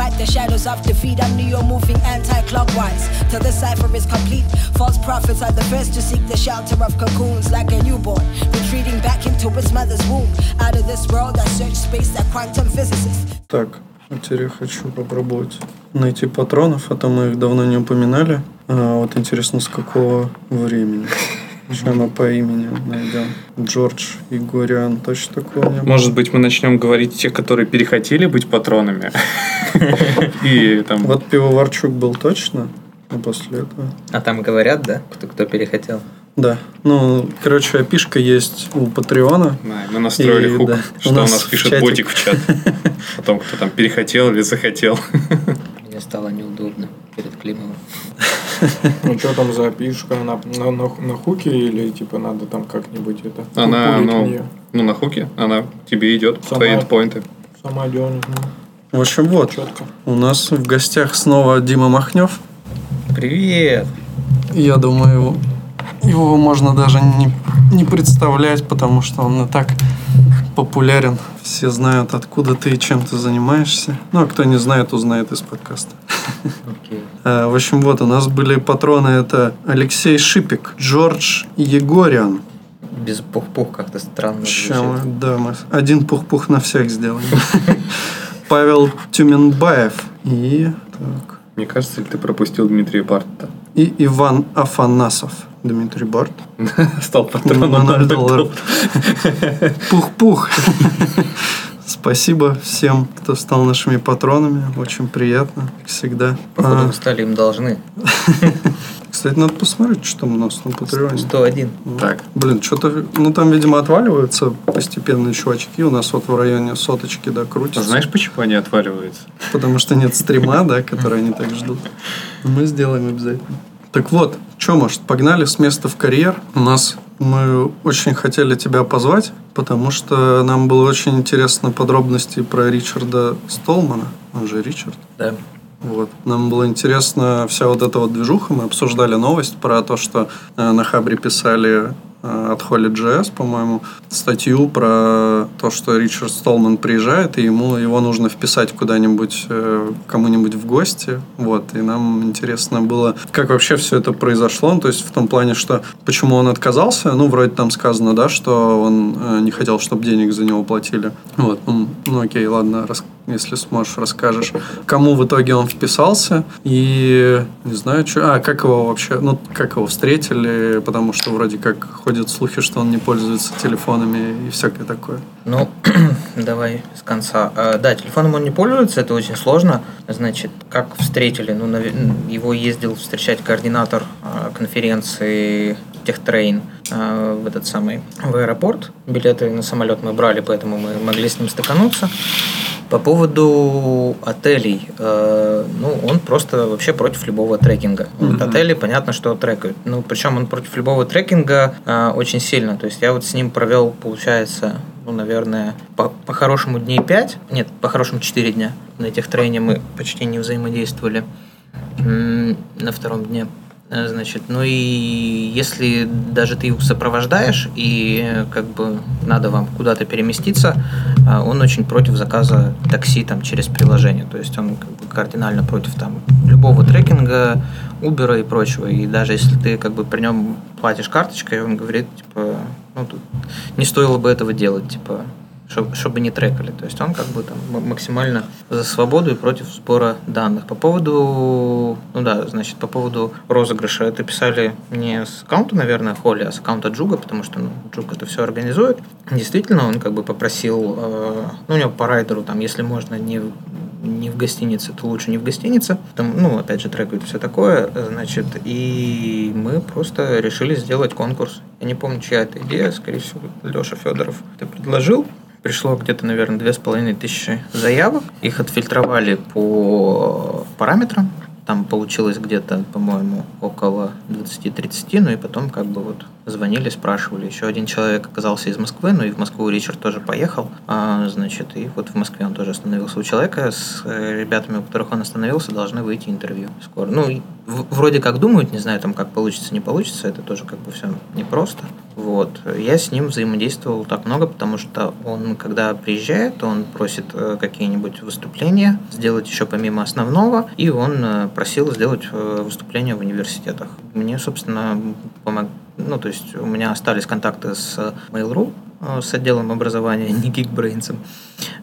Fight the shadows of defeat. I'm Neo moving anti-clockwise till the cipher is complete. False prophets are the first to seek the shelter of cocoons like a newborn, retreating back into its mother's womb. Out of this world, I search space like quantum physicists. Так, а теперь я хочу попробовать найти патронов, а то мы их давно не упоминали. А, вот интересно, с какого времени? Мы по имени найдем. Джордж Егорян, точно такого не было? Может быть, мы начнем говорить те, которые перехотели быть патронами. И там... Вот Пивоварчук был точно, а после этого... А там говорят, да, кто, кто перехотел? Да, ну, короче, опишка есть у Патреона. Да, мы настроили И, хук, да, что у у нас пишет чатик. ботик в чат. О том, кто там перехотел или захотел. Мне стало неудобно перед Климовым. Ну что там за пишка? Она на, на, на хуке или типа надо там как-нибудь это Она, ну, ну, на хуке, она тебе идет, Сама. твои эндпоинты. Сама дёрнет, ну, В общем, вот, четко. у нас в гостях снова Дима Махнев. Привет! Я думаю, его, его можно даже не, не представлять, потому что он и так популярен. Все знают, откуда ты и чем ты занимаешься. Ну, а кто не знает, узнает из подкаста. Окей. Э, В общем, вот у нас были патроны. Это Алексей Шипик, Джордж Егорян. Без пух-пух как-то странно звучит. мы- да, мы один пух-пух на всех сделаем. Павел Тюменбаев и, так, Мне кажется, ты пропустил Дмитрия Барта? и Иван Афанасов. Дмитрий Барт. Стал На патроном. ноль долларов. Пух-пух. Спасибо всем, кто стал нашими патронами. Очень приятно, как всегда. Походу, А, вы стали им должны. кстати, надо посмотреть, что у нас на Патреоне. 101. Так, Блин, что-то, ну там, видимо, отваливаются постепенно чувачки. У нас вот в районе соточки, да, крутятся. знаешь, почему они отваливаются? Потому что нет стрима, да, который они так ждут. Но Мы сделаем обязательно. Так вот, что, может, погнали с места в карьер. У нас мы очень хотели тебя позвать, потому что нам было очень интересно подробности про Ричарда Столмана. Он же Ричард. Да. Вот. Нам было интересно вся вот эта вот движуха. Мы обсуждали новость про то, что э, на Хабре писали э, от Holy.js, по-моему, статью про то, что Ричард Столман приезжает, и ему его нужно вписать куда-нибудь, э, кому-нибудь в гости. Вот. И нам интересно было, как вообще все это произошло. Ну, то есть в том плане, что почему он отказался. Ну, вроде там сказано, да, что он э, не хотел, чтобы денег за него платили. Вот. Ну, ну окей, ладно, рас- если сможешь, расскажешь, кому в итоге он вписался и не знаю, что, а как его вообще, ну как его встретили, потому что вроде как ходят слухи, что он не пользуется телефонами и всякое такое. Ну, давай с конца. А, да, телефоном он не пользуется, это очень сложно. Значит, как встретили? Ну, наве- его ездил встречать координатор а, конференции Техтрейн а, в этот самый в аэропорт. Билеты на самолет мы брали, поэтому мы могли с ним стыкануться. По поводу отелей, э, ну, он просто вообще против любого трекинга. Вот Мгм. отели, понятно, что трекают. Ну, причем он против любого трекинга э, очень сильно. То есть я вот с ним провел, получается, ну, наверное, по- по-хорошему дней 5, нет, по-хорошему 4 дня. На этих трейне мы почти не взаимодействовали М, на втором дне. Э, Значит, ну и если даже ты его сопровождаешь и э, как бы надо вам куда-то переместиться, а, он очень против заказа такси там через приложение. То есть он как бы кардинально против там любого трекинга, Uber и прочего. И даже если ты как бы при нем платишь карточкой, он говорит, типа, ну тут не стоило бы этого делать, типа, чтоб- чтобы не трекали. То есть он как бы там максимально за свободу и против сбора данных. По поводу, ну да, значит, по поводу розыгрыша, это писали не с аккаунта, наверное, Холли, а с аккаунта Джуга, потому что ну, Джуг это все организует. Действительно, он как бы попросил, э, ну, у него по райдеру, там, если можно не не в гостинице, то лучше не в гостинице. Там, ну, опять же, трекают все такое, значит, и мы просто решили сделать конкурс. Я не помню, чья это идея, скорее всего, Леша Федоров это предложил. Пришло где-то, наверное, две с половиной тысячи заявок. Их отфильтровали по параметрам. Там получилось где-то, по-моему, около 20-30, ну и потом как бы вот звонили, спрашивали. Еще один человек оказался из Москвы, ну и в Москву Ричард тоже поехал, а, значит, и вот в Москве он тоже остановился у человека. С э, ребятами, у которых он остановился, должны выйти интервью скоро. Ну, в- вроде как думают, не знаю, там как получится, не получится, это тоже как бы все непросто. Вот. Я с ним взаимодействовал так много, потому что он, когда приезжает, он просит э, какие-нибудь выступления сделать еще помимо основного, и он э, просил сделать выступления в университетах. Мне, собственно, помог... Ну, то есть у меня остались контакты с Mail.ru, э, с отделом образования, не Geekbrains.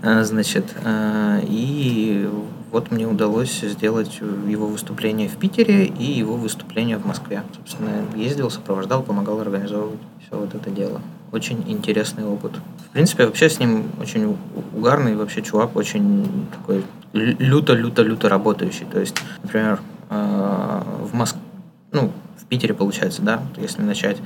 Э, Значит, э, и вот мне удалось сделать его выступление в Питере и его выступление в Москве. Собственно, ездил, сопровождал, помогал организовывать все вот это дело. Очень интересный опыт. В принципе, вообще с ним очень угарный вообще чувак, очень такой лю- люто-люто-люто работающий. То есть, например, э, в Москве, ну, Питере, получается, да, если начать,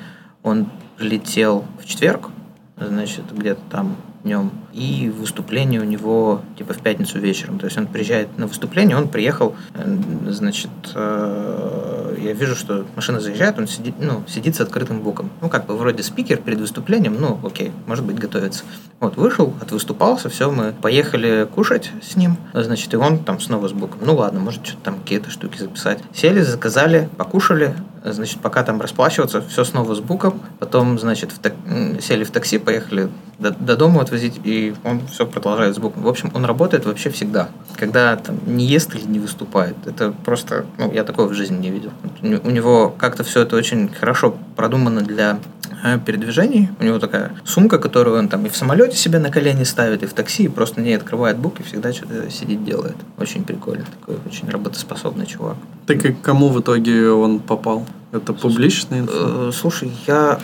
он прилетел в четверг, значит, где-то там днем, и выступление у него типа в пятницу вечером. То есть он приезжает на выступление, он приехал, э, значит, э, я вижу, что машина заезжает, он сидит, ну, сидит с открытым боком. Ну, как бы вроде спикер перед выступлением, ну, окей, может быть, готовится. Вот, вышел, отвыступался, все, мы поехали кушать с ним, значит, и он там снова с боком. Ну, ладно, может, что-то там какие-то штуки записать. Сели, заказали, покушали, значит, пока там расплачиваться, все снова с буком. Потом, значит, в так- сели в такси, поехали до, до дома отвозить, и он все продолжает с буком. В общем, он работает вообще всегда. Когда там не ест или не выступает. Это просто, ну, я такого в жизни не видел. У не- У него как-то все это очень хорошо продумано для передвижений. У него такая сумка, которую он там и в самолете себе на колени ставит, и в такси, и просто не открывает бук и всегда что-то сидит, делает. Очень прикольно. Такой очень работоспособный чувак. Так и кому в итоге он попал? Это публичная инфа? Э, Слушай, я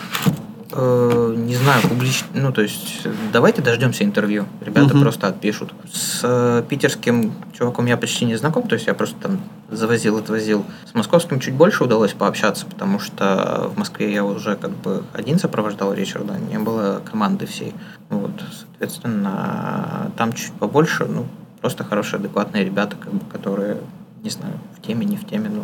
э, не знаю, публично, ну, то есть, давайте дождемся интервью. Ребята Мгм. просто отпишут. С э, питерским чуваком я почти не знаком, то есть я просто там завозил, отвозил. С московским чуть больше удалось пообщаться, потому что в Москве я уже как бы один сопровождал Ричарда, не было команды всей. Вот, соответственно, там чуть побольше, ну, просто хорошие, адекватные ребята, как бы, которые, не знаю, в теме, не в теме, ну,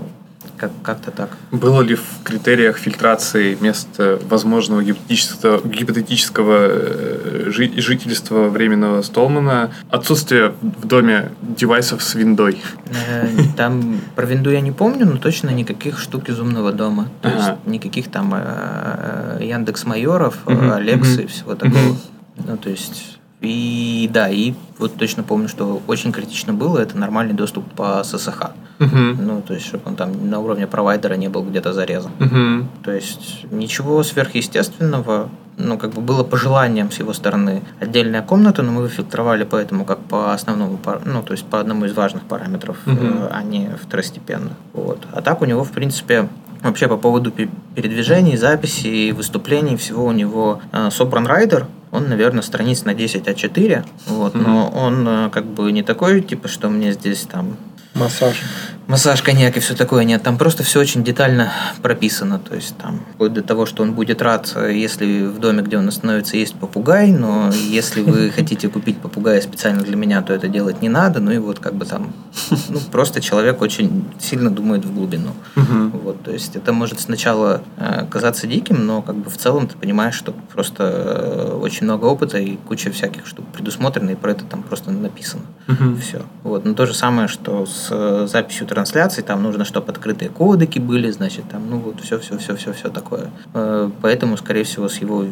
как- как-то так. Было ли в критериях фильтрации место возможного гипотетического, гипотетического э, жи- жительства временного Столмана отсутствие в доме девайсов с виндой? Э, Там про винду я не помню, но точно никаких штук из умного дома. То есть никаких там э, Яндекс Майоров, Алексы мгм. и всего такого. Ну, то есть. И да, и вот точно помню, что очень критично было, это нормальный доступ по ССХ. Ну, то есть, чтобы он там на уровне провайдера не был где-то зарезан. Мгм. То есть ничего сверхъестественного, ну, как бы было пожеланием с его стороны отдельная комната, но мы фильтровали поэтому как по основному, ну, то есть по одному из важных параметров, э, а не второстепенно. Вот. А так у него, в принципе, вообще по поводу пе- передвижений, записей, выступлений, всего у него э, собран райдер, он, наверное, страниц на 10 А4, вот, но он э, как бы не такой, типа, что мне здесь там Массаж. Массаж, коньяк и все такое нет. Там просто все очень детально прописано. То есть там вплоть до того, что он будет рад, если в доме, где он остановится, есть попугай, но если вы хотите купить попугая специально для меня, то это делать не надо. Ну и вот как бы там, ну просто человек очень сильно думает в глубину. Вот, то есть это может сначала э, казаться диким, но как бы в целом ты понимаешь, что просто э, очень много опыта и куча всяких штук предусмотрено, и про это там просто написано. Все. Вот. Но то же самое, что с э, записью трансляций, там нужно, чтобы открытые кодеки были, значит, там, ну вот все, все, все, все, все такое. Э, Поэтому, скорее всего, с его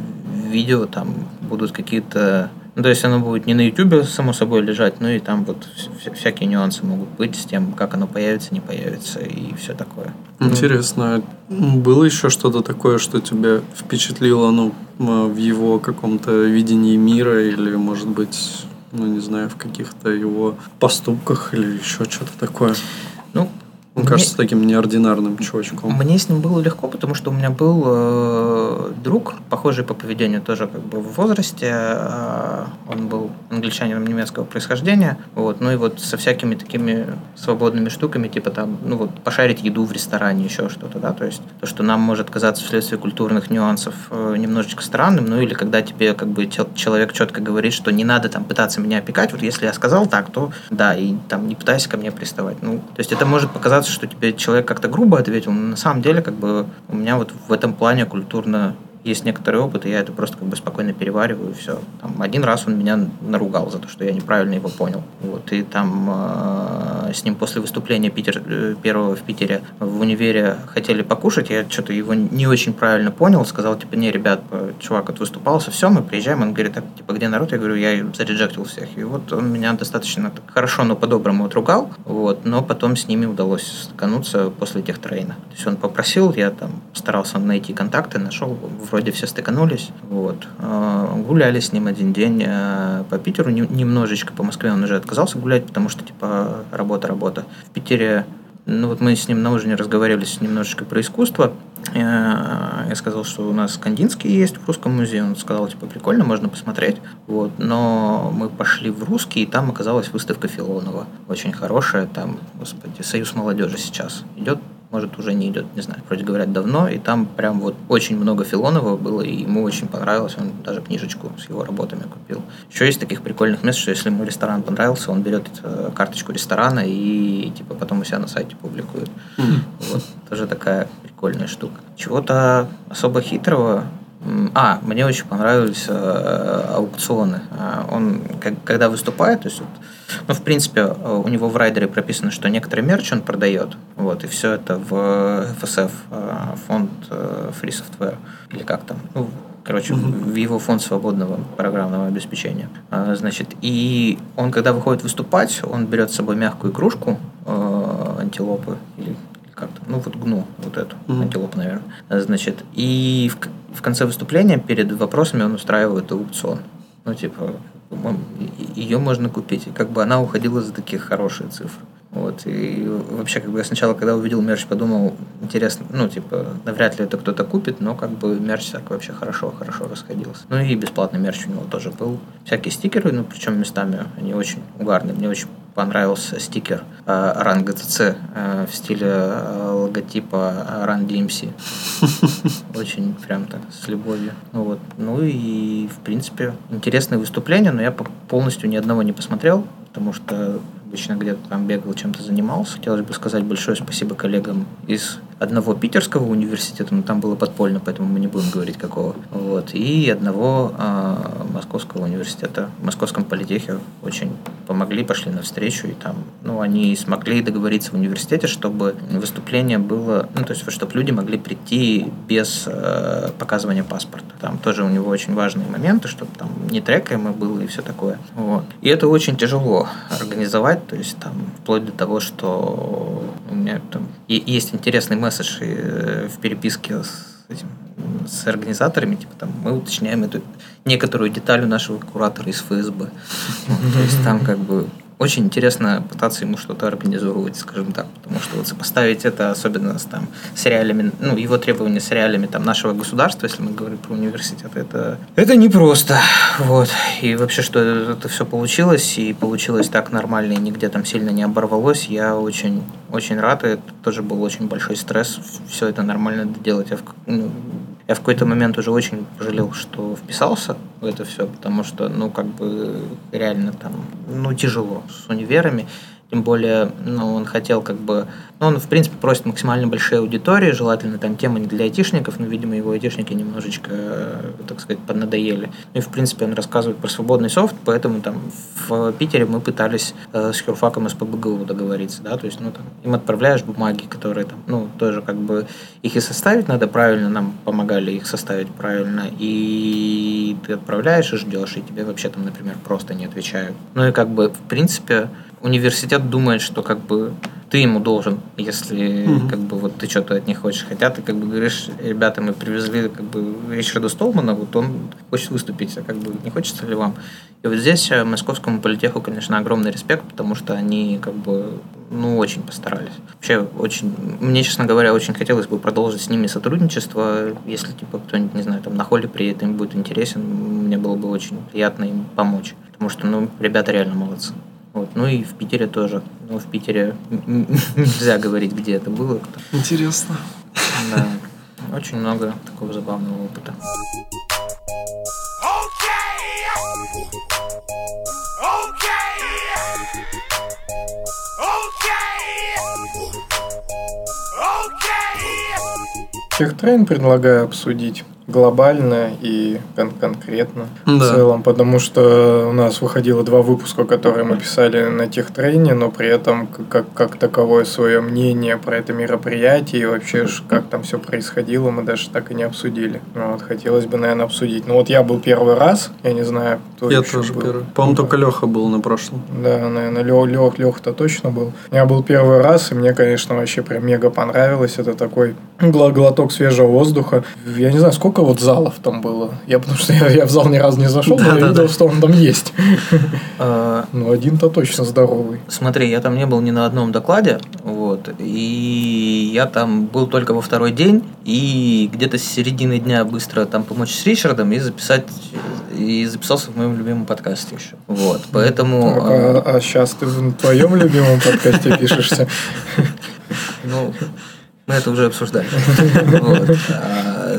видео там будут какие-то ну, то есть оно будет не на YouTube, само собой, лежать, но и там вот вся- всякие нюансы могут быть с тем, как оно появится, не появится и все такое. Интересно, а было еще что-то такое, что тебя впечатлило, ну, в его каком-то видении мира или, может быть, ну, не знаю, в каких-то его поступках или еще что-то такое? Ну, Он кажется таким неординарным чувачком. Мне с ним было легко, потому что у меня был э, друг, похожий по поведению тоже как бы в возрасте. Э, он был англичанином немецкого происхождения. Вот, ну и вот со всякими такими свободными штуками, типа там, ну вот пошарить еду в ресторане, еще что-то, да, то есть то, что нам может казаться вследствие культурных нюансов э, немножечко странным, ну или когда тебе как бы человек четко говорит, что не надо там пытаться меня опекать, вот если я сказал так, то да, и там не пытайся ко мне приставать. Ну, то есть это может показаться, что тебе человек как-то грубо ответил, но на самом деле как бы у меня вот в этом плане культурно есть некоторый опыт, и я это просто как бы спокойно перевариваю, и все. Там, один раз он меня наругал за то, что я неправильно его понял. Вот, и там э, с ним после выступления Питер, э, первого в Питере в универе хотели покушать, я что-то его не очень правильно понял, сказал, типа, не, ребят, э, чувак вот выступался, все, мы приезжаем, он говорит, так, типа, где народ? Я говорю, я зареджектил всех. И вот он меня достаточно так хорошо, но по-доброму отругал, вот, но потом с ними удалось стыкануться после тех трейна. То есть он попросил, я там старался найти контакты, нашел вроде все стыканулись. Вот. А, гуляли с ним один день а, по Питеру, немножечко по Москве он уже отказался гулять, потому что, типа, работа, работа. В Питере ну вот мы с ним на ужине разговаривали немножечко про искусство. Я, я сказал, что у нас Кандинский есть в русском музее. Он сказал, типа, прикольно, можно посмотреть. Вот. Но мы пошли в русский, и там оказалась выставка Филонова. Очень хорошая. Там, господи, Союз молодежи сейчас идет может, уже не идет, не знаю, вроде говорят давно, и там прям вот очень много Филонова было, и ему очень понравилось, он даже книжечку с его работами купил. Еще есть таких прикольных мест, что если ему ресторан понравился, он берет э, карточку ресторана и типа потом у себя на сайте публикует. Mm-hmm. Вот, тоже такая прикольная штука. Чего-то особо хитрого а, мне очень понравились э, аукционы. А, он, как, когда выступает, то есть, вот, ну, в принципе, у него в райдере прописано, что некоторый мерч он продает, вот, и все это в FSF, э, фонд э, Free Software, или как там, ну, короче, mm-hmm. в его фонд свободного программного обеспечения. А, значит, и он, когда выходит выступать, он берет с собой мягкую кружку э, антилопы или как-то, ну вот гну, вот эту, mm-hmm. антилопу, наверное. Значит, и в, в конце выступления перед вопросами он устраивает аукцион. Ну, типа, ее можно купить. И как бы она уходила за такие хорошие цифры. Вот, и вообще, как бы я сначала, когда увидел мерч, подумал, интересно, ну, типа, навряд ли это кто-то купит, но как бы мерч так вообще хорошо, хорошо расходился. Ну и бесплатный мерч у него тоже был. Всякие стикеры, ну, причем местами они очень угарные. Мне очень понравился стикер э, Run GTC э, в стиле э, логотипа Run DMC. Очень прям так с любовью. Ну, вот. ну и, в принципе, интересное выступление, но я полностью ни одного не посмотрел, потому что обычно где-то там бегал, чем-то занимался. Хотелось бы сказать большое спасибо коллегам из одного питерского университета, но там было подпольно, поэтому мы не будем говорить какого. Вот, и одного э, московского университета, в московском политехе очень помогли, пошли навстречу, и там, ну, они смогли договориться в университете, чтобы выступление было, ну, то есть, чтобы люди могли прийти без э, показывания паспорта. Там тоже у него очень важные моменты, чтобы там не трекаемо было и все такое. Вот. И это очень тяжело организовать, то есть там вплоть до того, что у меня там есть интересный месседж э, в переписке с этим с организаторами, типа там мы уточняем эту некоторую деталь у нашего куратора из ФСБ. То есть там как бы очень интересно пытаться ему что-то организовывать, скажем так, потому что вот сопоставить это особенно с, там, с реалиями, ну, его требования с реалиями там, нашего государства, если мы говорим про университет, это, это непросто. Вот. И вообще, что это, это все получилось, и получилось так нормально, и нигде там сильно не оборвалось, я очень, очень рад, и это тоже был очень большой стресс, все это нормально доделать. Я в, ну, я в какой-то момент уже очень пожалел, что вписался в это все, потому что, ну, как бы реально там, ну, тяжело с универами. Тем более, ну, он хотел как бы... Ну, он, в принципе, просит максимально большие аудитории, желательно там темы не для айтишников, но, видимо, его айтишники немножечко, так сказать, поднадоели. Ну и, в принципе, он рассказывает про свободный софт, поэтому там в Питере мы пытались э, с херфаком из ПБГУ договориться, да, то есть, ну, там, им отправляешь бумаги, которые там, ну, тоже как бы их и составить надо правильно, нам помогали их составить правильно, и ты отправляешь и ждешь, и тебе вообще там, например, просто не отвечают. Ну и как бы, в принципе, университет думает, что как бы ты ему должен, если Мгм. как бы вот ты что-то от них хочешь. Хотя ты как бы говоришь, ребята, мы привезли как бы Ричарда Столмана, вот он хочет выступить, а как бы не хочется ли вам? И вот здесь э, московскому политеху, конечно, огромный респект, потому что они как бы ну, очень постарались. Вообще, очень, мне, честно говоря, очень хотелось бы продолжить с ними сотрудничество. Если, типа, кто-нибудь, не знаю, там на холле приедет, им будет интересен, мне было бы очень приятно им помочь. Потому что, ну, ребята реально молодцы. Вот. Ну и в Питере тоже. Ну, в Питере нельзя говорить, где это было. кто- Интересно. Да. Очень много такого забавного опыта. Техтрейн предлагаю обсудить глобально и кон- конкретно в Да. целом, потому что у нас выходило два выпуска, которые мы писали на техтрейне, но при этом как, как таковое свое мнение про это мероприятие и вообще как там все происходило, мы даже так и не обсудили. Ну, Вот, хотелось бы, наверное, обсудить. Ну вот я был первый раз, я не знаю, кто Я тоже был. первый. По-моему, только Леха был на прошлом. Да, наверное, Лех, Лех-то точно был. Я был первый раз, и мне, конечно, вообще прям мега понравилось. Это такой глоток свежего воздуха. Я не знаю, сколько вот залов там было. Я потому что я, я в зал ни разу не зашел, но я Да-да-да. видел, что он там есть. Э, Ну, один-то точно здоровый. Смотри, я там не был ни на одном докладе, вот, и я там был только во второй день, и где-то с середины дня быстро там помочь с Ричардом и записать, и записался в моем любимом подкасте еще. Вот, поэтому... Так, э, а, сейчас ты в твоем любимом подкасте пишешься. Ну, мы это уже обсуждали. Вот.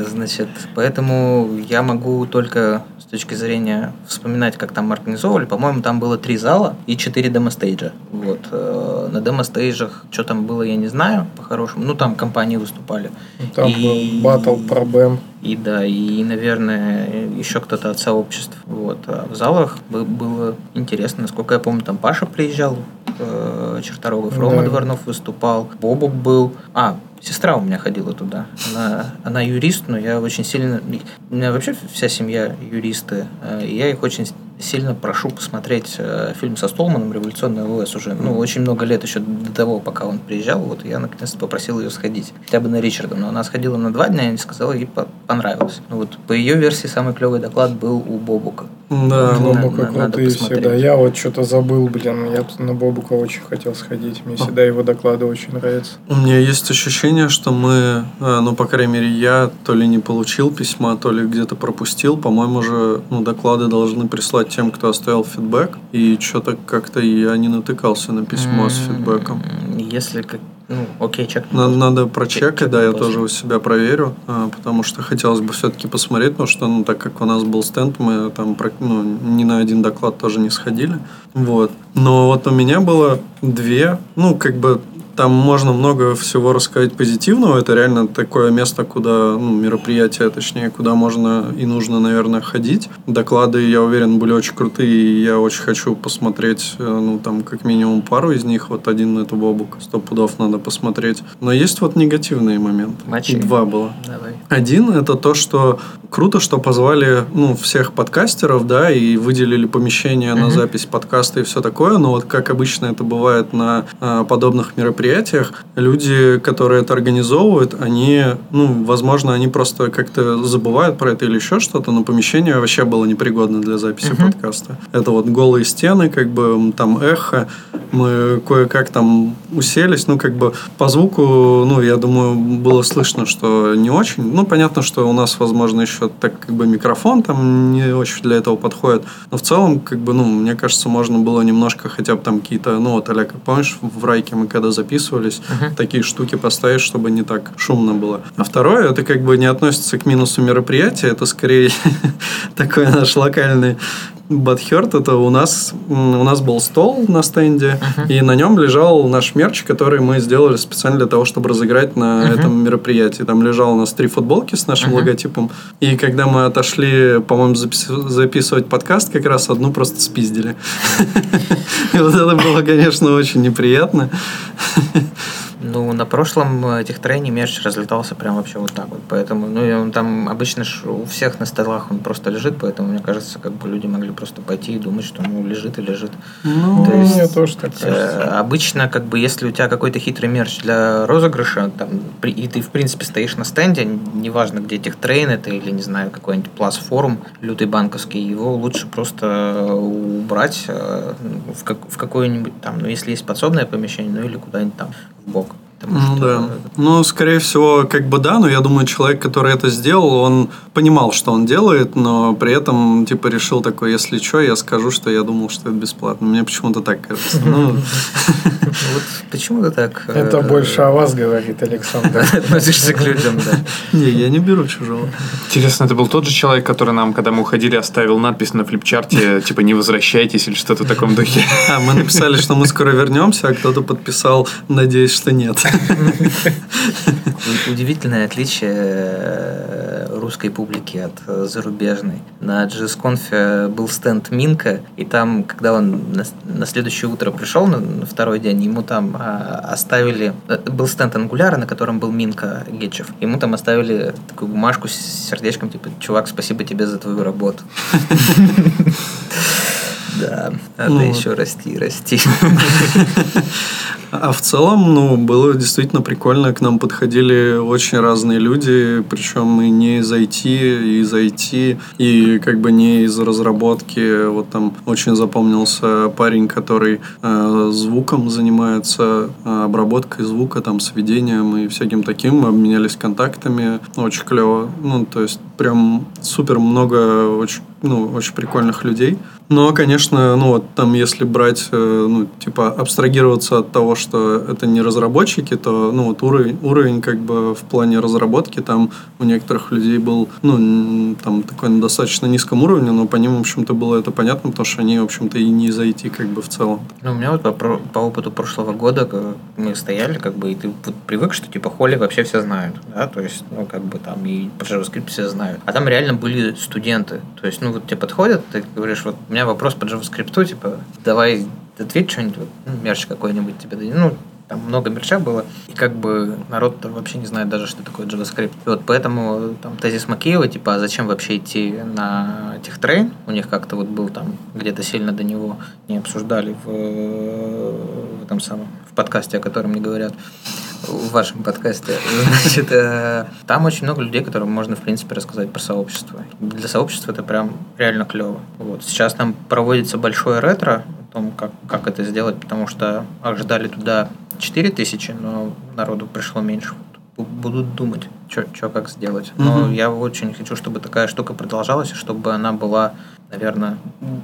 Значит, поэтому я могу только с точки зрения вспоминать, как там организовывали. По-моему, там было три зала и четыре демо-стейджа. Вот. э, На демо-стейджах, что там было, я не знаю, по-хорошему. Ну, там компании выступали. Там И- был батл про Бэм. И да, и, наверное, еще кто-то от сообществ. Вот. А в залах бы- было интересно. Насколько я помню, там Паша приезжал, э, Черторогов, Рома Да. Дворнов выступал, Бобук был. А, сестра у меня ходила туда. Она, она юрист, но я очень сильно... У меня вообще вся семья юристы. э, И я их очень сильно прошу посмотреть э, фильм со Столманом «Революционный ОС» уже. Ну, очень много лет еще до того, пока он приезжал. Вот я наконец-то попросил ее сходить. Хотя бы на Ричарда. Но она сходила на два дня и сказала, ей по- понравилось. Ну, вот по ее версии самый клевый доклад был у Бобука. Да, Бобука надо- крутые посмотреть. всегда. Я вот что-то забыл, блин. Я на Бобука очень хотел сходить. Мне всегда его доклады очень нравятся. У меня есть ощущение, что мы, э, ну, по крайней мере, я то ли не получил письма, то ли где-то пропустил. По-моему, же ну, доклады должны прислать тем, кто оставил фидбэк. И что-то как-то я не натыкался на письмо с М, фидбэком. Если как... Ну, окей, чек. Надо, надо прочекать, Чек- да, я тоже у себя проверю, а, потому что хотелось бы все-таки посмотреть, потому что, ну, так как у нас был стенд, мы там про- ну, ни на один доклад тоже не сходили. Вот. Но вот у меня было две, ну, как бы там можно много всего рассказать позитивного. Это реально такое место, куда, ну, мероприятие, точнее, куда можно и нужно, наверное, ходить. Доклады, я уверен, были очень крутые, и я очень хочу посмотреть, э, ну, там, как минимум пару из них. Вот один это Бобук, сто пудов надо посмотреть. Но есть вот негативные моменты. Мочи. Два было. Давай. Один это то, что круто, что позвали ну, всех подкастеров, да, и выделили помещение на запись подкаста и все такое. Но вот как обычно это бывает на а, подобных мероприятиях, люди, которые это организовывают, они, ну, возможно, они просто как-то забывают про это или еще что-то, но помещение вообще было непригодно для записи Мгм. подкаста. Это вот голые стены, как бы там эхо, мы кое-как там уселись, ну, как бы по звуку, ну, я думаю, было слышно, что не очень. Ну, понятно, что у нас, возможно, еще так как бы микрофон там не очень для этого подходит. Но в целом, как бы, ну, мне кажется, можно было немножко хотя бы там какие-то, ну, вот, Олег, помнишь, в Райке мы когда записывались, Мгм. такие штуки поставить, чтобы не так шумно было. А второе, это как бы не относится к минусу мероприятия, это скорее такой наш локальный Бадхерт, это у нас, у нас был стол на стенде, и на нем лежал наш мерч, который мы сделали специально для того, чтобы разыграть на этом мероприятии. Там лежал у нас три футболки с нашим логотипом, и когда мы отошли, по-моему, запис- записывать подкаст, как раз одну просто спиздили. И вот это было, конечно, очень неприятно. Ну, на прошлом этих трейне мерч разлетался прям вообще вот так вот. Поэтому, ну, и он там обычно ж у всех на столах он просто лежит, поэтому, мне кажется, как бы люди могли просто пойти и думать, что ну лежит и лежит. Ну, То есть, мне тоже так Э, кажется. Обычно, как бы, если у тебя какой-то хитрый мерч для розыгрыша, там, и ты, в принципе, стоишь на стенде, неважно, где техтрейн это или, не знаю, какой-нибудь плас форум лютый банковский, его лучше просто убрать э, в, как- в какое-нибудь там, ну, если есть подсобное помещение, ну, или куда-нибудь там в бок. Потому Ну что, да. Ну, скорее всего, как бы да, но я думаю, человек, который это сделал, он понимал, что он делает, но при этом, типа, решил такой, если что, я скажу, что я думал, что это бесплатно. Мне почему-то так кажется. Ну, Вот почему ты так... э, Это больше о вас говорит, Александр. относишься к людям, да. не, я не беру чужого. Интересно, это был тот же человек, который нам, когда мы уходили, оставил надпись на флипчарте, типа «Не возвращайтесь» или что-то в таком духе. А, мы написали, что мы скоро вернемся, а кто-то подписал, надеюсь, что нет. Удивительное отличие э, русской публики от э, зарубежной. На JSConf был стенд Минка, и там, когда он на, следующее утро пришел, на второй день, ему там а, оставили... э, Был стенд Ангуляра, на котором был Минка Гетчев. Ему там оставили такую бумажку с сердечком, типа, чувак, спасибо тебе за твою работу. Да, надо Ну, еще расти, и расти. А в целом, ну, было действительно прикольно. К нам подходили очень разные люди, причем и не из IT, и из IT, и как бы не из разработки. Вот там очень запомнился парень, который э, звуком занимается, э, обработкой звука, там, сведением и всяким таким. Обменялись контактами. Очень клево. Ну, то есть, прям супер много очень ну, очень прикольных людей. Но, конечно, ну вот там, если брать, э, ну, типа, абстрагироваться от того, что это не разработчики, то, ну, вот уровень, уровень как бы в плане разработки там у некоторых людей был, ну, там такой на достаточно низком уровне, но по ним, в общем-то, было это понятно, потому что они, в общем-то, и не IT как бы в целом. Ну, у меня вот по, по опыту прошлого года как мы стояли, как бы, и ты вот привык, что типа холи вообще все знают, да, то есть, ну, как бы там и про JavaScript все знают. А там реально были студенты, то есть, ну, вот тебе подходят, ты говоришь, вот у меня вопрос по JavaScript, типа, давай ответь что-нибудь, вот, ну, мерч какой-нибудь тебе дадим. Ну, там много мерча было, и как бы народ вообще не знает даже, что такое JavaScript. И вот поэтому там тезис Макеева, типа, а зачем вообще идти на техтрейн? У них как-то вот был там где-то сильно до него не обсуждали в, в этом самом, в подкасте, о котором не говорят в вашем подкасте. Значит, э, там очень много людей, которым можно, в принципе, рассказать про сообщество. Для сообщества это прям реально клево. Вот. Сейчас там проводится большое ретро о том, как, как это сделать, потому что ожидали туда 4 тысячи, но народу пришло меньше. Бу- Будут думать, что как сделать. Но Мгм. я очень хочу, чтобы такая штука продолжалась, чтобы она была, наверное,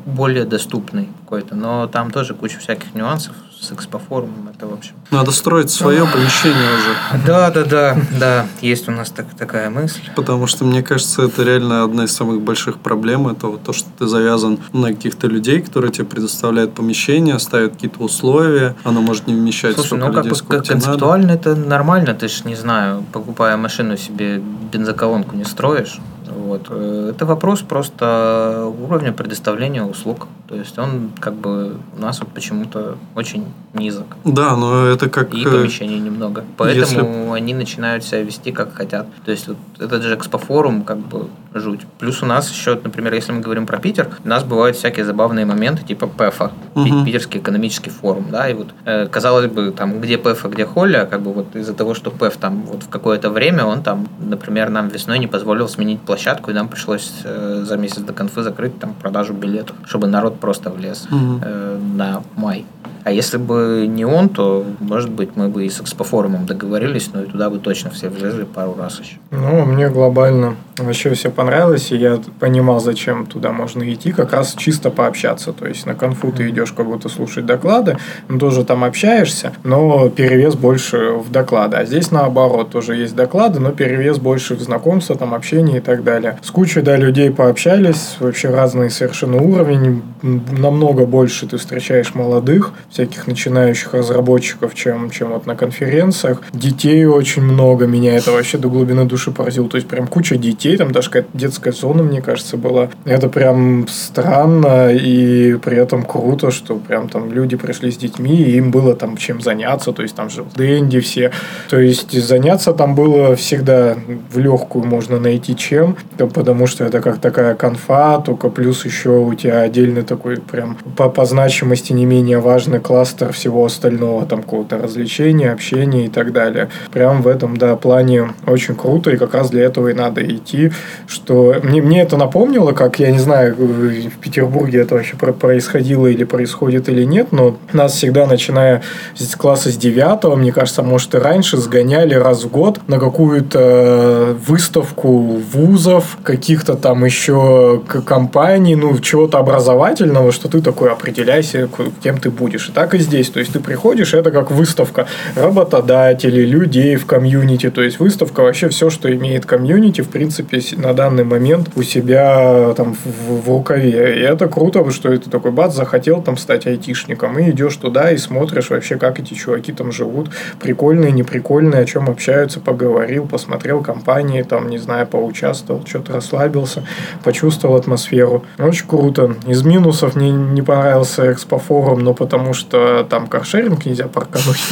более доступной какой-то. Но там тоже куча всяких нюансов с экспофорумом. Это, в общем, Надо строить свое помещение уже. да, да, да, да, есть у нас так, такая мысль. Потому что, мне кажется, это реально одна из самых больших проблем. Это вот то, что ты завязан на каких-то людей, которые тебе предоставляют помещение, ставят какие-то условия, оно может не вмещать Слушай, столько ну как людей, бы сколько кон- тебе надо. концептуально это нормально, ты ж не знаю, покупая машину себе бензоколонку не строишь. Вот. Э, Это вопрос просто уровня предоставления услуг. То есть он как бы у нас вот почему-то очень низок. Да, но это как... И э, помещений немного. Поэтому они начинают себя вести как хотят. То есть вот этот же экспофорум как бы жуть. Плюс у нас еще, например, если мы говорим про Питер, у нас бывают всякие забавные моменты типа ПЭФа, Мгм. Питерский экономический форум, да, и вот э, казалось бы, там, где ПЭФ, а где Холля, как бы вот из-за того, что ПЭФ там вот в какое-то время, он там, например, нам весной не позволил сменить площадку, и нам пришлось э, за месяц до конфы закрыть там продажу билетов, чтобы народ просто влез Мгм. э, на май. А если бы не он, то, может быть, мы бы и с экспофорумом договорились, но и туда бы точно все влезли пару раз еще. Ну, мне глобально вообще все понравилось, и я понимал, зачем туда можно идти, как раз чисто пообщаться. То есть на конфу ты идешь как будто слушать доклады, ну, тоже там общаешься, но перевес больше в доклады. А здесь наоборот, тоже есть доклады, но перевес больше в знакомство, там общение и так далее. С кучей, да, людей пообщались, вообще разный совершенно уровень, намного больше ты встречаешь молодых, всяких начинающих разработчиков, чем, чем вот на конференциях. Детей очень много, меня это вообще до глубины души поразило. То есть прям куча детей, там даже какая-то детская зона, мне кажется, была. Это прям странно и при этом круто, что прям там люди пришли с детьми, и им было там чем заняться. То есть там же Дэнди все. То есть заняться там было всегда в легкую можно найти чем, потому что это как такая конфа, только плюс еще у тебя отдельный такой прям по, по значимости не менее важный кластер всего остального, там какого-то развлечения, общения и так далее. Прям в этом, да, плане очень круто, и как раз для этого и надо идти, что мне, мне это напомнило, как, я не знаю, в Петербурге это вообще происходило или происходит или нет, но нас всегда, начиная с класса с девятого, мне кажется, может и раньше, сгоняли раз в год на какую-то выставку вузов, каких-то там еще компаний, ну, чего-то образовательного, что ты такой определяйся, кем ты будешь. И так и здесь. То есть ты приходишь, это как выставка работодателей, людей в комьюнити. То есть выставка вообще все, что имеет комьюнити, в принципе, на данный момент у себя там в, в рукаве. И это круто, что это такой бац, захотел там стать айтишником. И идешь туда и смотришь вообще, как эти чуваки там живут. Прикольные, неприкольные, о чем общаются, поговорил, посмотрел компании, там, не знаю, поучаствовал, что-то расслабился, почувствовал атмосферу. Очень круто. Из минусов мне не понравился экспофорум, но потому что там каршеринг нельзя паркануть.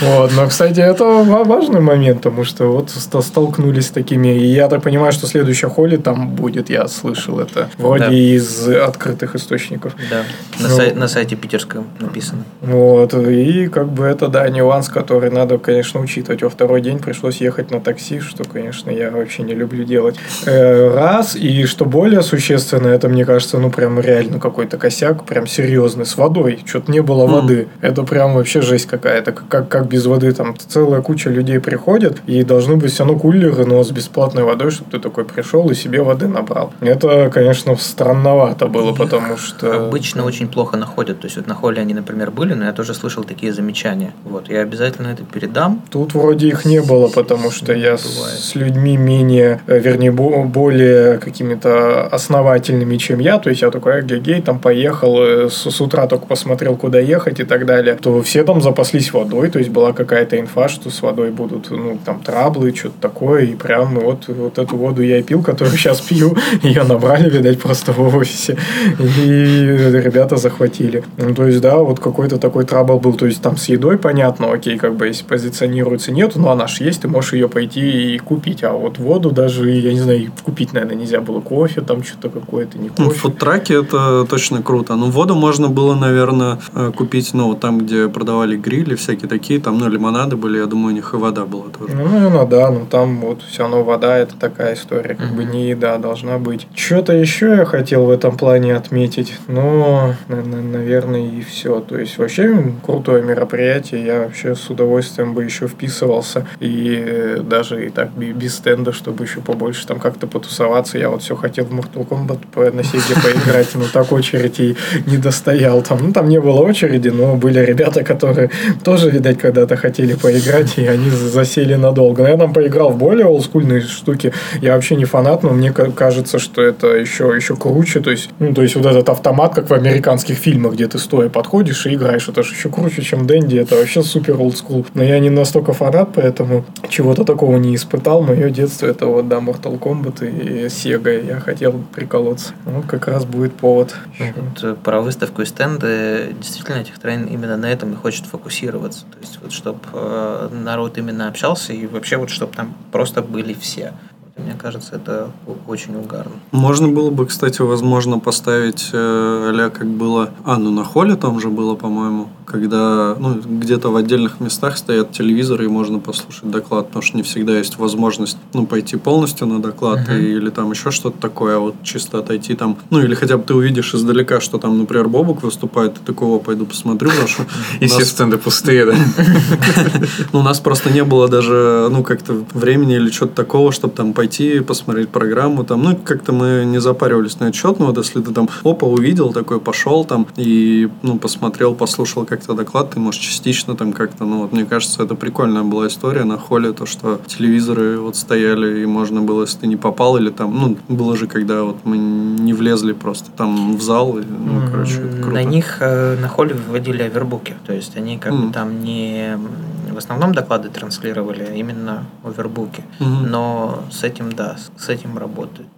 Вот. Но, кстати, это важный момент, потому что вот столкнулись с такими. И я так понимаю, что следующая холли там будет, я слышал это. Вроде из открытых источников. Да. На, сай- на сайте питерском написано. Вот. И как бы это, да, нюанс, который надо, конечно, учитывать. Во второй день пришлось ехать на такси, что, конечно, я вообще не люблю делать. Э, раз. И что более существенно, это, мне кажется, ну, прям реально какой-то косяк, прям серьезный, с водой. Что-то не было воды. Это прям вообще жесть какая-то. Как, как без воды там целая куча людей приходит, и должны быть все равно кулеры, но с бесплатной водой, чтобы ты такой пришел и себе воды набрал. Это, конечно, странновато было, потому что... Обычно очень плохо находят. То есть вот на холле они, например, были, но я тоже слышал такие замечания. Вот, я обязательно это передам. Тут вроде их не было, потому что я Бывает. с людьми менее, э, вернее, более какими-то основательными, чем я. То есть я такой, гей, там поехал, э, с, с утра только посмотрел, куда ехать и так далее. То все там запаслись водой, то есть была какая-то инфа, что с водой будут, ну, там, траблы, что-то такое, и прям вот, вот эту воду я и пил, которую сейчас пью, ее набрали, видать, просто в офисе, и ребята захватили. Ну, то есть, да, вот какой-то такой трабл был, то есть, там с едой понятно, окей, как бы, если позиционируется нету, но она же есть, ты можешь ее пойти и купить, а вот воду даже, я не знаю, купить, наверное, нельзя было, кофе там что-то какое-то, не ну, кофе. В фудтраке это точно круто, но воду можно было, наверное, купить, ну, вот там, где продавали грили, всякие такие, там, ну, лимонады были, я думаю, у них и вода была тоже. Ну, наверное, да, но там вот все равно вода, это такая история, как mm-hmm. бы не еда должна быть. Что-то еще я хотел в этом плане отметить, но, наверное, и все. То есть, вообще крутое мероприятие, я вообще с удовольствием бы еще вписывался, и даже и так без стенда, чтобы еще побольше там как-то потусоваться. Я вот все хотел в Mortal Kombat на сети поиграть, но так очереди не достоял. Там, ну, там не было очереди, но были ребята, которые тоже, видать, когда-то хотели поиграть, и они засели надолго. Но я там поиграл в более олдскульные штуки. Я вообще не фанат, но мне кажется, что это еще, еще круче. То есть, ну, то есть вот этот автомат, как в американских фильмах, где ты стоя подходишь и играешь. Это же еще круче, чем Дэнди. Это вообще супер олдскул. Но я не настолько фанат, поэтому чего-то такого не испытал. Мое детство это вот, да, Mortal Kombat и Sega. Я хотел приколоться. Ну, как раз будет повод. Вот, э, про выставку и стенды. Действительно, этих трейн именно на этом и хочет фокусироваться. То есть, вот, чтобы э, народ именно общался и вообще вот, чтобы там просто были все. Мне кажется, это очень угарно. Можно было бы, кстати, возможно, поставить э, а как было... А, ну на холле там же было, по-моему, когда ну, где-то в отдельных местах стоят телевизоры и можно послушать доклад, потому что не всегда есть возможность ну, пойти полностью на доклад uh-huh. или там еще что-то такое, а вот чисто отойти там, ну или хотя бы ты увидишь издалека, что там, например, Бобук выступает, ты такого пойду посмотрю, потому что... И все стенды пустые, да? Ну, у нас просто не было даже, ну, как-то времени или что-то такого, чтобы там пойти посмотреть программу там, ну как-то мы не запаривались на этот счет, но вот если ты там опа увидел такой пошел там и ну посмотрел, послушал как-то доклад, ты можешь частично там как-то, ну вот мне кажется это прикольная была история на холле то, что телевизоры вот стояли и можно было, если ты не попал или там, ну было же когда вот мы не влезли просто там в зал, и, ну короче это круто. На них э, на холле выводили овербуки, то есть они как mm. бы там не в основном доклады транслировали, а именно овербуки. Мгм. Но с этим, да, с этим работают.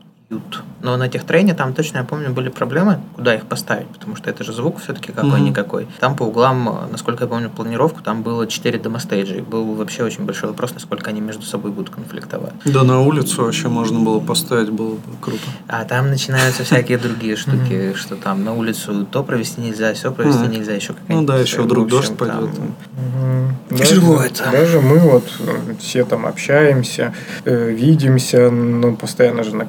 Но на техтрейне там точно, я помню, были проблемы, куда их поставить, потому что это же звук все-таки какой-никакой. Там по углам, э, насколько я помню планировку, там было 4 демостейджа, и был вообще очень большой вопрос, насколько они между собой будут конфликтовать. Да на улицу вообще можно было поставить, было бы круто. А там начинаются всякие другие штуки, что там на улицу то провести нельзя, все провести нельзя, еще какая-нибудь Ну да, еще вдруг дождь пойдет. Тяжело Даже- это. Даже мы вот э, все там общаемся, э, видимся, ну, постоянно же на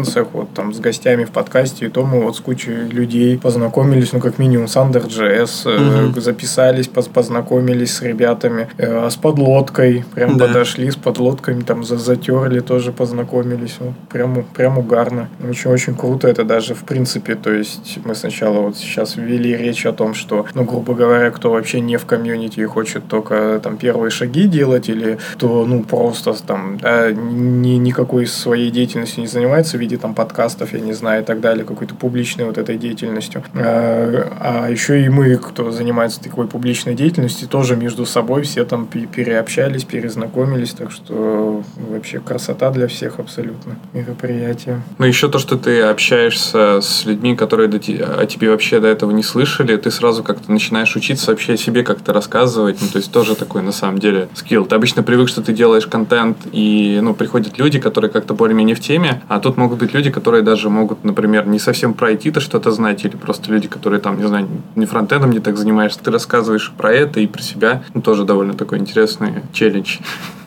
конференциях, вот там с гостями в подкасте, и то мы вот с кучей людей познакомились, ну, как минимум с Under.js, э, Мгм. записались, поз- познакомились с ребятами, э, с подлодкой, прям Да. подошли с подлодками, там за- затерли, тоже познакомились, вот, прям, прям угарно. Очень-очень круто это даже, в принципе, то есть мы сначала вот сейчас ввели речь о том, что, ну, грубо говоря, кто вообще не в комьюнити и хочет только там первые шаги делать, или кто, ну, просто там, да, ни, никакой своей деятельностью не занимается в виде там подкастов, я не знаю, и так далее, какой-то публичной вот этой деятельностью. А, а еще и мы, кто занимается такой публичной деятельностью, тоже между собой все там пе- переобщались, перезнакомились, так что вообще красота для всех абсолютно мероприятие. Ну, еще то, что ты общаешься с людьми, которые до о тебе вообще до этого не слышали, ты сразу как-то начинаешь учиться вообще о себе как-то рассказывать. Ну, то есть тоже такой, на самом деле, скилл. Ты обычно привык, что ты делаешь контент, и, ну, приходят люди, которые как-то более-менее в теме, а тут могут быть люди, которые даже могут, например, не совсем про IT-то что-то знать, или просто люди, которые там, не знаю, не фронтендом не так занимаешься, ты рассказываешь про это и про себя. Ну, тоже довольно такой интересный челлендж.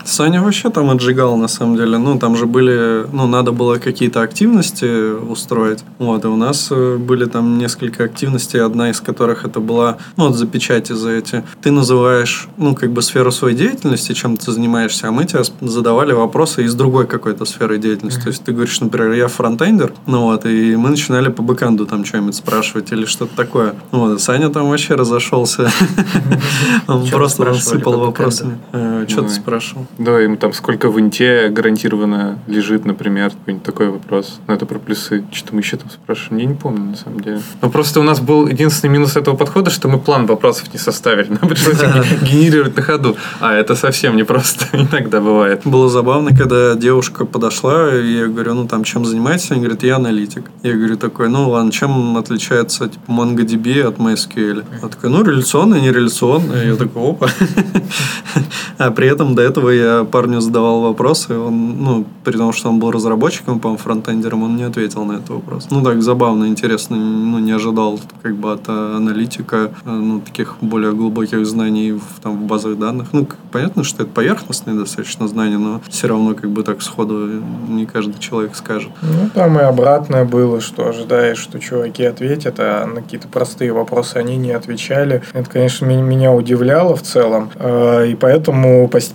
Саня вообще там отжигал, на самом деле. Ну, там же были... Ну, надо было какие-то активности устроить. Вот, и у нас э, были там несколько активностей, одна из которых это была... Ну, вот за печати за эти. Ты называешь, ну, как бы сферу своей деятельности, чем ты занимаешься, а мы тебе задавали вопросы из другой какой-то сферы деятельности. То есть ты говоришь, например, я фронтендер, ну вот, и мы начинали по бэкэнду там что-нибудь спрашивать или что-то такое. Вот, Саня там вообще разошелся. Он просто спрашивали сыпал по бэкэнду? вопросами. Что ты спрашивал? Да, им там сколько в инте гарантированно лежит, например, какой-нибудь такой вопрос. Ну, это про плюсы. Что мы еще там спрашивали? Я не помню, на самом деле. Но просто у нас был единственный минус этого подхода, что мы план вопросов не составили. Нам пришлось генерировать на ходу. А это совсем непросто. Иногда бывает. Было забавно, когда девушка подошла, и я говорю, ну там чем занимаетесь? Она говорит, я аналитик. Я говорю такой, ну ладно, чем отличается типа MongoDB от MySQL? Она такая, ну реляционная, нереляционная. Я такой, опа. А при этом до этого я парню задавал вопросы, он, ну, при том, что он был разработчиком, по-моему, фронтендером, он не ответил на этот вопрос. Ну, так забавно, интересно, ну, не ожидал как бы от э, аналитика, э, ну, таких более глубоких знаний в, там, в базах данных. Ну, понятно, что это поверхностные достаточно знания, но все равно как бы так сходу не каждый человек скажет. Ну, там и обратное было, что ожидаешь, что чуваки ответят, а на какие-то простые вопросы они не отвечали. Это, конечно, меня удивляло в целом. Э, И поэтому пос-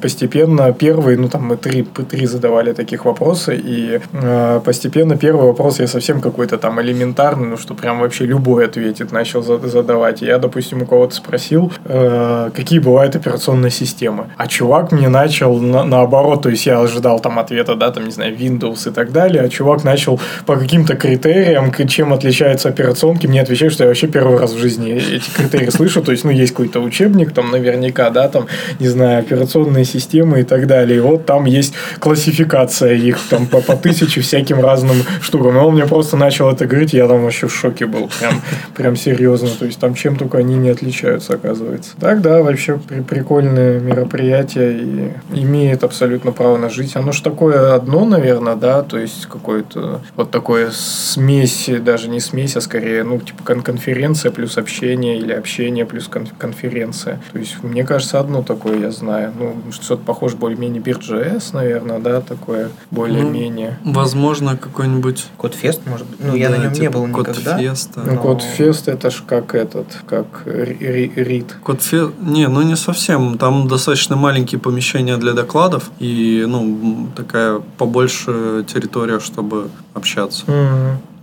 постепенно первый, ну, там мы три, три задавали таких вопросы, и э, постепенно первый вопрос я совсем какой-то там элементарный, ну, что прям вообще любой ответит, начал за- задавать. Я, допустим, у кого-то спросил, э, какие бывают операционные системы. А чувак мне начал на- наоборот, то есть я ожидал там ответа, да, там, не знаю, Windows и так далее, а чувак начал по каким-то критериям, чем отличаются операционки, мне отвечают, что я вообще первый раз в жизни эти критерии слышу, то есть, ну, есть какой-то учебник, там, наверняка, да, там, не знаю, операционные системы так далее, и вот там есть классификация их, там, по, по тысяче всяким разным штукам, и он мне просто начал это говорить, я там вообще в шоке был, прям, прям серьезно, то есть, там чем только они не отличаются, оказывается. Так, да, вообще при- прикольное мероприятие и имеет абсолютно право на жизнь. Оно ж такое одно, наверное, да, то есть какое-то вот такое смесь, даже не смесь, а скорее, ну, типа кон- конференция плюс общение или общение плюс кон- конференция. То есть, мне кажется, одно такое я знаю. Ну, что-то похоже более-менее Биржес, наверное, да, такое более-менее. Возможно, какой-нибудь... Кодфест, может быть. Ну, я да, на нем не типа был никогда. Кодфеста. Ну, но- Кодфест это ж как этот, как ри- ри- РИД. Кодфе... Не, ну не совсем. Там достаточно маленькие помещения для докладов и, ну, такая побольше территория, чтобы общаться.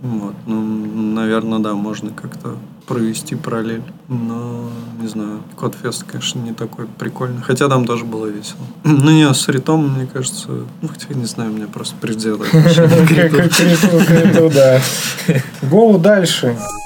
Вот. Ну, наверное, да, можно как-то провести параллель. Но, не знаю, Кодфест, конечно, не такой прикольный. Хотя там тоже было весело. Ну, не, с Ритом, мне кажется... Ну, хотя, не знаю, у меня просто предвзято отношение к Риту. К Риту, к Риту, да. Гоу дальше. Okay.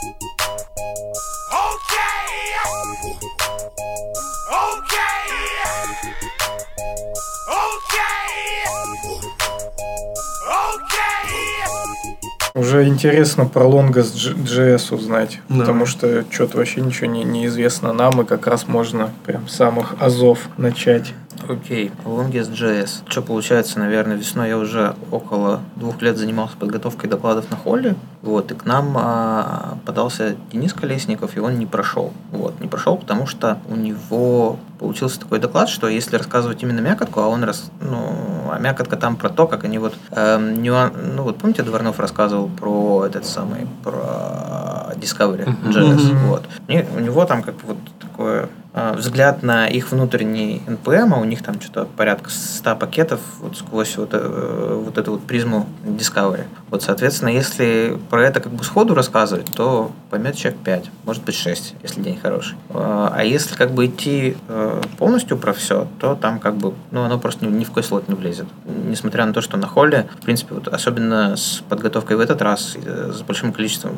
Уже интересно про Longest.js узнать, Да. потому что что-то вообще ничего не, не известно нам, и как раз можно прям с самых азов начать. Окей, Longest.js. Что получается, наверное, весной я уже около двух лет занимался подготовкой докладов на холле. Вот, и к нам а, подался Денис Колесников, и он не прошел. Вот, не прошел, потому что у него получился такой доклад, что если рассказывать именно мякотку, а он рас, ну, а мякотка там про то, как они вот эм, нюан- ну вот помните, Дворнов рассказывал про этот самый, про Discovery JS, вот. И у него там как бы вот такое взгляд на их внутренний NPM, а у них там что-то порядка 100 пакетов вот сквозь вот, э, вот эту вот призму Discovery. Вот, соответственно, если про это как бы сходу рассказывать, то поймет человек 5, может быть 6, если день хороший. Э, А если как бы идти э, полностью про все, то там как бы, ну, оно просто ни, в какой слот не влезет. Несмотря на то, что на холле, в принципе, вот особенно с подготовкой в этот раз, э, с большим количеством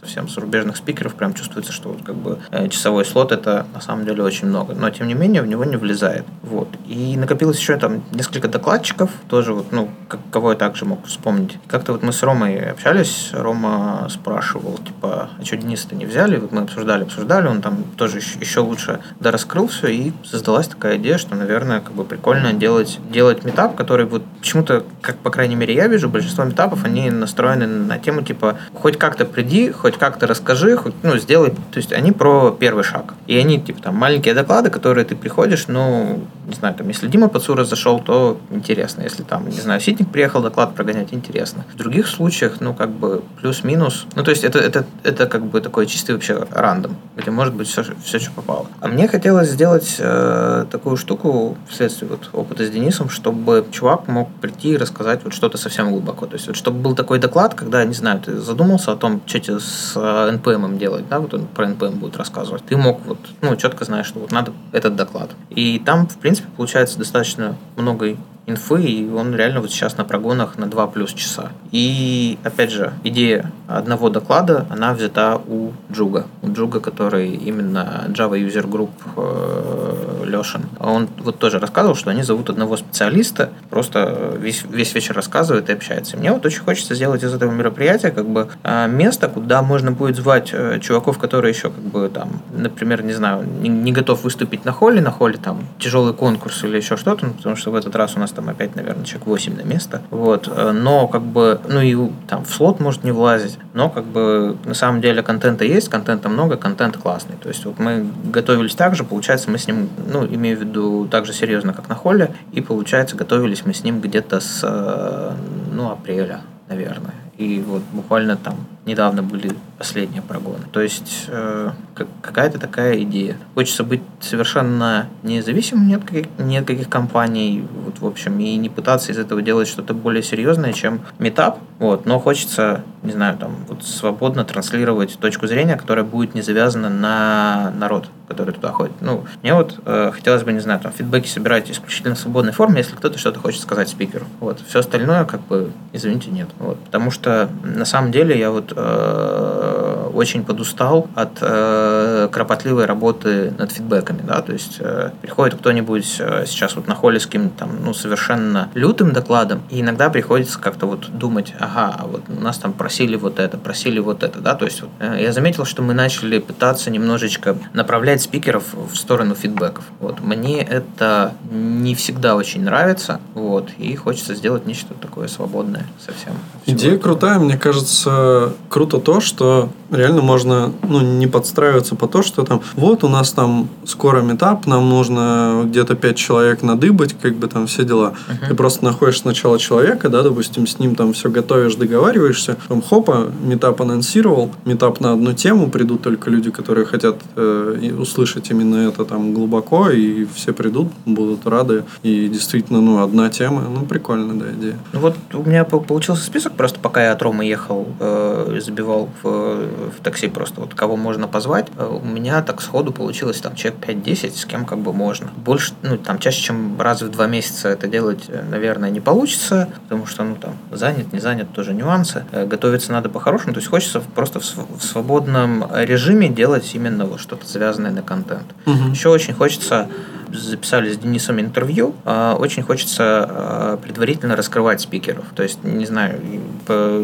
совсем зарубежных спикеров, прям чувствуется, что вот как бы э, часовой слот это на самом деле очень много. Но тем не менее в него не влезает. Вот. И накопилось еще там несколько докладчиков, тоже вот, ну, как- кого я также мог вспомнить. Как-то вот мы с Ромой общались, Рома спрашивал, типа, а что Дениса-то не взяли? Вот мы обсуждали, обсуждали, он там тоже еще, еще лучше дораскрыл все, и создалась такая идея, что, наверное, как бы прикольно делать, делать метап, который вот почему-то, как, по крайней мере, я вижу, большинство метапов, они настроены на тему, типа, хоть как-то приди, хоть как-то расскажи, хоть, ну, сделай, то есть они про первый шаг. И они, типа, там, маленькие доклады, которые ты приходишь, ну, не знаю, там, если Дима Пацура зашел, то интересно. Если там, не знаю, Ситник приехал доклад прогонять, интересно. В других случаях, ну, как бы, плюс-минус. Ну, то есть, это, это, это как бы такой чистый вообще рандом, где может быть все, все что попало. А мне хотелось сделать э, такую штуку вследствие вот опыта с Денисом, чтобы чувак мог прийти и рассказать вот что-то совсем глубоко. То есть, вот чтобы был такой доклад, когда, не знаю, ты задумался о том, что тебе с э, NPM делать, да, вот он про NPM будет рассказывать. Ты мог вот, ну, четко знаешь, что вот надо этот доклад. И там, в принципе, получается достаточно много инфы, и он реально вот сейчас на прогонах на 2 плюс часа. И, опять же, идея одного доклада, она взята у Джуга. У Джуга, который именно Java User Group э, Лешин. Он вот тоже рассказывал, что они зовут одного специалиста, просто весь, весь вечер рассказывает и общается. Мне вот очень хочется сделать из этого мероприятия как бы э, место, куда можно будет звать э, чуваков, которые еще как бы там, например, не знаю, не, не готов выступить на холле, на холле там тяжелый конкурс или еще что-то, ну, потому что в этот раз у нас там опять, наверное, человек 8 на место. Вот. Э, Но как бы, ну и там в слот может не влазить, но как бы на самом деле контента есть, контента много, контент классный. То есть вот мы готовились так же, получается, мы с ним, ну, имею в виду так же серьезно, как на холле, и получается, готовились мы с ним где-то с, э, ну, апреля, наверное. И вот буквально там недавно были последние прогоны. То есть э, как- какая-то такая идея. Хочется быть совершенно независимым ни от, каких, ни от каких компаний, вот, в общем, и не пытаться из этого делать что-то более серьезное, чем метап. Вот, но хочется, не знаю, там, вот свободно транслировать точку зрения, которая будет не завязана на народ, который туда ходит. Ну, мне вот э, хотелось бы, не знаю, там, фидбэки собирать исключительно в свободной форме, если кто-то что-то хочет сказать спикеру. Вот, все остальное, как бы, извините, нет. Вот, потому что, на самом деле, я вот э, очень подустал от э, кропотливой работы над фидбэками, да, то есть э, приходит кто-нибудь э, сейчас вот на холле с каким-то там, ну, совершенно лютым докладом, и иногда приходится как-то вот думать, ага, а вот нас там просили вот это, просили вот это, да, то есть вот, э, я заметил, что мы начали пытаться немножечко направлять спикеров в сторону фидбэков, вот, мне это не всегда очень нравится, вот, и хочется сделать нечто такое свободное совсем. Идея крутая, мне кажется, круто то, что реально можно ну, не подстраиваться по то, что там вот у нас там скоро метап, нам нужно где-то пять человек надыбать, как бы там все дела. Ты просто находишь сначала человека, да, допустим, с ним там все готовишь, договариваешься, там хопа, метап анонсировал, метап на одну тему, придут только люди, которые хотят э, услышать именно это там глубоко, и все придут, будут рады, и действительно, ну, одна тема, ну, прикольная, да, идея. Ну вот у меня пол- получился список, просто пока я от Ромы ехал, э, забивал в, в такси просто вот кого можно позвать. Э, У меня так сходу получилось там человек 5-10, с кем как бы можно. Больше, ну там чаще, чем раз в два месяца это делать, э, наверное, не получится, потому что, ну там, занят, не занят, тоже нюансы. Э, Готовиться надо по-хорошему, то есть хочется просто в св- в свободном режиме делать именно вот что-то завязанное на контент. Мгм. Еще очень хочется записали с Денисом интервью, э, очень хочется э, предварительно раскрывать спикеров. То есть, не знаю,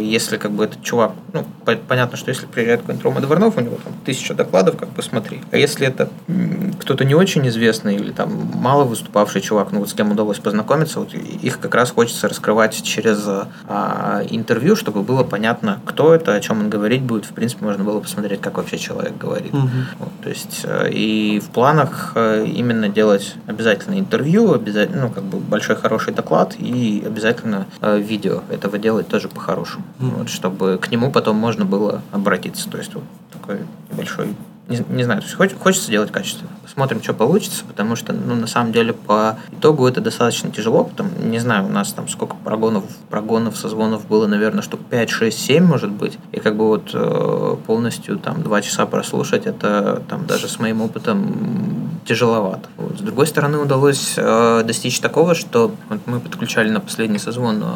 если как бы этот чувак, ну, понятно, что если приезжает какой-нибудь Рома Дворнов, у него там тысяча докладов, как бы смотри. А если это кто-то не очень известный или там мало выступавший чувак, ну вот с кем удалось познакомиться, вот их как раз хочется раскрывать через а, интервью, чтобы было понятно, кто это, о чем он говорить будет. В принципе, можно было посмотреть, как вообще человек говорит. Угу. Вот, то есть э, и в планах э, именно делать обязательно интервью, обязательно, ну как бы большой хороший доклад и обязательно э, видео этого делать тоже по-хорошему, угу. вот, чтобы к нему потом можно было обратиться. То есть вот такой небольшой не, не знаю, то есть хоч, хочется делать качественно. Посмотрим, что получится, потому что, ну, на самом деле, по итогу это достаточно тяжело, потому, не знаю, у нас там сколько прогонов, прогонов, созвонов было, наверное, штук 5, 6, 7, может быть, и как бы вот э, полностью там два часа прослушать, это там даже с моим опытом тяжеловато. Вот. С другой стороны, удалось э, достичь такого, что вот мы подключали на последний созвон э,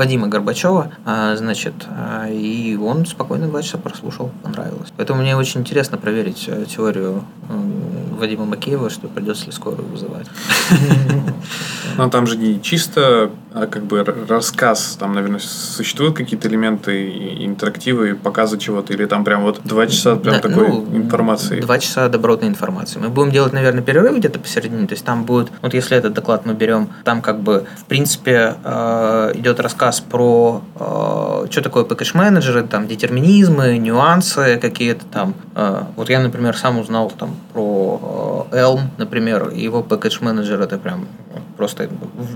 Вадима Горбачева, э, значит, э, и он спокойно два часа прослушал, понравилось. Поэтому мне очень интересно проверить э, теорию Вадима Макеева, что придется ли скорую вызывать. Но там же не чисто а как бы рассказ, там, наверное, существуют какие-то элементы интерактивы, показы чего-то, или там прям вот два часа прям да, такой ну, информации? Два часа добротной информации. Мы будем делать, наверное, перерыв где-то посередине, то есть там будет, вот если этот доклад мы берем, там как бы, в принципе, э, идет рассказ про, э, что такое пэкэш-менеджеры, там, детерминизмы, нюансы какие-то там. Э, вот я, например, сам узнал там про Elm, например, его пэкэдж-менеджер это прям просто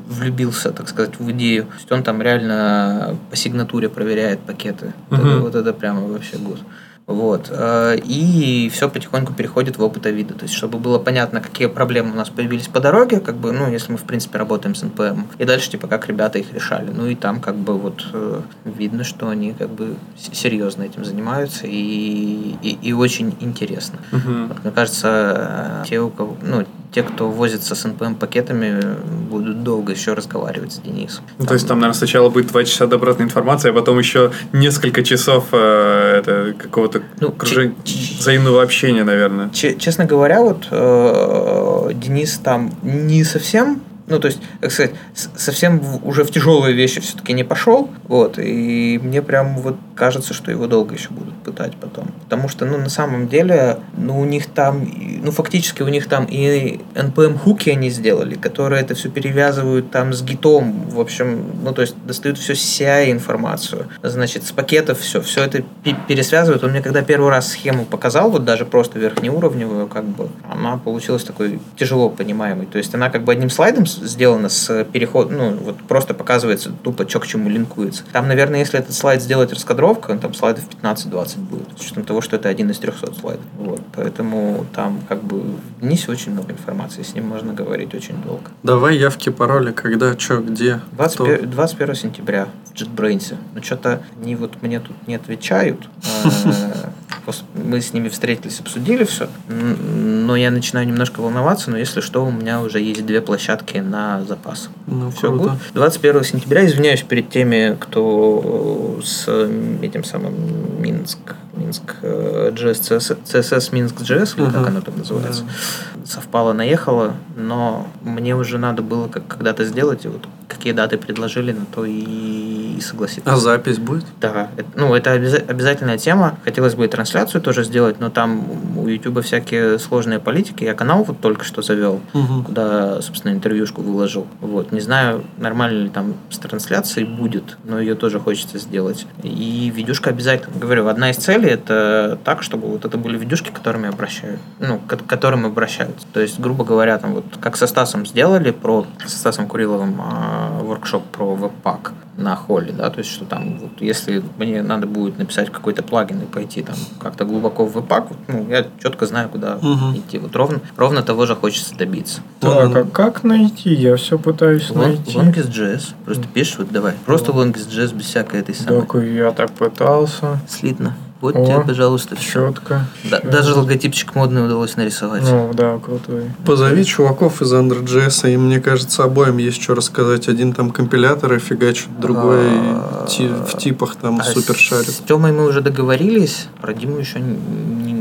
влюбился, так сказать, в идею. То есть он там реально по сигнатуре проверяет пакеты. Угу. Вот это прямо вообще гуд. Вот. Э, и все потихоньку переходит в опыт вида. То есть, чтобы было понятно, какие проблемы у нас появились по дороге, как бы, ну, если мы, в принципе, работаем с НПМ. И дальше, типа, как ребята их решали. Ну, и там, как бы, вот, э, видно, что они, как бы, серьезно этим занимаются и, и, и очень интересно. Угу. Вот, мне кажется, э, те, у кого, ну, те, кто возится с NPM-пакетами, будут долго еще разговаривать с Денисом. Ну, то есть там, наверное, сначала будет два часа добротной информации, а потом еще несколько часов э, это, какого-то ну, окружения, взаимного общения, наверное. Честно говоря, вот э, Денис там не совсем ну, то есть, как сказать, совсем уже в тяжелые вещи все-таки не пошел. Вот, и мне прям вот кажется, что его долго еще будут пытать потом. Потому что, ну, на самом деле, ну, у них там, ну, фактически у них там и NPM-хуки они сделали, которые это все перевязывают там с гитом. В общем, ну, то есть, достают все CI информацию. Значит, с пакетов все, все это пересвязывают. Он мне когда первый раз схему показал, вот даже просто верхнеуровневую, как бы, она получилась такой тяжело понимаемой. То есть, она как бы одним слайдом сделано с переходом, ну, вот просто показывается тупо, что к чему линкуется. Там, наверное, если этот слайд сделать раскадровкой, там слайдов 15-20 будет, с учетом того, что это один из 300 слайдов. Вот. Поэтому там как бы в нисе очень много информации, с ним можно говорить очень долго. Давай явки, пароли, когда, что, где, 21, 21 сентября в JetBrains. Ну, что-то они вот мне тут не отвечают. А, мы с ними встретились, обсудили все, но я начинаю немножко волноваться, но если что, у меня уже есть две площадки на запас. Ну, все круто. 21 сентября, извиняюсь перед теми, кто с этим самым Минск, Минск JS, CSS Минск JS, или uh-huh. как оно там называется, да. совпало, наехало, но мне уже надо было как когда-то сделать, и вот какие даты предложили, на то и, и согласиться. А запись будет? Да, это, ну это обяза- обязательная тема. Хотелось бы и трансляцию тоже сделать, но там у YouTube всякие сложные политики. Я канал вот только что завел, угу. куда, собственно, интервьюшку выложил. Вот, не знаю, нормально ли там с трансляцией будет, но ее тоже хочется сделать. И видюшка обязательно. Говорю, одна из целей это так, чтобы вот это были видюшки, которыми обращают, ну, к которым обращаются. То есть, грубо говоря, там вот как со Стасом сделали про со Стасом Куриловым а, воркшоп про веб-пак на холле, да, то есть что там, вот, если мне надо будет написать какой-то плагин и пойти там как-то глубоко в веб-пак, вот, ну, я четко знаю, куда угу. идти. Вот ровно, ровно того же хочется добиться. Так, а как найти? Я все пытаюсь Long, найти. Longest.js. Просто пишешь, вот давай. Просто Longest.js без всякой этой самой. Так, я так пытался. Слитно. Вот О, тебе, пожалуйста, все. Четко. Да, даже логотипчик модный удалось нарисовать. Ну, да, крутой. Позови чуваков из AndroJS, и мне кажется, обоим есть что рассказать. Один там компиляторы фигачит, другой а, в типах там а супер шарит. С Тёмой мы уже договорились, про Диму еще не,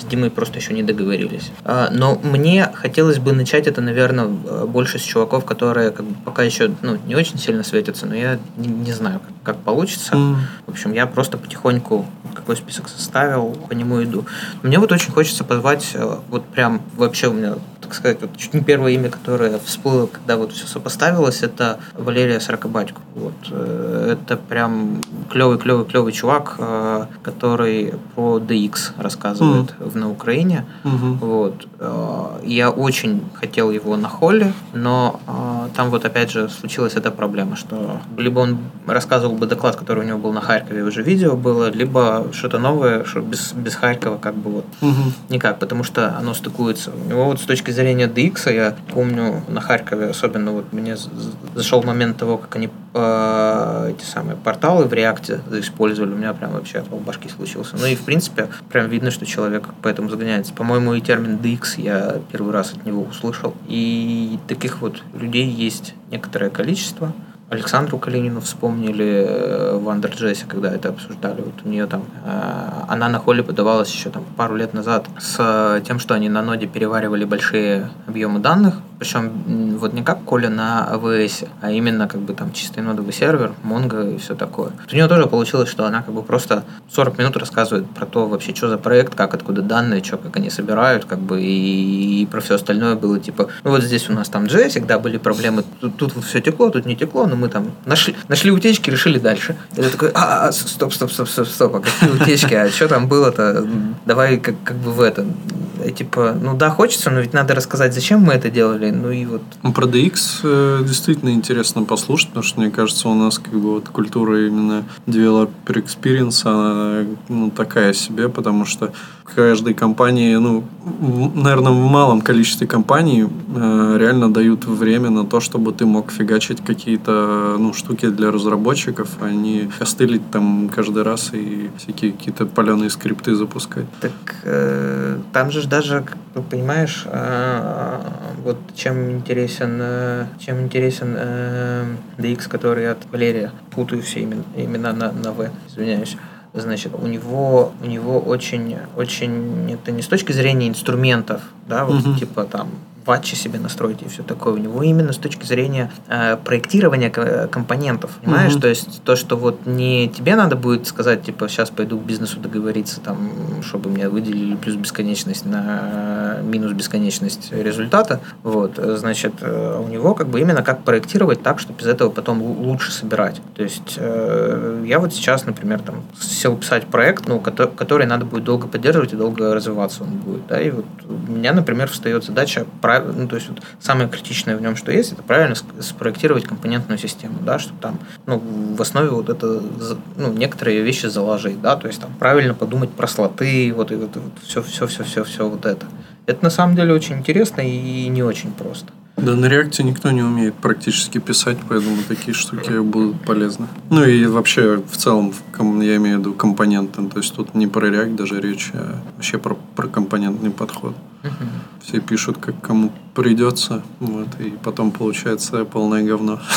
с Димой просто еще не договорились. А, но мне хотелось бы начать это, наверное, больше с чуваков, которые как бы пока еще ну, не очень сильно светятся, но я не, не знаю, как, как получится. Mm. В общем, я просто потихоньку какой список составил, по нему иду. Мне вот очень хочется позвать, э, вот прям вообще у меня так сказать, вот чуть не первое имя, которое всплыло, когда вот все сопоставилось, это Валерия Сорокобатько. Вот. Э, это прям клевый, клевый, клевый чувак, э, который про DX рассказывает mm. на Украине. Mm-hmm. Вот. Э, я очень хотел его на холле, но там вот опять же случилась эта проблема, что либо он рассказывал бы доклад, который у него был на Харькове, уже видео было, либо что-то новое, что без, без Харькова как бы вот mm-hmm. никак, потому что оно стыкуется. У него вот с точки зрения DX, я помню на Харькове, особенно вот мне зашел момент того, как они э, эти самые порталы в реакте использовали, у меня прям вообще отвал башки случился. Ну и в принципе, прям видно, что человек поэтому загоняется. По-моему, и термин DX я первый раз от него услышал. И таких вот людей есть некоторое количество. Александру Калинину вспомнили э, в Андерджессе, когда это обсуждали. Вот у нее там, э, она на холле подавалась еще там пару лет назад с тем, что они на ноде переваривали большие объемы данных, причем вот не как Коля на AWS, а именно как бы там чистый нодовый сервер, Mongo и все такое. У нее тоже получилось, что она как бы просто 40 минут рассказывает про то вообще, что за проект, как, откуда данные, что, как они собирают, как бы, и, и про все остальное было типа, ну вот здесь у нас там JS, всегда были проблемы, тут, тут все текло, тут не текло, но мы там нашли, нашли утечки, решили дальше. Я такой, а, стоп, стоп, стоп, стоп, стоп, а какие утечки, а что там было-то? Давай как, как бы в этом. И, типа, ну да, хочется, но ведь надо рассказать, зачем мы это делали, далее. Ну и вот. Ну, про DX э, действительно интересно послушать, потому что, мне кажется, у нас как бы вот культура именно developer experience, она ну, такая себе, потому что каждой компании, ну, наверное, в малом количестве компаний э, реально дают время на то, чтобы ты мог фигачить какие-то ну, штуки для разработчиков, а не костылить там каждый раз и всякие какие-то паленые скрипты запускать. Так э, там же даже, понимаешь, э, вот чем интересен, э, чем интересен э, DX, который от Валерия, путаю все имена, имена на, на В, извиняюсь значит, у него, у него очень, очень, это не с точки зрения инструментов, да, вот угу. типа там патчи себе настроить и все такое. У него именно с точки зрения э, проектирования компонентов, понимаешь? Mm-hmm. То есть то, что вот не тебе надо будет сказать, типа, сейчас пойду к бизнесу договориться, там, чтобы мне выделили плюс бесконечность на минус бесконечность результата, вот, значит, э, у него как бы именно как проектировать так, чтобы из этого потом лучше собирать. То есть э, я вот сейчас, например, там, сел писать проект, ну, который, который надо будет долго поддерживать и долго развиваться он будет, да, и вот у меня, например, встает задача ну, то есть вот самое критичное в нем, что есть, это правильно спроектировать компонентную систему, да, чтобы там, ну, в основе вот это, ну, некоторые вещи заложить, да, то есть там правильно подумать про слоты, вот, и вот, вот все, все, все, все, все вот это. Это на самом деле очень интересно и не очень просто. Да, на реакте никто не умеет практически писать, поэтому такие штуки будут полезны. Ну и вообще, в целом, я имею в виду компоненты. То есть тут не про реакт даже речь, а вообще про, про компонентный подход. Все пишут, как кому придется, вот, и потом получается полное говно.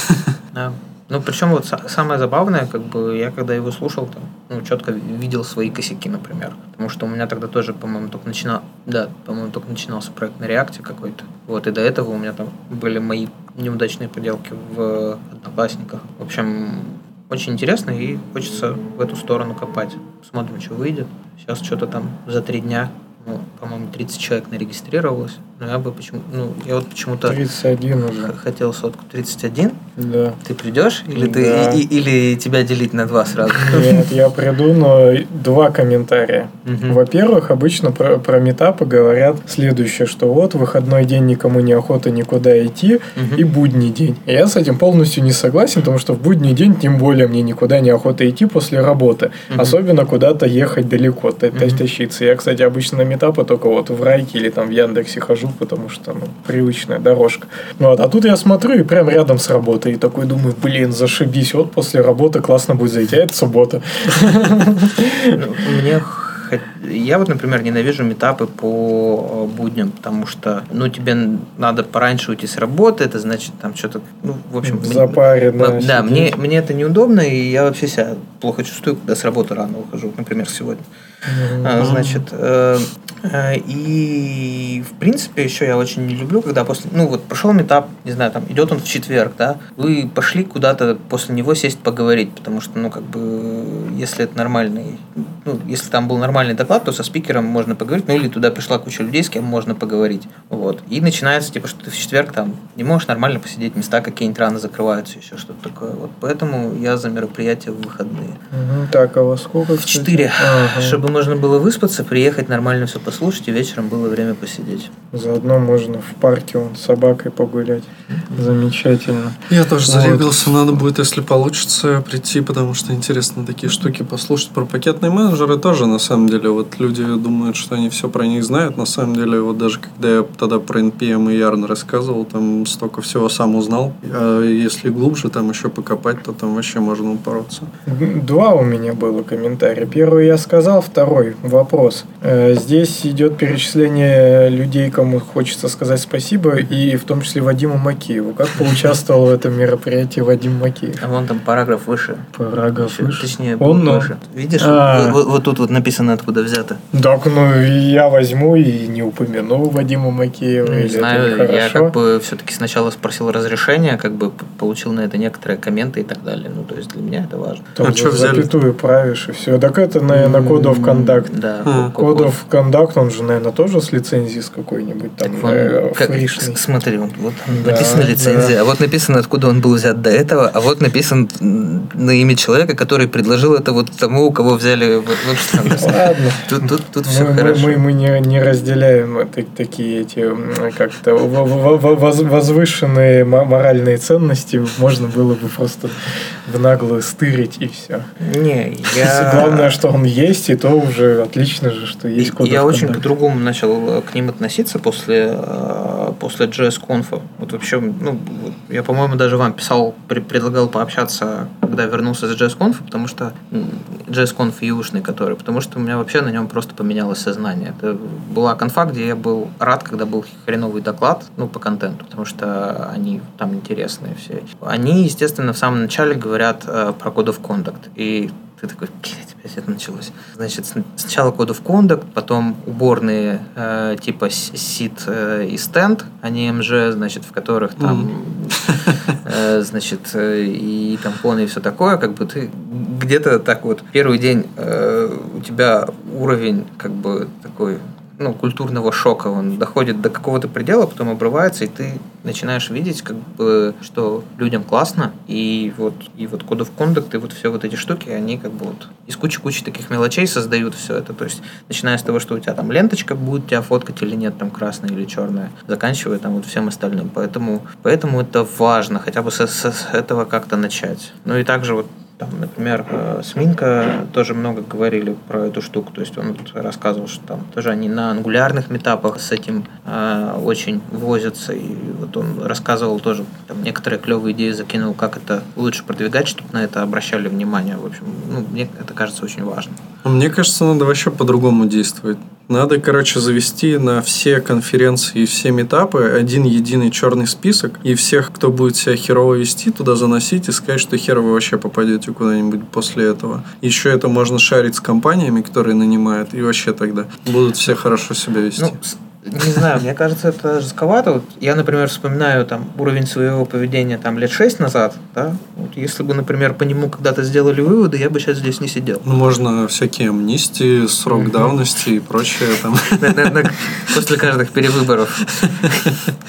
Да. Ну, причем вот самое забавное, как бы я когда его слушал, там, ну, четко видел свои косяки, например. Потому что у меня тогда тоже, по-моему, только начинал, да, по-моему, только начинался проект на реакте какой-то. Вот, и до этого у меня там были мои неудачные поделки в Одноклассниках. В общем, очень интересно и хочется в эту сторону копать. Смотрим, что выйдет. Сейчас что-то там за три дня ну, по-моему, 30 человек нарегистрировалось. Я бы почему ну, я вот почему-то 31 уже. хотел сотку 31. Да. Ты придешь? Или, да. ты, и, или тебя делить на два сразу? Нет, я приду, но два комментария. Угу. Во-первых, обычно про, про метапы говорят следующее, что вот выходной день никому не охота никуда идти, угу. и будний день. Я с этим полностью не согласен, потому что в будний день тем более мне никуда не охота идти после работы. Угу. Особенно куда-то ехать далеко, угу. тащиться. Я, кстати, обычно на метапы только вот в Райке или там в Яндексе хожу, потому что ну, привычная дорожка. Вот. А тут я смотрю и прям рядом с работой и такой думаю, блин, зашибись, вот после работы классно будет зайти, а это суббота. Мне я вот, например, ненавижу метапы по э, будням, потому что, ну, тебе надо пораньше уйти с работы, это значит, там что-то, ну, в общем... Запарено. мне- Да, мне, мне это неудобно, и я вообще себя плохо чувствую, когда с работы рано ухожу, например, сегодня. А, Значит, э, э, и в принципе еще я очень не люблю, когда после, ну вот прошел метап, не знаю, там идет он в четверг, да, вы пошли куда-то после него сесть поговорить, потому что, ну как бы, если это нормальный, ну если там был нормальный доклад, то со спикером можно поговорить, ну или туда пришла куча людей, с кем можно поговорить, вот. И начинается типа, что ты в четверг там не можешь нормально посидеть, места какие-нибудь рано закрываются, еще что-то такое, вот. Поэтому я за мероприятия в выходные. Мгм. Так, а во сколько? В? 4, Ага. чтобы можно было выспаться, приехать, нормально все послушать, и вечером было время посидеть. Заодно можно в парке вон, с собакой погулять. Замечательно. Я тоже Вот. зарегался, надо будет, если получится, прийти, потому что интересно такие штуки послушать. Про пакетные менеджеры тоже, на самом деле, вот люди думают, что они все про них знают. На самом деле, вот даже когда я тогда про NPM и Yarn рассказывал, там столько всего сам узнал. А если глубже там еще покопать, то там вообще можно упороться. Два у меня было комментария. Первый я сказал, второй вопрос. Э, Здесь идет перечисление людей, кому хочется сказать спасибо, и в том числе Вадиму Макееву. Как поучаствовал в этом мероприятии Вадим Макеев? А вон там параграф выше. Параграф выше. Точнее, Он, ну. выше. Видишь, А. вот, тут вот написано, откуда взято. Так, ну я возьму и не упомяну Вадима Макеева. Не знаю, я как бы все-таки сначала спросил разрешения, как бы получил на это некоторые комменты и так далее. Ну, то есть для меня это важно. Там А чё взяли? запятую правишь и все. Так это, наверное, Code of Conduct. Да, А. Code ко- of Conduct, он же, наверное, тоже с лицензией с какой-нибудь там Так э, как- фришный. с- смотри, вот, вот Да, написана лицензия, да. а вот написано, откуда он был взят до этого, а вот написан на имя человека, который предложил это вот тому, у кого взяли в- веб-стандарт. Ладно. Тут, тут, тут все Мы, хорошо. мы, мы не, не разделяем так- такие эти как-то возвышенные мо- моральные ценности. Можно было бы просто в наглую стырить и все. Не, я... Главное, что он есть, и то уже отлично же, что есть код. Я очень по-другому начал э, к ним относиться после, э, после JS Conf. Вот вообще, ну, я, по-моему, даже вам писал, предлагал пообщаться, когда вернулся с JS Conf, потому что JS Conf юшный, который, потому что у меня вообще на нем просто поменялось сознание. Это была конфа, где я был рад, когда был хреновый доклад, ну, по контенту, потому что они там интересные все. Они, естественно, в самом начале говорят э, про Code of Conduct. И ты такой, блядь, опять это началось. Значит, сначала Code of Conduct, потом уборные э, типа SIT э, и Stand, а не MG, значит, в которых там, э, значит, э, и тампоны и все такое, как бы ты где-то так вот первый день э, у тебя уровень как бы такой ну, культурного шока, он доходит до какого-то предела, потом обрывается, и ты начинаешь видеть, как бы, что людям классно, и вот, и вот Code of Conduct, и вот все вот эти штуки, они как бы вот из кучи-кучи таких мелочей создают все это, то есть, начиная с того, что у тебя там ленточка будет тебя фоткать или нет, там красная или черная, заканчивая там вот всем остальным, поэтому, поэтому это важно, хотя бы с, с- с этого как-то начать. Ну и также вот там, например, э, с Минко тоже много говорили про эту штуку. То есть он рассказывал, что там тоже они на ангулярных метапах с этим э, очень возятся. И вот он рассказывал тоже, там некоторые клевые идеи закинул, как это лучше продвигать, чтобы на это обращали внимание. В общем, ну, мне это кажется очень важно. Мне кажется, надо вообще по-другому действовать. Надо, короче, завести на все конференции и все метапы один единый черный список, и всех, кто будет себя херово вести, туда заносить и сказать, что хер вы вообще попадете куда-нибудь после этого. Еще это можно шарить с компаниями, которые нанимают, и вообще тогда будут все хорошо себя вести. Ну, не знаю, мне кажется, это жестковато. Вот я, например, вспоминаю там уровень своего поведения там лет шесть назад, да. Вот если бы, например, по нему когда-то сделали выводы, я бы сейчас здесь не сидел. Ну, можно всякие амнистии, срок давности и прочее там. После каждых перевыборов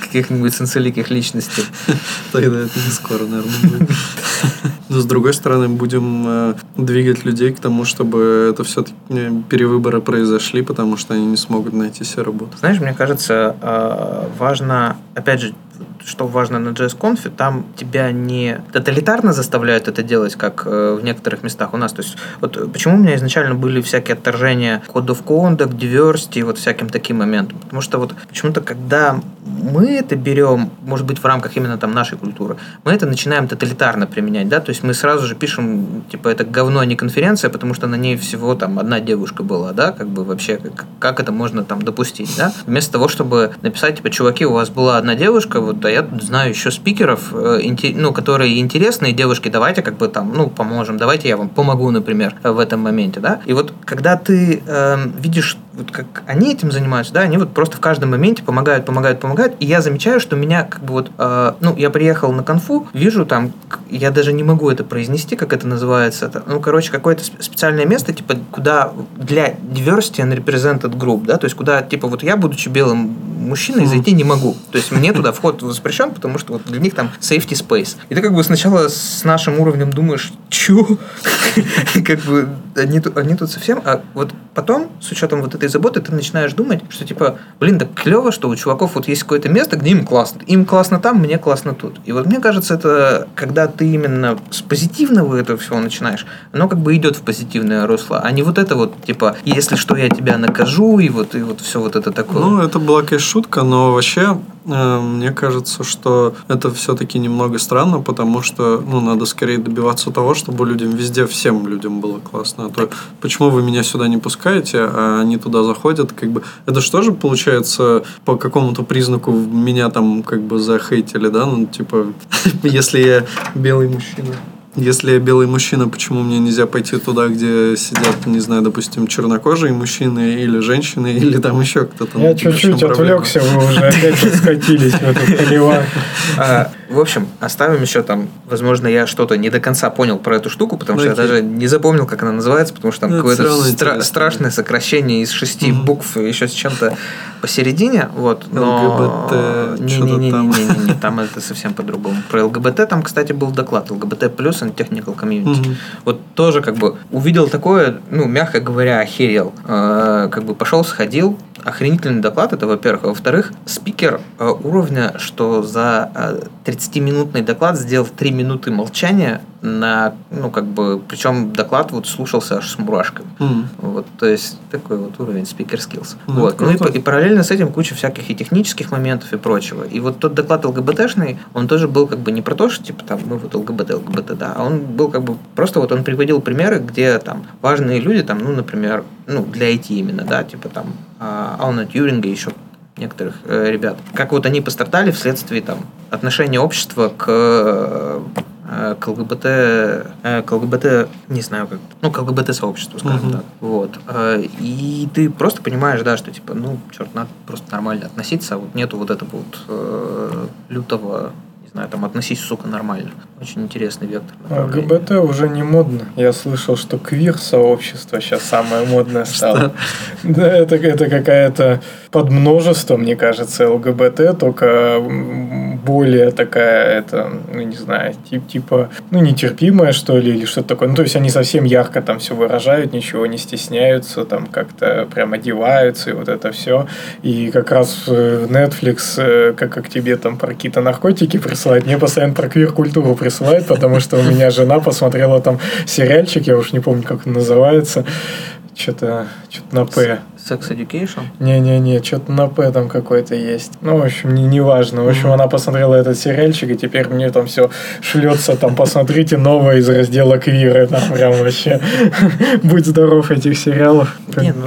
каких-нибудь санцеликих личностей. Тогда это не скоро, наверное, будет. С другой стороны, будем э, двигать людей к тому, чтобы это все-таки перевыборы произошли, потому что они не смогут найти себе работу. Знаешь, мне кажется, э, важно, опять же, что важно на JS-Conf, там тебя не тоталитарно заставляют это делать, как э, в некоторых местах у нас. То есть, вот почему у меня изначально были всякие отторжения of Conduct, Diversity, вот всяким таким моментом. Потому что вот почему-то, когда мы это берем, может быть, в рамках именно там нашей культуры, мы это начинаем тоталитарно применять, да, то есть мы сразу же пишем, типа, это говно, а не конференция, потому что на ней всего там одна девушка была, да, как бы вообще, как, как это можно там допустить, да, вместо того, чтобы написать, типа, чуваки, у вас была одна девушка, вот, я знаю еще спикеров, э, ну, которые интересные девушки, давайте как бы там, ну, поможем, давайте я вам помогу, например, в этом моменте, да, и вот когда ты э, видишь вот как они этим занимаются, да, они вот просто в каждом моменте помогают, помогают, помогают, и я замечаю, что меня как бы вот, э, ну, я приехал на конфу, вижу там, я даже не могу это произнести, как это называется, это, ну, короче, какое-то специальное место, типа, куда для diversity and represented group, да, то есть куда, типа, вот я, будучи белым мужчиной, зайти не могу, то есть мне туда вход воспрещен, потому что вот для них там safety space. И ты как бы сначала с нашим уровнем думаешь, чё? Как бы они, они тут совсем... А вот потом, с учетом вот этой заботы, ты начинаешь думать, что типа, блин, да клево, что у чуваков вот есть какое-то место, где им классно. Им классно там, мне классно тут. И вот мне кажется, это когда ты именно с позитивного этого всего начинаешь, оно как бы идет в позитивное русло, а не вот это вот, типа, если что, я тебя накажу, и вот, и вот все вот это такое. Ну, это была, конечно, шутка, но вообще мне кажется, что это все-таки немного странно, потому что ну, надо скорее добиваться того, чтобы людям везде, всем людям было классно. А то почему вы меня сюда не пускаете, а они туда заходят, как бы это что же получается по какому-то признаку меня там как бы захейтили, да, ну типа если я белый мужчина. Если я белый мужчина, почему мне нельзя пойти туда, где сидят, не знаю, допустим, чернокожие мужчины или женщины, или там еще кто-то? Я чуть-чуть отвлекся, вы уже опять скатились в эту поливанку. А, в общем, оставим еще там, возможно, я что-то не до конца понял про эту штуку, потому что я даже не запомнил, как она называется, потому что там Ну, какое-то страшное сокращение из шести букв, еще с чем-то посередине, вот, но... ЛГБТ, что-то там. Не-не-не, там это совсем по-другому. Про ЛГБТ там, кстати, был доклад, ЛГБТ плюс and technical community. Мгм. Вот тоже как бы увидел такое, ну, мягко говоря, охерел. Э, как бы пошел, сходил, охренительный доклад, это во-первых. А во-вторых, спикер э, уровня, что за э, 30-минутный доклад сделал 3 минуты молчания на, ну, как бы, причем доклад вот слушался аж с мурашками. М. Вот, то есть такой вот уровень speaker skills. Ну, вот. Ну и, и параллельно с этим куча всяких и технических моментов и прочего. И вот тот доклад ЛГБТшный, он тоже был как бы не про то, что типа там мы вот ЛГБТ, ЛГБТ, да, а он был как бы просто вот он приводил примеры, где там важные люди, там, ну, например, ну, для IT именно, да, типа там а, Алана Тьюринга, еще некоторых э, ребят, как вот они пострадали вследствие там отношения общества к э, к ЛГБТ, э, к ЛГБТ, не знаю как, ну, к ЛГБТ сообществу, скажем Мгм. так. Вот. Э, И ты просто понимаешь, да, что типа, ну, черт, надо просто нормально относиться, а вот нету вот этого вот э, лютого, не знаю, там, относись, сука, нормально. Очень интересный вектор. направления. ЛГБТ уже не модно. Я слышал, что квир-сообщество сейчас самое модное стало. Да, это, это какая-то подмножество, мне кажется, ЛГБТ, только более такая, это, ну, не знаю, тип, типа, ну, нетерпимая, что ли, или что-то такое. Ну, то есть они совсем ярко там все выражают, ничего не стесняются, там как-то прям одеваются, и вот это все. И как раз э, Netflix, э, как, как тебе там про какие-то наркотики присылает, мне постоянно про квир-культуру присылает, потому что у меня жена посмотрела там сериальчик, я уж не помню, как он называется, что-то что на П. Sex Education? Не-не-не, что-то на П там какой-то есть. Ну, в общем, не, не важно. В общем, она посмотрела этот сериальчик, и теперь мне там все шлется. Там, посмотрите, новое из раздела квиры. Там прям вообще будь здоров этих сериалов. Не, ну,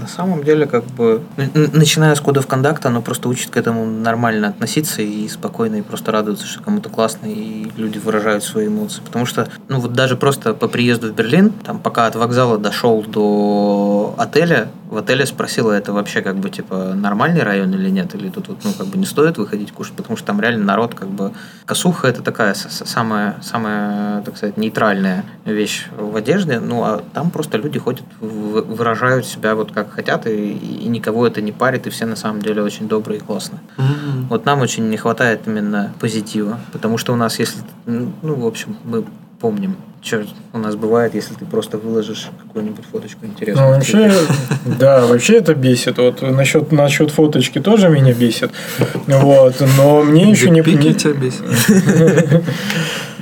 на самом деле, как бы, начиная с кодов кондакта, оно просто учит к этому нормально относиться и спокойно, и просто радоваться, что кому-то классно, и люди выражают свои эмоции. Потому что, ну, вот даже просто по приезду в Берлин, там, пока от вокзала дошел до отеля, в отеле спросила, это вообще, как бы, типа, нормальный район или нет, или тут, вот, ну, как бы, не стоит выходить кушать, потому что там реально народ, как бы, косуха это такая самая, самая, так сказать, нейтральная вещь в одежде, ну, а там просто люди ходят, выражают себя вот как хотят, и, и никого это не парит, и все на самом деле очень добрые и классные. М. Вот нам очень не хватает именно позитива, потому что у нас, если, ну, в общем, мы помним что у нас бывает, если ты просто выложишь какую-нибудь фоточку Ну, интересную. вообще, да, вообще это бесит. Вот насчет, насчет фоточки тоже меня бесит. Вот, но мне еще не... Пики тебя бесит.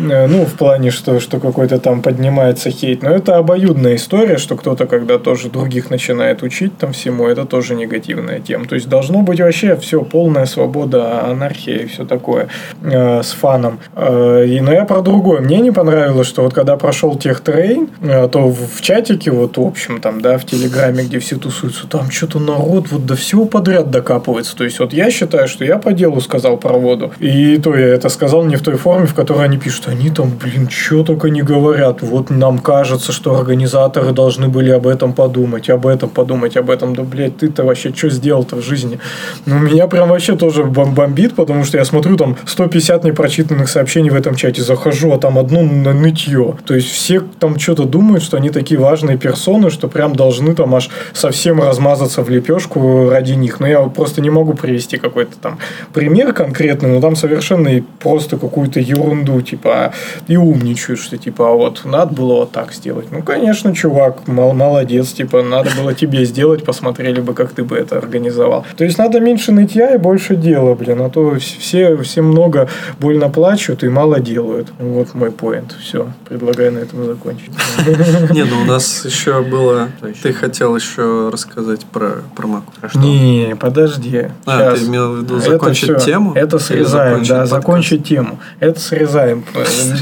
Ну, в плане, что, что какой-то там поднимается хейт. Но это обоюдная история, что кто-то, когда тоже других начинает учить там всему, это тоже негативная тема. То есть должно быть вообще все полная свобода, анархия и все такое э, с фаном. Э, и, но я про другое. Мне не понравилось, что вот когда прошел техтрейн, э, то в, чатике, вот в общем там, да, в Телеграме, где все тусуются, там что-то народ вот до всего подряд докапывается. То есть вот я считаю, что я по делу сказал про воду. И то я это сказал не в той форме, в которой они пишут. Они там, блин, что только не говорят. Вот нам кажется, что организаторы должны были об этом подумать, об этом подумать, об этом. Да, блядь, ты-то вообще что сделал-то в жизни? Ну, меня прям вообще тоже бом- бомбит, потому что я смотрю там 150 непрочитанных сообщений в этом чате, захожу, а там одно на нытье. То есть все там что-то думают, что они такие важные персоны, что прям должны там аж совсем размазаться в лепешку ради них. Но я просто не могу привести какой-то там пример конкретный, но там совершенно просто какую-то ерунду, типа, а, и умничают, что типа, а вот надо было вот так сделать. Ну, конечно, чувак, мол- молодец, типа, надо было тебе сделать, посмотрели бы, как ты бы это организовал. То есть надо меньше нытья и больше дела, блин, а то вс- все, все много больно плачут и мало делают. Вот мой поинт. Все, предлагаю на этом закончить. Не, ну у нас еще было... Ты хотел еще рассказать про, про Маку. Про что? Не, подожди. А, ты имел в виду закончить тему? Это срезаем, да, закончить тему. Это срезаем.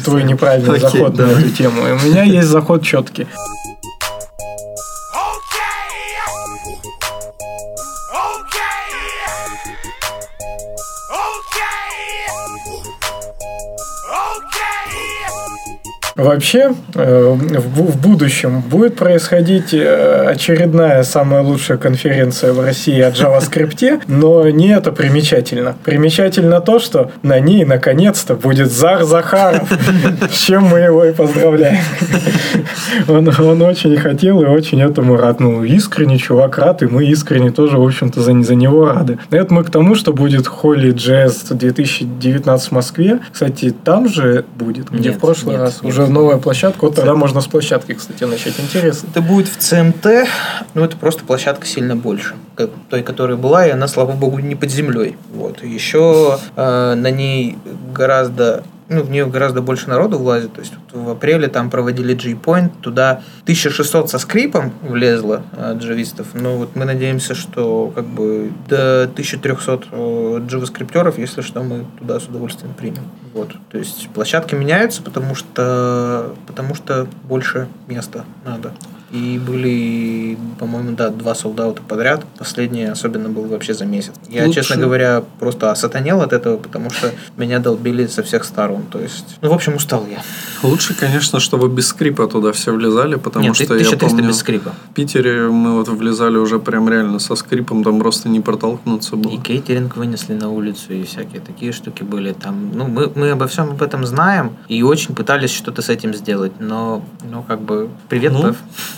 Твой неправильный заход на эту тему. У меня есть заход четкий. Вообще, э, в бу- в будущем будет происходить э, очередная самая лучшая конференция в России о JavaScript, но не это примечательно. Примечательно то, что на ней наконец-то будет Зар Захаров, с чем мы его и поздравляем. Он, он очень хотел и очень этому рад. Ну, искренне чувак рад, и мы искренне тоже, в общем-то, за, за него рады. Это мы к тому, что будет Холли Jazz 2019 в Москве. Кстати, там же будет, где Нет, в прошлый нет, раз. нет. Уже новая площадка. Вот тогда можно с площадки, кстати, начать. Интересно. Это будет в ЦМТ, ну это просто площадка сильно больше, той, которая была, и она, слава богу, не под землей. Вот. Еще э, на ней гораздо ну, в нее гораздо больше народу влазит. То есть вот в апреле там проводили G-Point, туда 1600 со скрипом влезло э, джавистов. Но вот мы надеемся, что как бы до 1300 э, джаваскриптеров, если что, мы туда с удовольствием примем. Вот. То есть площадки меняются, потому что, потому что больше места надо. И были, по-моему, да, два солдата подряд. Последний особенно был вообще за месяц. Я, Лучше- честно говоря, просто осатанел от этого, потому что меня долбили со всех сторон. То есть, ну, в общем, устал я. Лучше, конечно, чтобы без скрипа туда все влезали, потому Нет, что я 1300 помню... без скрипа. В Питере мы вот влезали уже прям реально со скрипом, там просто не протолкнуться было. И кейтеринг вынесли на улицу, и всякие такие штуки были там. Ну, мы, мы обо всем об этом знаем, и очень пытались что-то с этим сделать, но, ну, как бы, привет, Ну, Пэв.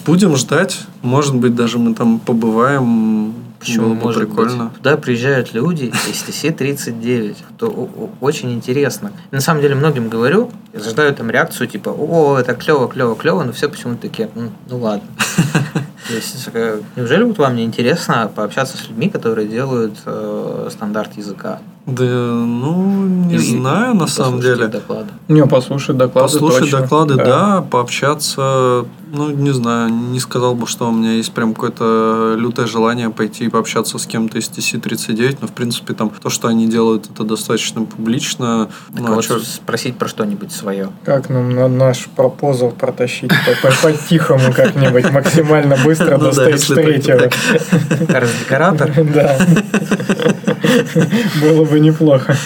Будем ждать. Может быть, даже мы там побываем. Почему Было бы может прикольно. быть? Туда приезжают люди из TC-39, то очень интересно. На самом деле многим говорю, ожидаю там реакцию типа, о, это клево, клево, клево, но все почему-то такие, «М, ну ладно. То есть, э, неужели вот вам не интересно пообщаться с людьми, которые делают э, стандарт языка? Да, ну, не И- знаю, и на самом деле. доклады. Не, послушать доклады Послушать точно. доклады, да. пообщаться, ну, не знаю, не сказал бы, что у меня есть прям какое-то лютое желание пойти и пообщаться с кем-то из TC39, но, в принципе, там, то, что они делают, это достаточно публично. Так Ну, а вот, чё- спросить про что-нибудь свое. Как нам на наш пропозал протащить по- по- по-тихому как-нибудь, максимально быстро Ну до третьего. Раз-декоратор? Да. Было бы неплохо.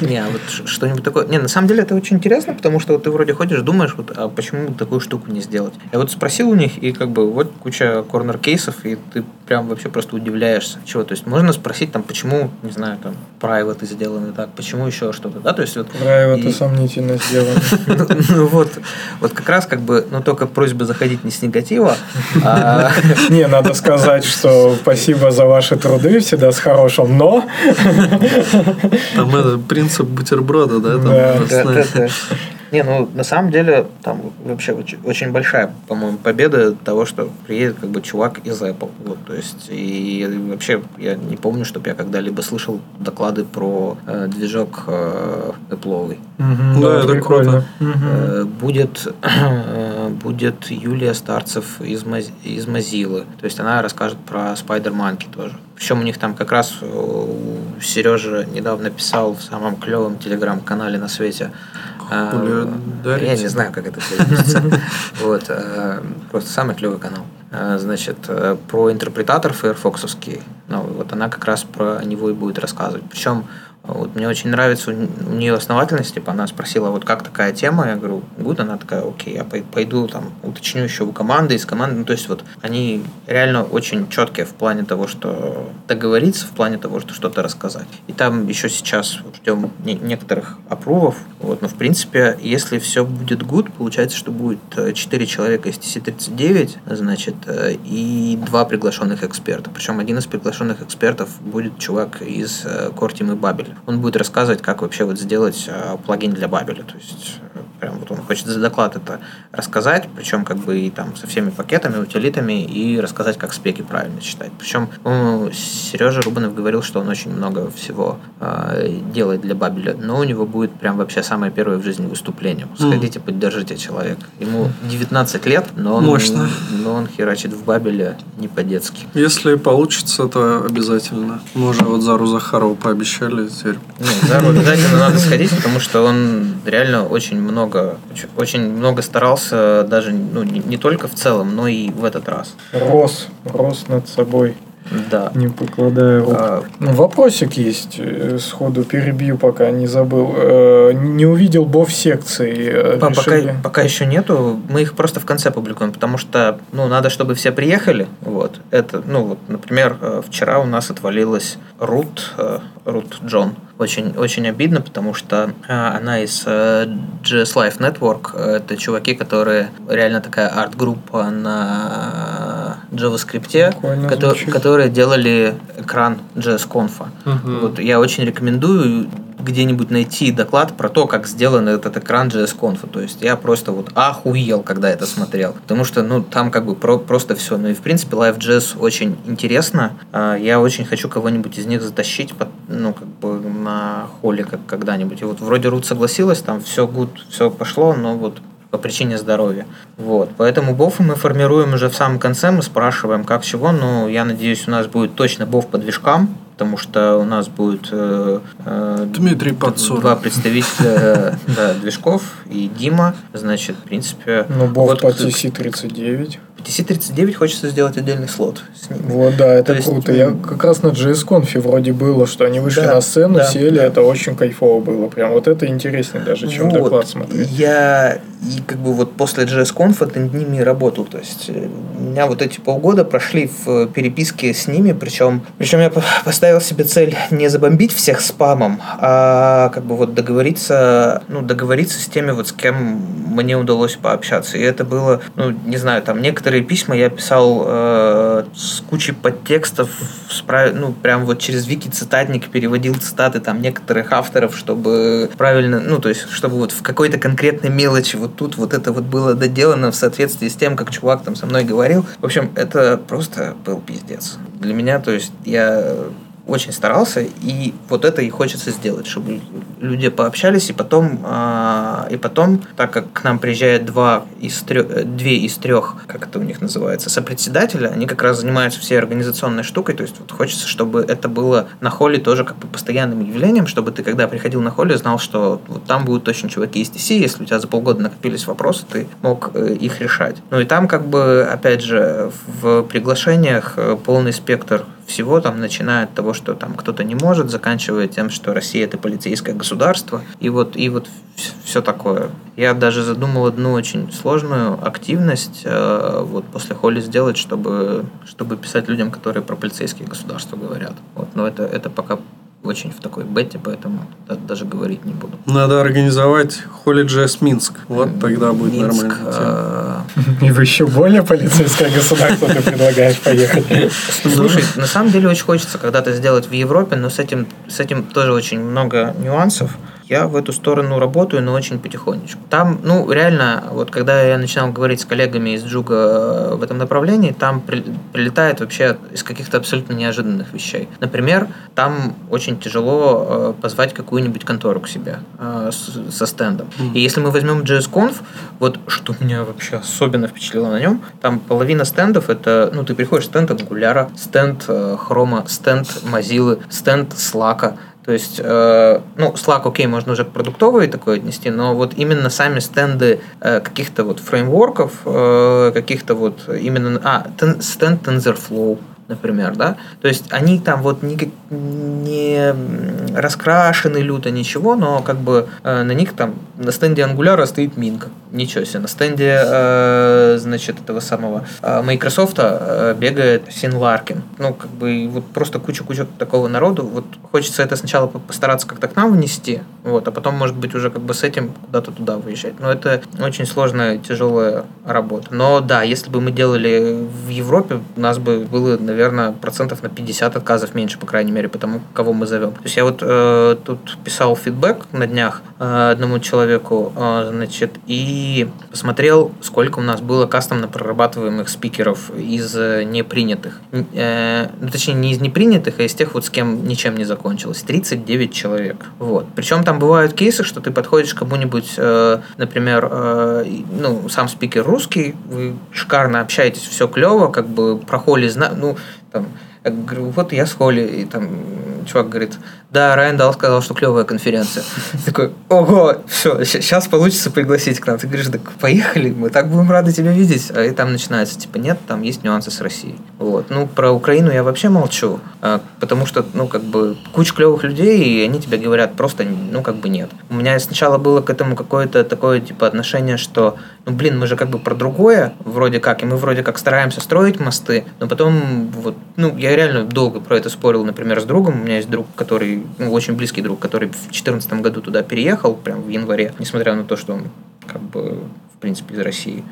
Не, а вот что-нибудь такое. Не, на самом деле это очень интересно, потому что вот ты вроде ходишь, думаешь, вот, а почему бы такую штуку не сделать? Я вот спросил у них, и как бы вот куча корнер-кейсов, и ты прям вообще просто удивляешься. Чего? То есть можно спросить, там, почему, не знаю, там, private сделаны так, почему еще что-то, да? То есть вот... Это и- сомнительно сделано. Ну вот, вот как раз как бы, ну только просьба заходить не с негатива, а Не, надо сказать, что спасибо за ваши труды, всегда с хорошим, но... Там это принцип бутерброда, да? Да, да, да. Не, ну на самом деле там вообще очень, очень большая, по-моему, победа того, что приедет как бы чувак из Apple. Вот, то есть и вообще я не помню, чтобы я когда-либо слышал доклады про э, движок э, Apple. Мгм, Да, это прикольно. круто. Мгм. Э, Будет, э, будет Юлия Старцев из, Моз- из Mozilla. То есть она расскажет про Spider Monkey тоже. Причем у них там как раз Сережа недавно писал в самом клевом телеграм-канале на свете. Дарите? Я не знаю, как это произносится. Вот, э, просто самый клевый канал. Э, Значит, э, про интерпретатор Firefoxовский. Ну, вот она как раз про него и будет рассказывать. Причем вот мне очень нравится у нее основательность, типа она спросила, вот как такая тема, я говорю, гуд, она такая, окей, я пой- пойду там уточню еще у команды, из команды, ну то есть вот они реально очень четкие в плане того, что договориться, в плане того, что что-то рассказать. И там еще сейчас ждем не- некоторых опрувов, вот, но в принципе, если все будет гуд, получается, что будет 4 человека из TC39, значит, э, и два приглашенных эксперта. Причем один из приглашенных экспертов будет чувак из э, Core Team и Бабеля. Он будет рассказывать, как вообще вот сделать э, плагин для Бабеля. То есть э, прям вот он хочет за доклад это рассказать, причем как бы и там со всеми пакетами, утилитами, и рассказать, как спеки правильно читать. Причем Сережа Рубанов говорил, что он очень много всего э, делает для Бабеля, но у него будет прям вообще самое первое в жизни выступление. Сходите, поддержите человека. Ему 19 лет, но он, Мощно. но он херачит в Бабеле не по-детски. Если получится, то обязательно. Мы уже вот Зару Захарову пообещали, теперь Ну, Зару обязательно надо сходить, потому что он реально очень много, очень- очень много старался, даже ну, не, не только в целом, но и в этот раз. Рос, рос над собой, Да. не покладая рук. А, Ну, Вопросик есть, э, сходу перебью, пока не забыл. Э, Не увидел бов секции. э, По- Пока, решили- пока еще нету, мы их просто в конце публикуем, потому что, ну, надо, чтобы все приехали, вот, это, ну, вот, например, вчера у нас отвалилась Рут, Рут Джон, очень, очень обидно, потому что э, она из э, GS Life Network, это чуваки, которые реально такая арт-группа на JavaScript, звучит. которые делали экран JS-конфа. Вот я очень рекомендую где-нибудь найти доклад про то, как сделан этот экран JS-конфа. То есть я просто вот охуел, когда это смотрел. Потому что, ну, там как бы про- просто все. Ну и, в принципе, Live.js очень интересно. А, Я очень хочу кого-нибудь из них затащить, под- ну, как бы на холле как когда-нибудь. И вот вроде Рут согласилась, там все good, все пошло, но вот по причине здоровья. Вот. Поэтому бофы мы формируем уже в самом конце, мы спрашиваем, как чего. Ну, я надеюсь, у нас будет точно боф по движкам, потому что у нас будет э, э, Дмитрий Подсоров. два представителя э, да, движков и Дима. Значит, в принципе... Ну, бов вот по к- TC39. По TC39 хочется сделать отдельный слот с ними. Вот, да, это То есть, круто. м, Я как раз на JS-конфе вроде было, что они вышли Да, на сцену, да, сели, да. это очень кайфово было. Прям вот это интереснее даже, чем Вот. доклад смотреть. Я и как бы вот после JS-конфа над ними работал. То есть э, у меня вот эти полгода прошли в переписке с ними, причем, причем я по- поставил себе цель не забомбить всех спамом, а как бы вот договориться, ну, договориться с теми, вот с кем мне удалось пообщаться. И это было, ну, не знаю, там некоторые письма я писал э, с кучей подтекстов, с прав- ну, прям вот через вики-цитатник переводил цитаты там некоторых авторов, чтобы правильно, ну, то есть, чтобы вот в какой-то конкретной мелочи вот тут вот это вот было доделано в соответствии с тем, как чувак там со мной говорил. В общем, это просто был пиздец. Для меня, то есть, я очень старался, и вот это и хочется сделать, чтобы люди пообщались, и потом, а, и потом, так как к нам приезжает два из трех, э, две из трех, как это у них называется, сопредседателя, они как раз занимаются всей организационной штукой, то есть вот хочется, чтобы это было на холле тоже как бы постоянным явлением, чтобы ты, когда приходил на холле, знал, что вот там будут точно чуваки из TC, если у тебя за полгода накопились вопросы, ты мог э, их решать. Ну и там как бы, опять же, в приглашениях э, полный спектр всего, там, начиная от того, что там кто-то не может, заканчивая тем, что Россия это полицейское государство, и вот, и вот все такое. Я даже задумал одну очень сложную активность э, вот после холли сделать, чтобы, чтобы писать людям, которые про полицейские государства говорят. Вот, но это, это пока очень в такой бете, поэтому да- даже говорить не буду. Надо организовать Jazz Минск. Вот тогда будет Минск, нормально. э, И в еще более полицейское государство ты предлагаешь поехать. Слушай, на самом деле очень хочется когда-то сделать в Европе, но с этим, с этим тоже очень много нюансов. Я в эту сторону работаю, но очень потихонечку. Там, ну, реально, вот когда я начинал говорить с коллегами из Джуга э, в этом направлении, там при, прилетает вообще из каких-то абсолютно неожиданных вещей. Например, там очень тяжело э, позвать какую-нибудь контору к себе э, с, со стендом. И если мы возьмем JSConf, вот что меня вообще особенно впечатлило на нем, там половина стендов это, ну, ты приходишь стенд Angular, стенд э, Chrome, стенд Mozilla, стенд Slack, то есть, э, ну, Slack, окей, можно уже к продуктовой такой отнести, но вот именно сами стенды э, каких-то вот фреймворков, э, каких-то вот именно... А, тен, стенд TensorFlow, например, да, то есть они там вот не, не раскрашены люто ничего, но как бы э, на них там на стенде Angular стоит Минка, ничего себе, на стенде, э, значит, этого самого э, Microsoft э, бегает Син Ларкин, ну как бы вот просто куча-куча такого народу, вот хочется это сначала постараться как-то к нам внести, вот, а потом может быть уже как бы с этим куда-то туда выезжать, но это очень сложная, тяжелая работа, но да, если бы мы делали в Европе, у нас бы было, наверное, процентов на 50 отказов меньше, по крайней мере, потому кого мы зовем. То есть я вот э, тут писал фидбэк на днях э, одному человеку, э, значит, и посмотрел, сколько у нас было кастомно прорабатываемых спикеров из э, непринятых. Э, ну, точнее, не из непринятых, а из тех, вот с кем ничем не закончилось. 39 человек. Вот. Причем там бывают кейсы, что ты подходишь к кому-нибудь, э, например, э, ну, сам спикер русский, вы шикарно общаетесь, все клево, как бы про холи, ну, там, я говорю, вот я с Холли, и там чувак говорит, да, Райан Дал сказал, что клевая конференция. Такой, ого, все, сейчас получится пригласить к нам. Ты говоришь, так поехали, мы так будем рады тебя видеть. А и там начинается, типа, нет, там есть нюансы с Россией. Вот. Ну, про Украину я вообще молчу, а, потому что, ну, как бы, куча клевых людей, и они тебе говорят просто, ну, как бы нет. У меня сначала было к этому какое-то такое, типа, отношение, что, ну, блин, мы же как бы про другое, вроде как, и мы вроде как стараемся строить мосты, но потом, вот, ну, я реально долго про это спорил, например, с другом. У меня есть друг, который, ну, очень близкий друг, который в 2014 году туда переехал, прям в январе, несмотря на то, что он, как бы, в принципе, из России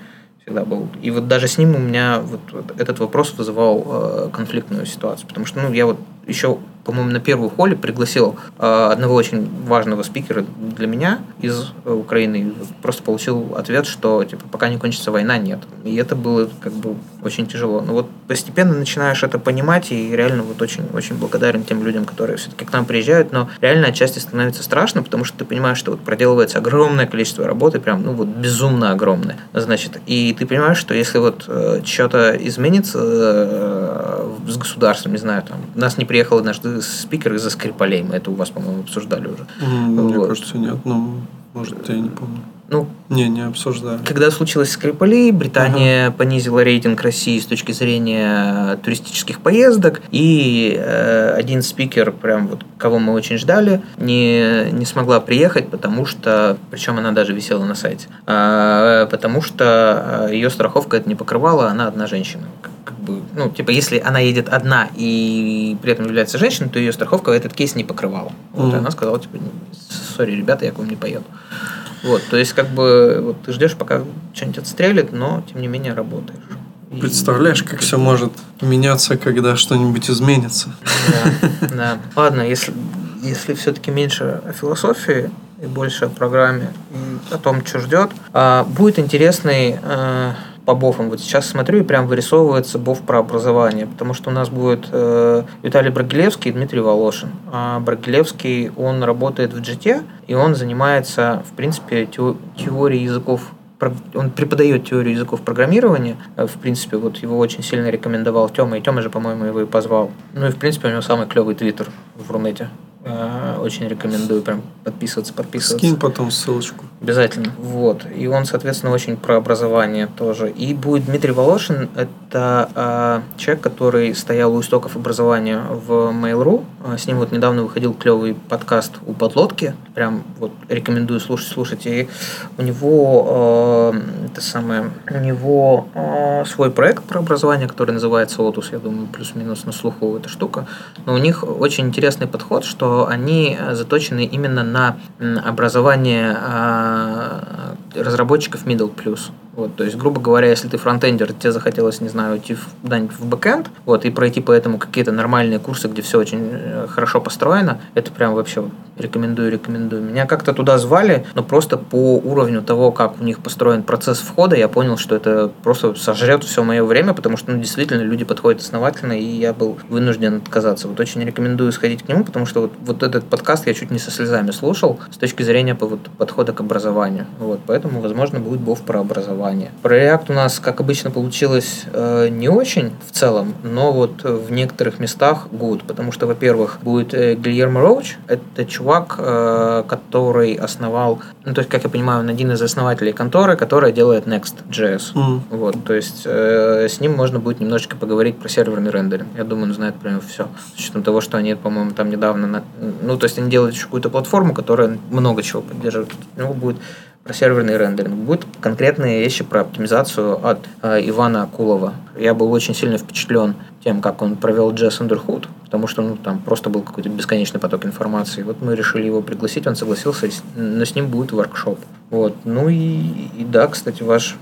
всегда был. И вот даже с ним у меня вот, вот этот вопрос вызывал э, конфликтную ситуацию, потому что, ну, я вот еще по-моему, на первую холле пригласил э, одного очень важного спикера для меня из э, Украины. Просто получил ответ, что типа пока не кончится война, нет. И это было как бы очень тяжело. Но вот постепенно начинаешь это понимать, и реально вот очень, очень благодарен тем людям, которые все-таки к нам приезжают. Но реально отчасти становится страшно, потому что ты понимаешь, что вот проделывается огромное количество работы, прям, ну вот безумно огромное. Значит, и ты понимаешь, что если вот э, что-то изменится э, с государством, не знаю, там, нас не приехал однажды спикер из-за Скрипалей. Мы это у вас, по-моему, обсуждали уже. Мне вот. кажется, нет. Ну, может, я не помню. Ну, не, не обсуждали. Когда случилось Скрипали, Британия ага. понизила рейтинг России с точки зрения туристических поездок, и э, один спикер, прям вот кого мы очень ждали, не, не смогла приехать, потому что, причем она даже висела на сайте, э, потому что э, ее страховка это не покрывала, она одна женщина. Как бы, ну, типа, если она едет одна и при этом является женщиной, то ее страховка этот кейс не покрывала. Вот, mm. и она сказала, типа, сори, ребята, я к вам не поеду. Вот, то есть, как бы, вот ты ждешь, пока что-нибудь отстрелит, но, тем не менее, работаешь. Представляешь, как все может меняться, когда что-нибудь изменится. Да, да. Ладно, если, если все-таки меньше о философии и больше о программе и о том, что ждет, а, будет интересный э, по бофам. Вот сейчас смотрю и прям вырисовывается боф про образование, потому что у нас будет э, Виталий Брагилевский и Дмитрий Волошин. А Брагилевский, он работает в GT, и он занимается, в принципе, теорией языков он преподает теорию языков программирования. Э, в принципе, вот его очень сильно рекомендовал Тёма, и Тёма же, по-моему, его и позвал. Ну и, в принципе, у него самый клевый твиттер в Рунете. Э, очень рекомендую прям подписываться, подписываться. Скинь потом ссылочку. Обязательно. Вот. И он, соответственно, очень про образование тоже. И будет Дмитрий Волошин. Это э, человек, который стоял у истоков образования в Mail.ru. Э, с ним вот недавно выходил клевый подкаст у подлодки. Прям вот рекомендую слушать, слушать. И у него самое, у него э, свой проект про образование, который называется Otus. Я думаю, плюс-минус на слуху эта штука. Но у них очень интересный подход, что они заточены именно на образование а, разработчиков middle plus. Вот, то есть, грубо говоря, если ты фронтендер, тебе захотелось, не знаю, уйти в, куда-нибудь в бэкенд, вот, и пройти по этому какие-то нормальные курсы, где все очень э, хорошо построено, это прям вообще Рекомендую, рекомендую. Меня как-то туда звали, но просто по уровню того, как у них построен процесс входа, я понял, что это просто сожрет все мое время, потому что ну, действительно люди подходят основательно, и я был вынужден отказаться. Вот очень рекомендую сходить к нему, потому что вот, вот этот подкаст я чуть не со слезами слушал с точки зрения вот, подхода к образованию. Вот, поэтому, возможно, будет бов про образование. Про React у нас, как обычно, получилось э, не очень в целом, но вот в некоторых местах good, потому что, во-первых, будет э, Гильермо Роуч, это чувак, э, который основал, ну, то есть, как я понимаю, он один из основателей конторы, которая делает Next.js. Mm. Вот, то есть, э, с ним можно будет немножечко поговорить про серверный рендеринг. Я думаю, он знает прямо все. С учетом того, что они, по-моему, там недавно, на, ну, то есть, они делают еще какую-то платформу, которая много чего поддерживает. У него будет про серверный рендеринг. Будут конкретные вещи про оптимизацию от э, Ивана Акулова. Я был очень сильно впечатлен тем, как он провел Jazz Underhood, потому что ну, там просто был какой-то бесконечный поток информации. Вот мы решили его пригласить, он согласился, но с ним будет воркшоп. Вот. Ну и, и да, кстати, ваш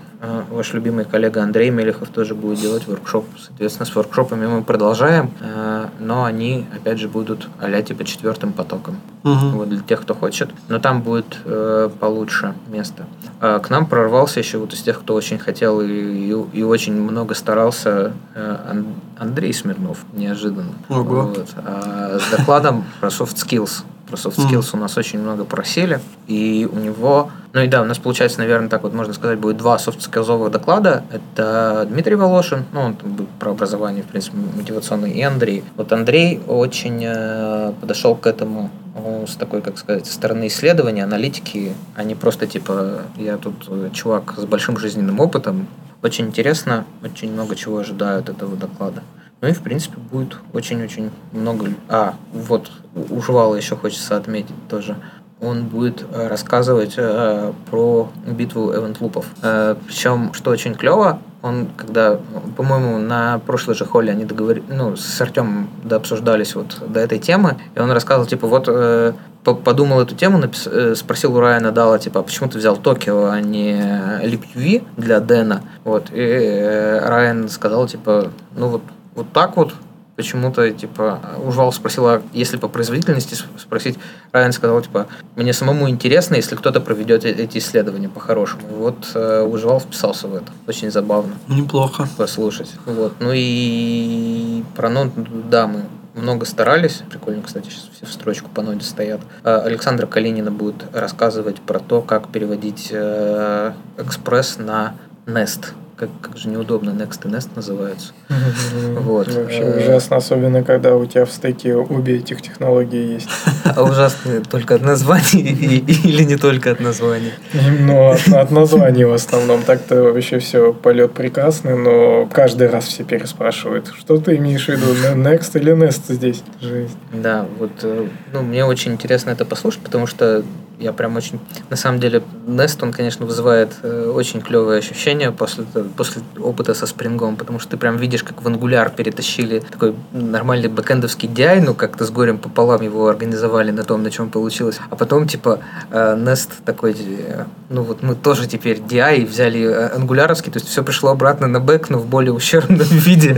ваш любимый коллега Андрей Мелехов тоже будет делать воркшоп. Соответственно, с воркшопами мы продолжаем, а, но они, опять же, будут а типа четвертым потоком. Угу. Вот для тех, кто хочет. Но там будет э, получше место. к нам прорвался еще вот из тех, кто очень хотел и, и, и очень много старался э, Андрей Смирнов, неожиданно. Ого. Вот. А с докладом про soft skills про soft skills mm. у нас очень много просили, и у него, ну и да, у нас получается, наверное, так вот можно сказать, будет два soft skills доклада. Это Дмитрий Волошин, ну, он про образование, в принципе, мотивационный, и Андрей. Вот Андрей очень э, подошел к этому ну, с такой, как сказать, стороны исследования, аналитики, а не просто типа я тут э, чувак с большим жизненным опытом. Очень интересно, очень много чего ожидаю от этого доклада. Ну и, в принципе, будет очень-очень много... А, вот, у Жвала еще хочется отметить тоже. Он будет э, рассказывать э, про битву эвент-лупов. Э, причем, что очень клево, он, когда, по-моему, на прошлой же холле они договорились, ну, с Артемом дообсуждались вот до этой темы, и он рассказывал, типа, вот э, подумал эту тему, напис... Э, спросил у Райана Дала, типа, а почему ты взял Токио, а не LibUV для Дэна? Вот, и э, Райан сказал, типа, ну вот вот так вот почему-то, типа, Ужвал спросила, если по производительности спросить, Райан сказал, типа, мне самому интересно, если кто-то проведет э, эти исследования по-хорошему. И вот э, Ужвал вписался в это. Очень забавно. Неплохо. Послушать. Вот. Ну и про ноду, да, мы много старались. Прикольно, кстати, сейчас все в строчку по ноде стоят. А Александра Калинина будет рассказывать про то, как переводить э, экспресс на Nest как, как же неудобно Next и Nest называются. Вот. Вообще ужасно, особенно когда у тебя в стеке обе этих технологии есть. А ужасно только от названий или не только от названий? Ну, от, от названий в основном. Так-то вообще все полет прекрасный, но каждый раз все переспрашивают, что ты имеешь в виду, Next или Nest здесь? Жизнь. Да, вот э, ну, мне очень интересно это послушать, потому что я прям очень... На самом деле, Nest, он, конечно, вызывает э, очень клевые ощущения после, после опыта со спрингом, потому что ты прям видишь, как в Angular перетащили такой нормальный бэкэндовский DI, ну, как-то с горем пополам его организовали на том, на чем получилось. А потом, типа, э, Nest такой, э, ну, вот мы тоже теперь DI взяли ангуляровский, то есть все пришло обратно на бэк, но в более ущербном виде,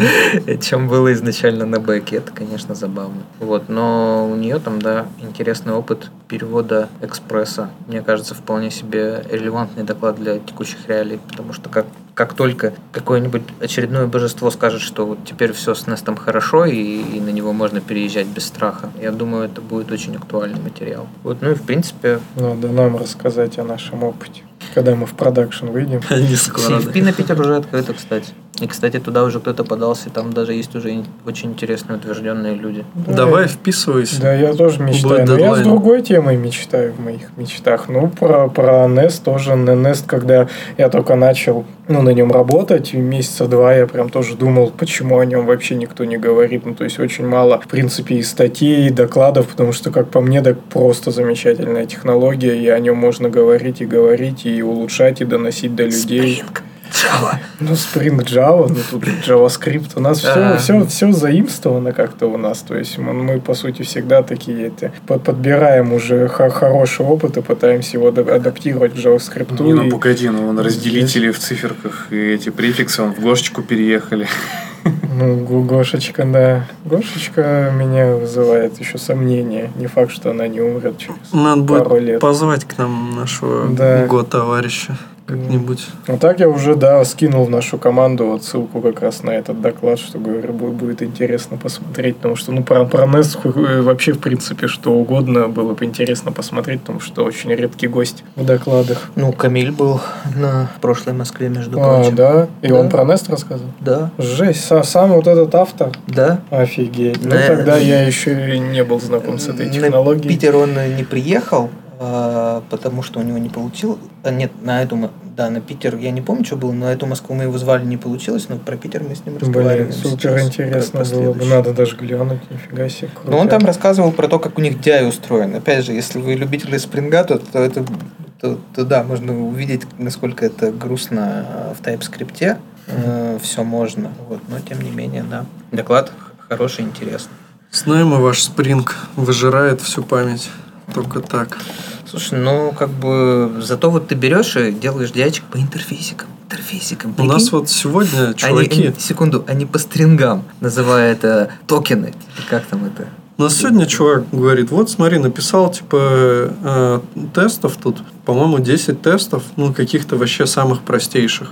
чем было изначально на бэке. Это, конечно, забавно. Вот, но у нее там, да, интересный опыт перевода экспорта пресса, мне кажется, вполне себе релевантный доклад для текущих реалий, потому что как, как только какое-нибудь очередное божество скажет, что вот теперь все с Нестом хорошо и, и на него можно переезжать без страха, я думаю, это будет очень актуальный материал. Вот, ну и в принципе... Надо нам рассказать о нашем опыте когда мы в продакшн выйдем. Не скоро. CFP на Питер уже открыто, кстати. И, кстати, туда уже кто-то подался, и там даже есть уже очень интересные утвержденные люди. Да, Давай, вписывайся. Да, я тоже мечтаю. Но я с другой темой мечтаю в моих мечтах. Ну, про, про Nest тоже. Nest, когда я только начал ну, на нем работать, месяца два я прям тоже думал, почему о нем вообще никто не говорит. Ну, то есть, очень мало, в принципе, и статей, и докладов, потому что, как по мне, так просто замечательная технология, и о нем можно говорить и говорить, и улучшать, и доносить до людей. Spring. Java. Ну, Spring Java, ну тут JavaScript. У нас все, все, все заимствовано как-то у нас. То есть мы, мы по сути, всегда такие эти, подбираем уже хороший опыт и пытаемся его адаптировать к JavaScript. Не, ну погоди, ну он разделители в циферках и эти префиксы, он в гошечку переехали. Ну, Го- Гошечка, да. Гошечка меня вызывает еще сомнения. Не факт, что она не умрет через Надо пару будет лет. позвать к нам нашего Да. го-товарища как-нибудь. А так я уже, да, скинул в нашу команду вот ссылку как раз на этот доклад, что, говорю, бу- будет интересно посмотреть, потому что, ну, про, про NES э, вообще, в принципе, что угодно было бы интересно посмотреть, потому что очень редкий гость в докладах. Ну, Камиль был на прошлой Москве, между А, прочим. да? И Да. он про NES рассказывал? Да, Жесть, са- сам вот этот автор? да. Офигеть. Ну, Да. тогда я еще и не был знаком с этой На технологией. Питер он э, не приехал, а, потому что у него не получилось. А, нет, на эту, да, на Питер, я не помню, что было, на эту Москву мы его звали, не получилось, но про Питер мы с ним разговариваем. Блин, супер интересно было бы. Надо даже глянуть, нифига себе. Но Ну, он там рассказывал про то, как у них DI устроен. Опять же, если вы любители спринга, то, то это то, то да, можно увидеть, насколько это грустно э, в TypeScript. все можно. Вот, но тем не менее, да. Доклад хороший, интересный. Знаем, и ваш спринг выжирает всю память. Только так. Слушай, ну как бы зато вот ты берешь и делаешь дядечек по интерфейсикам. Интерфейсикам. У нас прикинь? вот сегодня чуваки... они- секунду, они по стрингам, называя это токены. Как там это? У нас сегодня чувак говорит, вот смотри, написал типа э, тестов тут, по-моему, 10 тестов, ну, каких-то вообще самых простейших.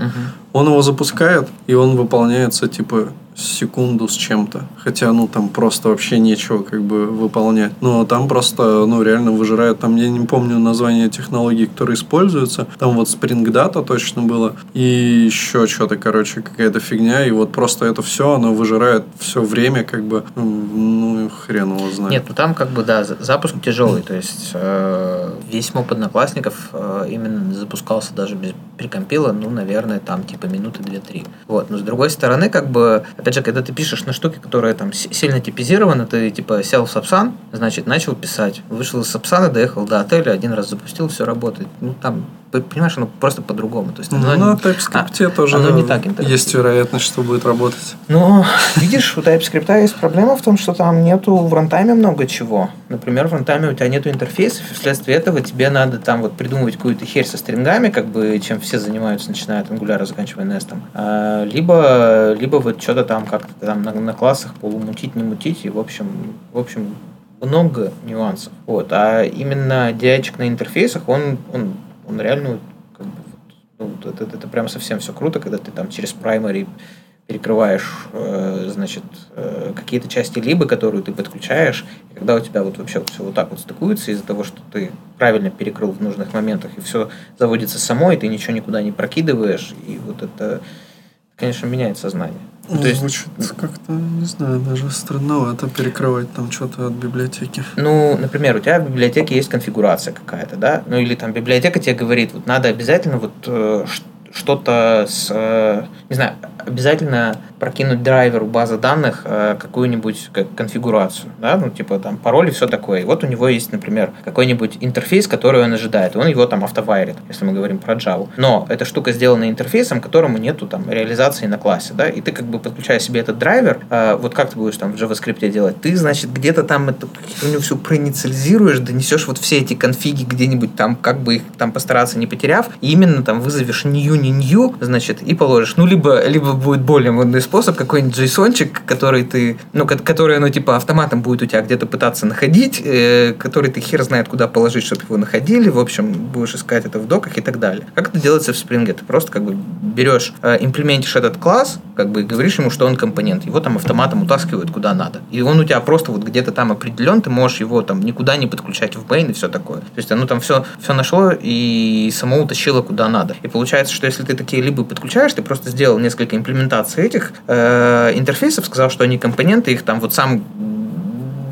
Он его запускает, и он выполняется типа секунду с чем-то. Хотя, ну, там просто вообще нечего как бы выполнять. Но там просто, ну, реально выжирает. Там, я не помню название технологий, которые используются. Там вот Spring Data точно было. И еще что-то, короче, какая-то фигня. И вот просто это все, оно выжирает все время, как бы, ну, хрен его знает. Нет, ну там как бы, да, за- запуск тяжелый. То есть э, весь мой одноклассников э, именно запускался даже без прикомпила, ну, наверное, там типа минуты 2-3. Вот. Но с другой стороны, как бы, опять же, когда ты пишешь на штуке, которая там си- сильно типизирована, ты типа сел в Сапсан, значит, начал писать. Вышел из Сапсана, доехал до отеля, один раз запустил, все работает. Ну, там, понимаешь, оно просто по-другому. То есть, Ну, оно на не- TypeScript а, тоже оно не так есть вероятность, что будет работать. Ну, видишь, у TypeScript есть проблема в том, что там нету в рантайме много чего. Например, в рантайме у тебя нету интерфейсов, и вследствие этого тебе надо там вот придумывать какую-то херь со стрингами, как бы, чем все занимаются, начиная от Angular, заканчивая Nest. А, либо, либо вот что-то там как-то там на, на классах полумутить, не мутить, и в общем, в общем, много нюансов. Вот. А именно диачик на интерфейсах, он, он, он реально как бы, ну, это, это прям совсем все круто, когда ты там через primary перекрываешь, э, значит, э, какие-то части либо, которые ты подключаешь, и когда у тебя вот вообще все вот так вот стыкуется из-за того, что ты правильно перекрыл в нужных моментах, и все заводится само, и ты ничего никуда не прокидываешь, и вот это, конечно, меняет сознание. Ну, то есть, Звучит как-то, не знаю, даже странновато перекрывать там что-то от библиотеки. Ну, например, у тебя в библиотеке есть конфигурация какая-то, да? Ну, или там библиотека тебе говорит, вот надо обязательно вот э, что-то с, э, не знаю, обязательно прокинуть драйверу базы данных э, какую-нибудь как конфигурацию, да, ну, типа там пароль и все такое. И вот у него есть, например, какой-нибудь интерфейс, который он ожидает, он его там автовайрит, если мы говорим про Java. Но эта штука сделана интерфейсом, которому нету там реализации на классе, да, и ты как бы подключая себе этот драйвер, э, вот как ты будешь там в JavaScript делать? Ты, значит, где-то там это у него все проинициализируешь, донесешь вот все эти конфиги где-нибудь там, как бы их там постараться не потеряв, и именно там вызовешь new, не new, значит, и положишь. Ну, либо, либо будет более модный способ, какой-нибудь JSON-чик, который ты, ну, ко- который, ну, типа, автоматом будет у тебя где-то пытаться находить, э, который ты хер знает, куда положить, чтобы его находили, в общем, будешь искать это в доках и так далее. Как это делается в Spring? Ты просто как бы берешь, э, имплементишь этот класс, как бы говоришь ему, что он компонент, его там автоматом утаскивают куда надо. И он у тебя просто вот где-то там определен, ты можешь его там никуда не подключать в main и все такое. То есть оно там все, все нашло и само утащило куда надо. И получается, что если ты такие либо подключаешь, ты просто сделал несколько имплементаций этих э, интерфейсов, сказал, что они компоненты, их там вот сам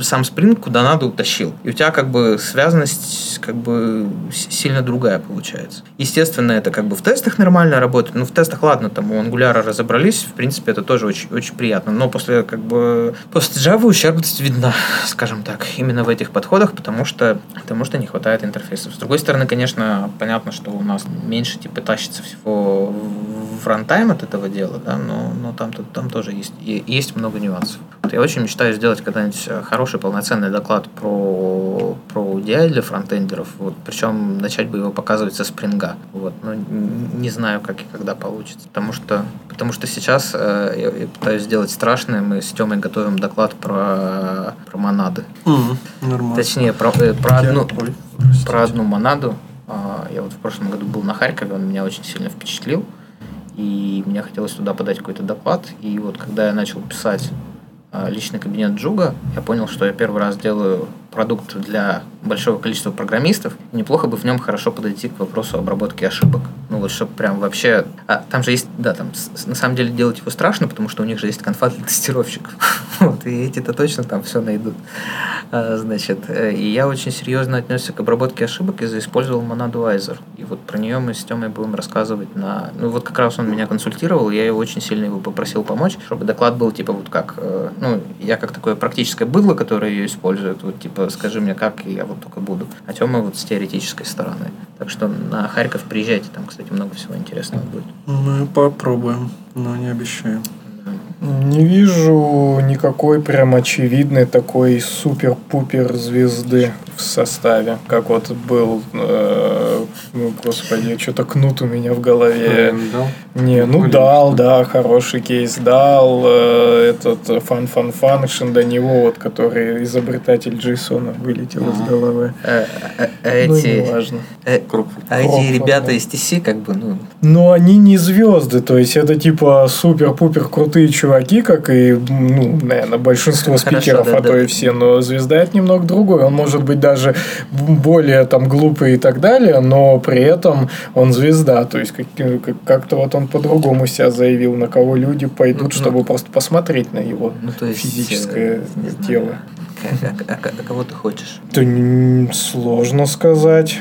сам Spring куда надо утащил. И у тебя как бы связанность как бы сильно другая получается. Естественно, это как бы в тестах нормально работает. Ну, в тестах, ладно, там у Angular разобрались, в принципе, это тоже очень, очень приятно. Но после как бы после Java ущербность видна, скажем так, именно в этих подходах, потому что, потому что не хватает интерфейсов. С другой стороны, конечно, понятно, что у нас меньше типа тащится всего в рантайм от этого дела, да, но, но там, там тоже есть, есть много нюансов. Я очень мечтаю сделать когда-нибудь э, хороший полноценный доклад про, про UDI для фронтендеров, вот, причем начать бы его показывать со спринга. Вот, но не знаю, как и когда получится, потому что, потому что сейчас э, я, я пытаюсь сделать страшное, мы с Тёмой готовим доклад про, про монады. Нормально. Точнее, про, э, про одну, ой, про одну монаду. А, Я вот в прошлом году был на Харькове, он меня очень сильно впечатлил. И мне хотелось туда подать какой-то доклад. И вот когда я начал писать а, личный кабинет Джуга, я понял, что я первый раз делаю продукт для большого количества программистов. Неплохо бы в нем хорошо подойти к вопросу обработки ошибок. Ну вот, чтобы прям вообще... А, там же есть, да, там с- на самом деле делать его страшно, потому что у них же есть конфа для тестировщиков. Вот, и эти-то точно там все найдут. А, Значит, э, и я очень серьезно отнесся к обработке ошибок и заиспользовал Айзер. И вот про нее мы с Тёмой будем рассказывать на... Ну вот как раз он меня консультировал, я его очень сильно его попросил помочь, чтобы доклад был типа вот как... э, Ну, я как такое практическое быдло, которое ее использует, вот типа скажи мне как, и я вот только буду. А Тёма вот с теоретической стороны. Так что на Харьков приезжайте, там, кстати, много всего интересного будет. Мы попробуем, но не обещаем. Не вижу никакой прям очевидной такой супер-пупер звезды в составе, как вот был, э, ну, господи, что-то кнут у меня в голове. Не, ну Блин. дал, да, хороший кейс дал, э, этот фан-фан фанкшн до него, вот, который изобретатель Джейсона вылетел из головы. Э, э, э, Ну, Эти, неважно. э, а эти ребята да. из TC, как бы, ну, Но они не звезды, то есть это типа супер-пупер крутые чуваки, как и, ну, наверное, большинство Хорошо, спикеров, да, а то да. и все, но звезда это немного другой. Он может быть даже более там глупый и так далее, но при этом он звезда, то есть как- как- как-то вот он по-другому себя заявил, на кого люди пойдут, Ну, ну. чтобы просто посмотреть на его ну то есть... физическое э, знаю, тело. А- а- а- а кого ты хочешь? Да сложно сказать,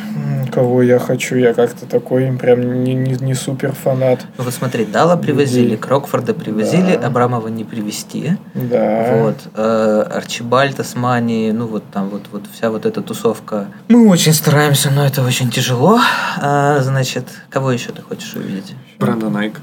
кого я хочу. Я как-то такой прям не, не, не супер фанат. Ну вот смотри, Дала привозили, Людей. Крокфорда привозили, Да. Абрамова не привезти. Да. Вот. э, Арчибальд, Османи, ну вот там вот, вот вся вот эта тусовка. Мы очень стараемся, но это очень тяжело. А, значит, кого еще ты хочешь увидеть? Бренда Найк.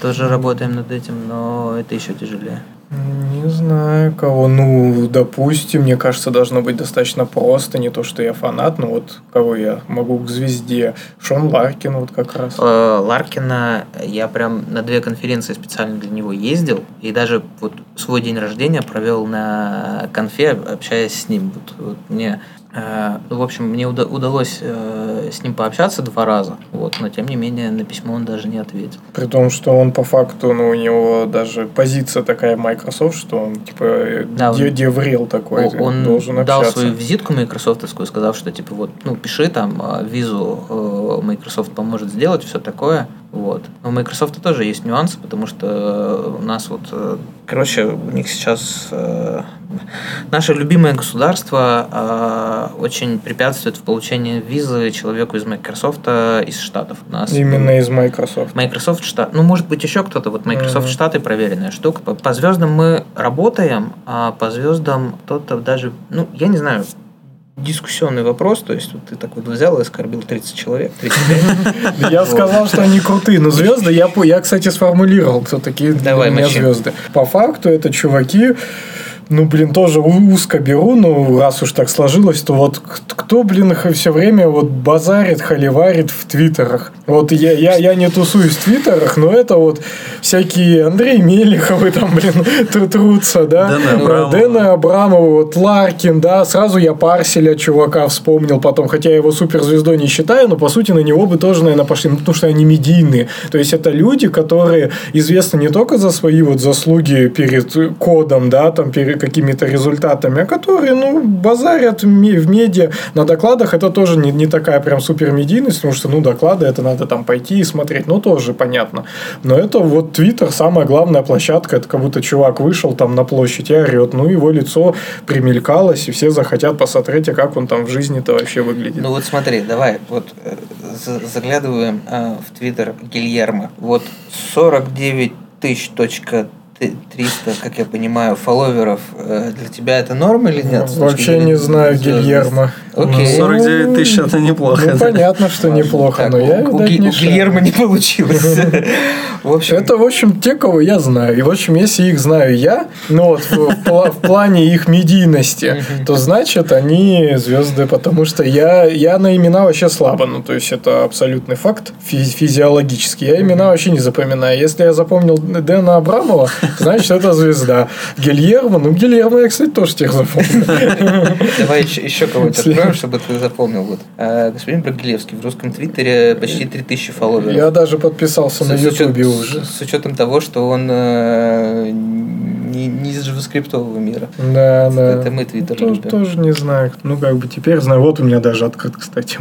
Тоже работаем над этим, но это еще тяжелее. Не знаю кого. Ну, допустим, мне кажется, должно быть достаточно просто. Не то, что я фанат, но вот кого я могу к звезде. Шон Ларкин вот как раз. Э, Ларкина я прям на две конференции специально для него ездил и даже вот свой день рождения провел на конфе, общаясь с ним. Вот, вот мне, ну, в общем, мне уда- удалось э, с ним пообщаться два раза, вот, но тем не менее на письмо он даже не ответил. При том, что он по факту, ну, у него даже позиция такая Microsoft, что он типа э, Да, он- де- деврел такой, он должен дал общаться. свою визитку майкрософтовскую, сказав, что типа вот, ну, пиши там, э, визу э, Microsoft поможет сделать, все такое. Вот. У Microsoft тоже есть нюансы, потому что э, у нас вот, э, короче, у них сейчас э, наше любимое государство э, очень препятствует в получении визы человеку из Microsoft э, из Штатов. У нас Именно из Microsoft. Microsoft штат, ну может быть еще кто-то, вот Microsoft Мгм. штаты проверенная штука. По, по звездам мы работаем, а по звездам кто-то даже, ну я не знаю, дискуссионный вопрос, то есть вот ты так вот взял и оскорбил 30 человек, 35. Я сказал, что они крутые, но звезды, я, я кстати, сформулировал, кто такие для меня звезды. По факту это чуваки, ну, блин, тоже узко беру, ну, раз уж так сложилось, то вот кто, блин, все время вот базарит, холиварит в твиттерах. Вот я, я, я не тусуюсь в твиттерах, но это вот всякие Андрей Мелеховы там, блин, тру- трутся, да? Дэна Абрамова. Дэна Абрамова, вот Ларкин, да, сразу я Парселя чувака вспомнил потом, хотя я его суперзвездой не считаю, но по сути на него бы тоже, наверное, пошли, ну, потому что они медийные. То есть это люди, которые известны не только за свои вот заслуги перед кодом, да, там перед какими-то результатами, а которые, ну, базарят в ме- в медиа. На докладах это тоже не, не такая прям супер медийность, потому что, ну, доклады это надо там пойти и смотреть, ну, тоже понятно. Но это вот Твиттер, самая главная площадка, это как будто чувак вышел там на площадь и орет, ну, его лицо примелькалось, и все захотят посмотреть, а как он там в жизни-то вообще выглядит. Ну вот смотри, давай, вот э, за- заглядываем э, в твиттер Гильермо. Вот 49 тысяч точка 300, как я понимаю, фолловеров. Э, Для тебя это норм или нет? Вообще не знаю? Гильермо. Окей. 49 тысяч это неплохо. Ну, понятно, что неплохо, Так, но я, у, у видать, Ги- не у. Гильермо не получилось. В общем, Это, в общем, те, кого я знаю. И, в общем, если их знаю я, ну вот в, в пла- в плане их медийности, то значит они звезды, потому что я, я на имена вообще слабо. Ну, то есть это абсолютный факт фи- физиологический. Я имена вообще не запоминаю. Если я запомнил Дэна Абрамова, значит это звезда. Гильермо, ну Гильермо я, кстати, тоже тех запомнил. давай еще, кого-нибудь откроем, чтобы ты запомнил. Вот. А, господин Брагилевский в русском твиттере почти 3000 фолловеров. Я даже подписался на Ютубе уже. С, с учетом того, что он э, не, не из джаваскриптового мира. Да, да. Это мы Твиттер тоже, любим. тоже не знаю. Ну, как бы теперь знаю. Вот у меня даже открыт, кстати.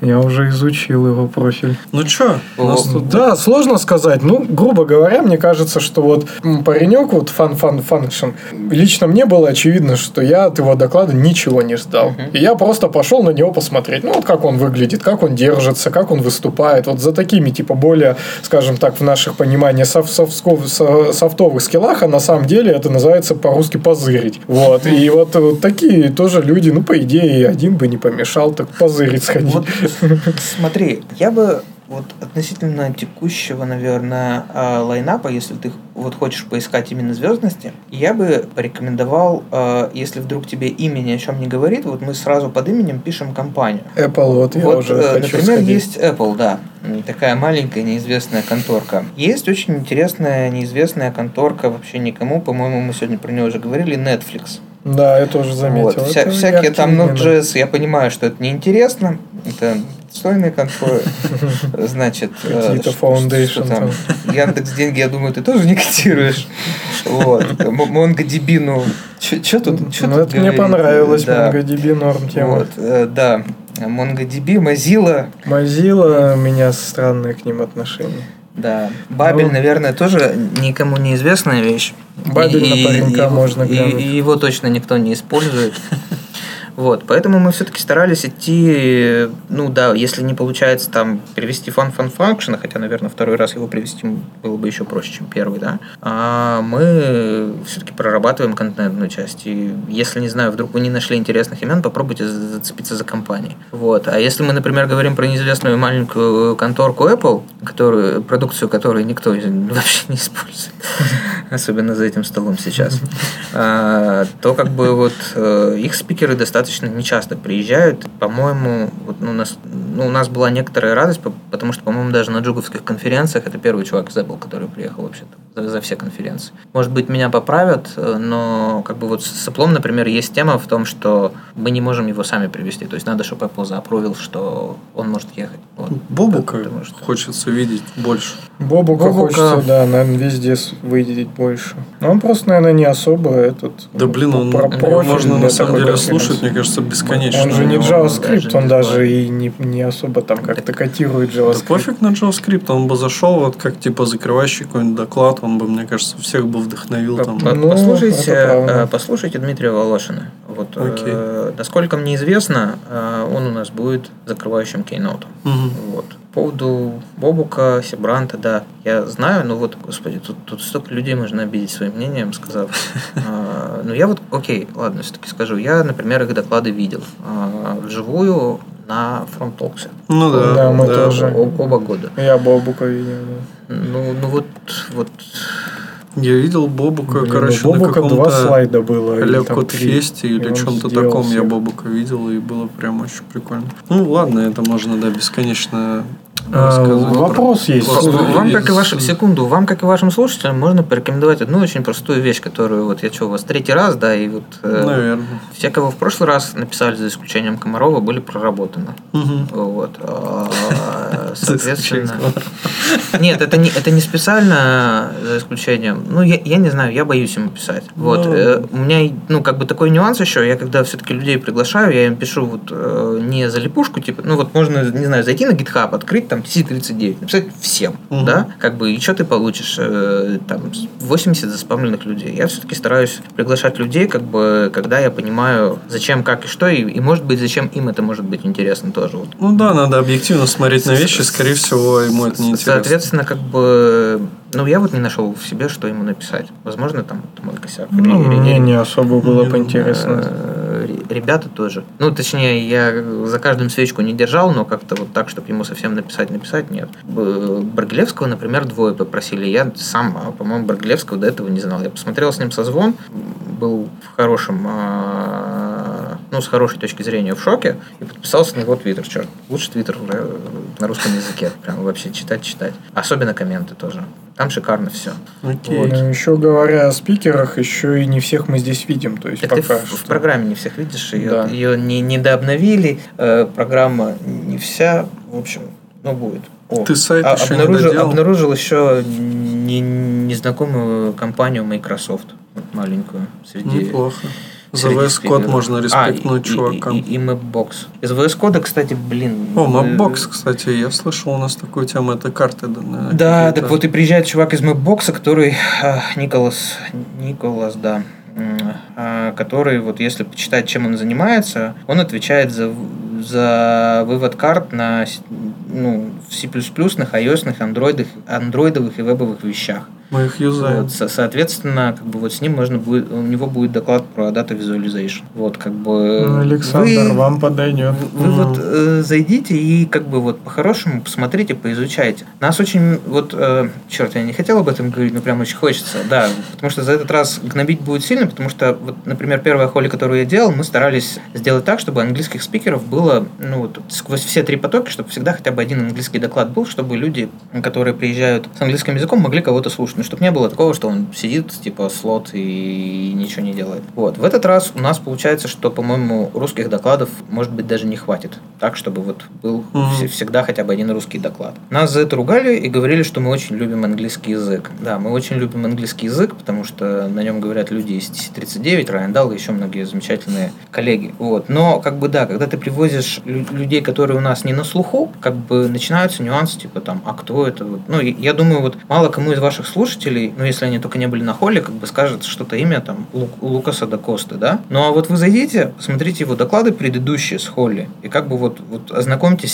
Я уже изучил его профиль. Ну чё, у нас О, тут Да, сложно сказать. Ну, грубо говоря, мне кажется, что вот паренек, вот Fun Fun Function, лично мне было очевидно, что я от его доклада ничего не ждал. И я просто пошел на него посмотреть. Ну, вот как он выглядит, как он держится, как он выступает. Вот за такими, типа, более, скажем так, в наших пониманиях соф- софтовых скиллах, а на самом деле это называется по-русски позырить. Вот. И вот, вот такие тоже люди, ну, по идее, один бы не помешал так позырить сходить. Вот смотри, я бы вот относительно текущего, наверное, а, лайнапа, если ты вот хочешь поискать именно звездности, я бы порекомендовал, а, если вдруг тебе имя ни о чем не говорит, вот мы сразу под именем пишем компанию. Apple, вот, я вот, уже э, хочу например, сходить. есть Apple, да, такая маленькая неизвестная конторка. Есть очень интересная неизвестная конторка, вообще никому, по-моему, мы сегодня про нее уже говорили, Netflix. Да, я тоже заметил. Вот, вся- Это всякие там. Node.js, я понимаю, что это неинтересно, это отстойные конторы, значит... э, Какие-то что там? Яндекс деньги, я думаю, ты тоже не котируешь. Вот. MongoDB, ну, что тут? чё Ну, тут это мне понравилось, Да. MongoDB норм тема. Вот, э, да. MongoDB, Mozilla, Mozilla, у меня странные к ним отношения. да. Бабель, Ну. наверное, тоже никому неизвестная вещь. Бабель на И- паренька и- можно и- глянуть. и его точно никто не использует. Вот, поэтому мы все-таки старались идти, ну да, если не получается там перевести фан фан фанкшена, хотя, наверное, второй раз его привести было бы еще проще, чем первый, да, а мы все-таки прорабатываем контентную часть. И если, не знаю, вдруг вы не нашли интересных имен, попробуйте за- зацепиться за компанией. Вот. А если мы, например, говорим про неизвестную маленькую конторку Apple, которую, продукцию которой никто вообще не использует, особенно за этим столом сейчас, а, то как бы вот э, их спикеры достаточно нечасто приезжают. По-моему, вот, ну, у, нас, ну, у нас была некоторая радость, по- потому что, по-моему, даже на джуговских конференциях это первый из Apple, который приехал вообще-то за, за все конференции. Может быть, меня поправят, э, но как бы вот с Apple, например, есть тема в том, что мы не можем его сами привести. То есть надо, чтобы Apple заапровил, что он может ехать. Вот. Бобука Потому что- хочется видеть больше. Бобука, Бобука. хочется, да, наверное, везде выделить больше. Но он просто, наверное, не особо этот... Да блин, он, про- профиль можно на самом деле слушать, мне кажется, бесконечно. Он же не него- JavaScript, даже он не даже и не, не особо там как-то котирует Да JavaScript. пофиг на JavaScript, он бы зашел, вот как типа закрывающий какой-нибудь доклад, он бы, мне кажется, всех бы вдохновил там. Ну, послушайте, э, послушайте Дмитрия Волошина. Вот, Окей. э, насколько мне известно, э, он у нас будет закрывающим кейнотом. Мгм. Вот. По поводу Бобука, Себранта, да, я знаю, но вот, господи, тут, тут столько людей можно обидеть своим мнением, сказав. А, Ну, я вот, окей, ладно, все-таки скажу. Я, например, их доклады видел а, вживую на фронтоксе. Ну да, Да, мы тоже. Оба года. Я Бобука видел. да. Ну, ну вот, вот Я видел Бобука, Блин, короче, у на Бобука два каком-то слайда было. или там Лев три. Фесте И или он чем-то таком я всех. Бобука видел, и было прям очень прикольно. Ну ладно, это можно, да, бесконечно. Вопрос есть. Вам, как и вашим, секунду, вам, как и вашим слушателям, можно порекомендовать одну очень простую вещь, которую вот я что, у вас третий раз, да, и вот э, все, кого в прошлый раз написали, за исключением Комарова, были проработаны. Мгм. Вот. а, Соответственно... Нет, это не, это не специально, за исключением. Ну, я, я не знаю, я боюсь ему писать. Вот. Ну. э, У меня, ну, как бы такой нюанс еще. Я когда все-таки людей приглашаю, я им пишу вот э, не за липушку, типа, ну, вот можно, не знаю, зайти на GitHub, открыть там C39, написать всем, Мгм. да, как бы, и что ты получишь? Э, Там 80 заспамленных людей. Я все-таки стараюсь приглашать людей, как бы, когда я понимаю, зачем, как и что, и, и может быть, зачем им это может быть интересно тоже. Вот Ну да, надо объективно смотреть на вещи, скорее всего, ему это не интересно. Соответственно, как бы, ну, я вот не нашел в себе, что ему написать. Возможно, там это мой косяк. Ну, Или- или- мне не особо было Не поинтересно. Ре- ребята тоже. Ну, точнее, я за каждым свечку не держал, но как-то вот так, чтобы ему совсем написать, написать, нет. Баргилевского, например, двое попросили. Я сам, а, по-моему, Баргилевского до этого не знал. Я посмотрел с ним созвон, был в хорошем, а, ну, с хорошей точки зрения в шоке, и подписался на его твиттер. Черт, лучше твиттер э, на русском языке. Прям вообще читать-читать. Особенно комменты тоже. Там шикарно все. Окей. Ну, еще говоря о спикерах, еще и не всех мы здесь видим. То есть Так ты пока в, в что. программе не всех видишь, ее, Да. ее не, не дообновили, э, программа не вся, в общем, ну будет. О, Ты сайт а- еще не обнаружил, доделал? обнаружил еще не- незнакомую компанию Microsoft, вот маленькую, среди... Неплохо. За VS Code можно А, респектнуть и- и- чувакам. И, и, Mapbox. Из VS Code, кстати, блин... О, Mapbox, кстати, я слышал у нас такую тему, это карты. Да, наверное, Да, так вот и приезжает чувак из Mapbox, который а, Николас, Николас, да, а, который вот если почитать, чем он занимается, он отвечает за за вывод карт на ну, в C++, iOS, андроидах, андроидовых и вебовых вещах. Мы их юзаем. Вот, со- соответственно, как бы вот с ним можно будет, у него будет доклад про Data Visualization. Вот, как бы... Ну, Александр, вы- вам подойдет. вы вот э, зайдите и как бы вот по-хорошему посмотрите, поизучайте. Нас очень вот э, черт, я не хотел об этом говорить, но прям очень хочется, да, потому что за этот раз гнобить будет сильно, потому что вот, например, первая холли, которую я делал, мы старались сделать так, чтобы английских спикеров было, ну вот сквозь все три потока, чтобы всегда хотя бы один английский доклад был, чтобы люди, которые приезжают с английским языком, могли кого-то слушать, ну чтобы не было такого, что он сидит типа слот и ничего не делает. Вот в этот раз у нас получается, что по-моему русских докладов может быть даже не хватит, так чтобы вот был вс- всегда хотя бы один русский доклад. Нас за это ругали и говорили, что мы очень любим английский язык. Да, мы очень любим английский язык, потому что на нем говорят люди из TC39, Райан Дал и еще многие замечательные коллеги. Вот. Но, как бы, да, когда ты привозишь лю- людей, которые у нас не на слуху, как бы начинаются нюансы, типа там, а кто это? Вот. Ну, я думаю, вот мало кому из ваших слушателей, ну, если они только не были на холле, как бы скажет что-то имя там Лу- Лукаса да Косты, да? Ну, а вот вы зайдите, посмотрите его доклады предыдущие с холли, и как бы вот, вот ознакомьтесь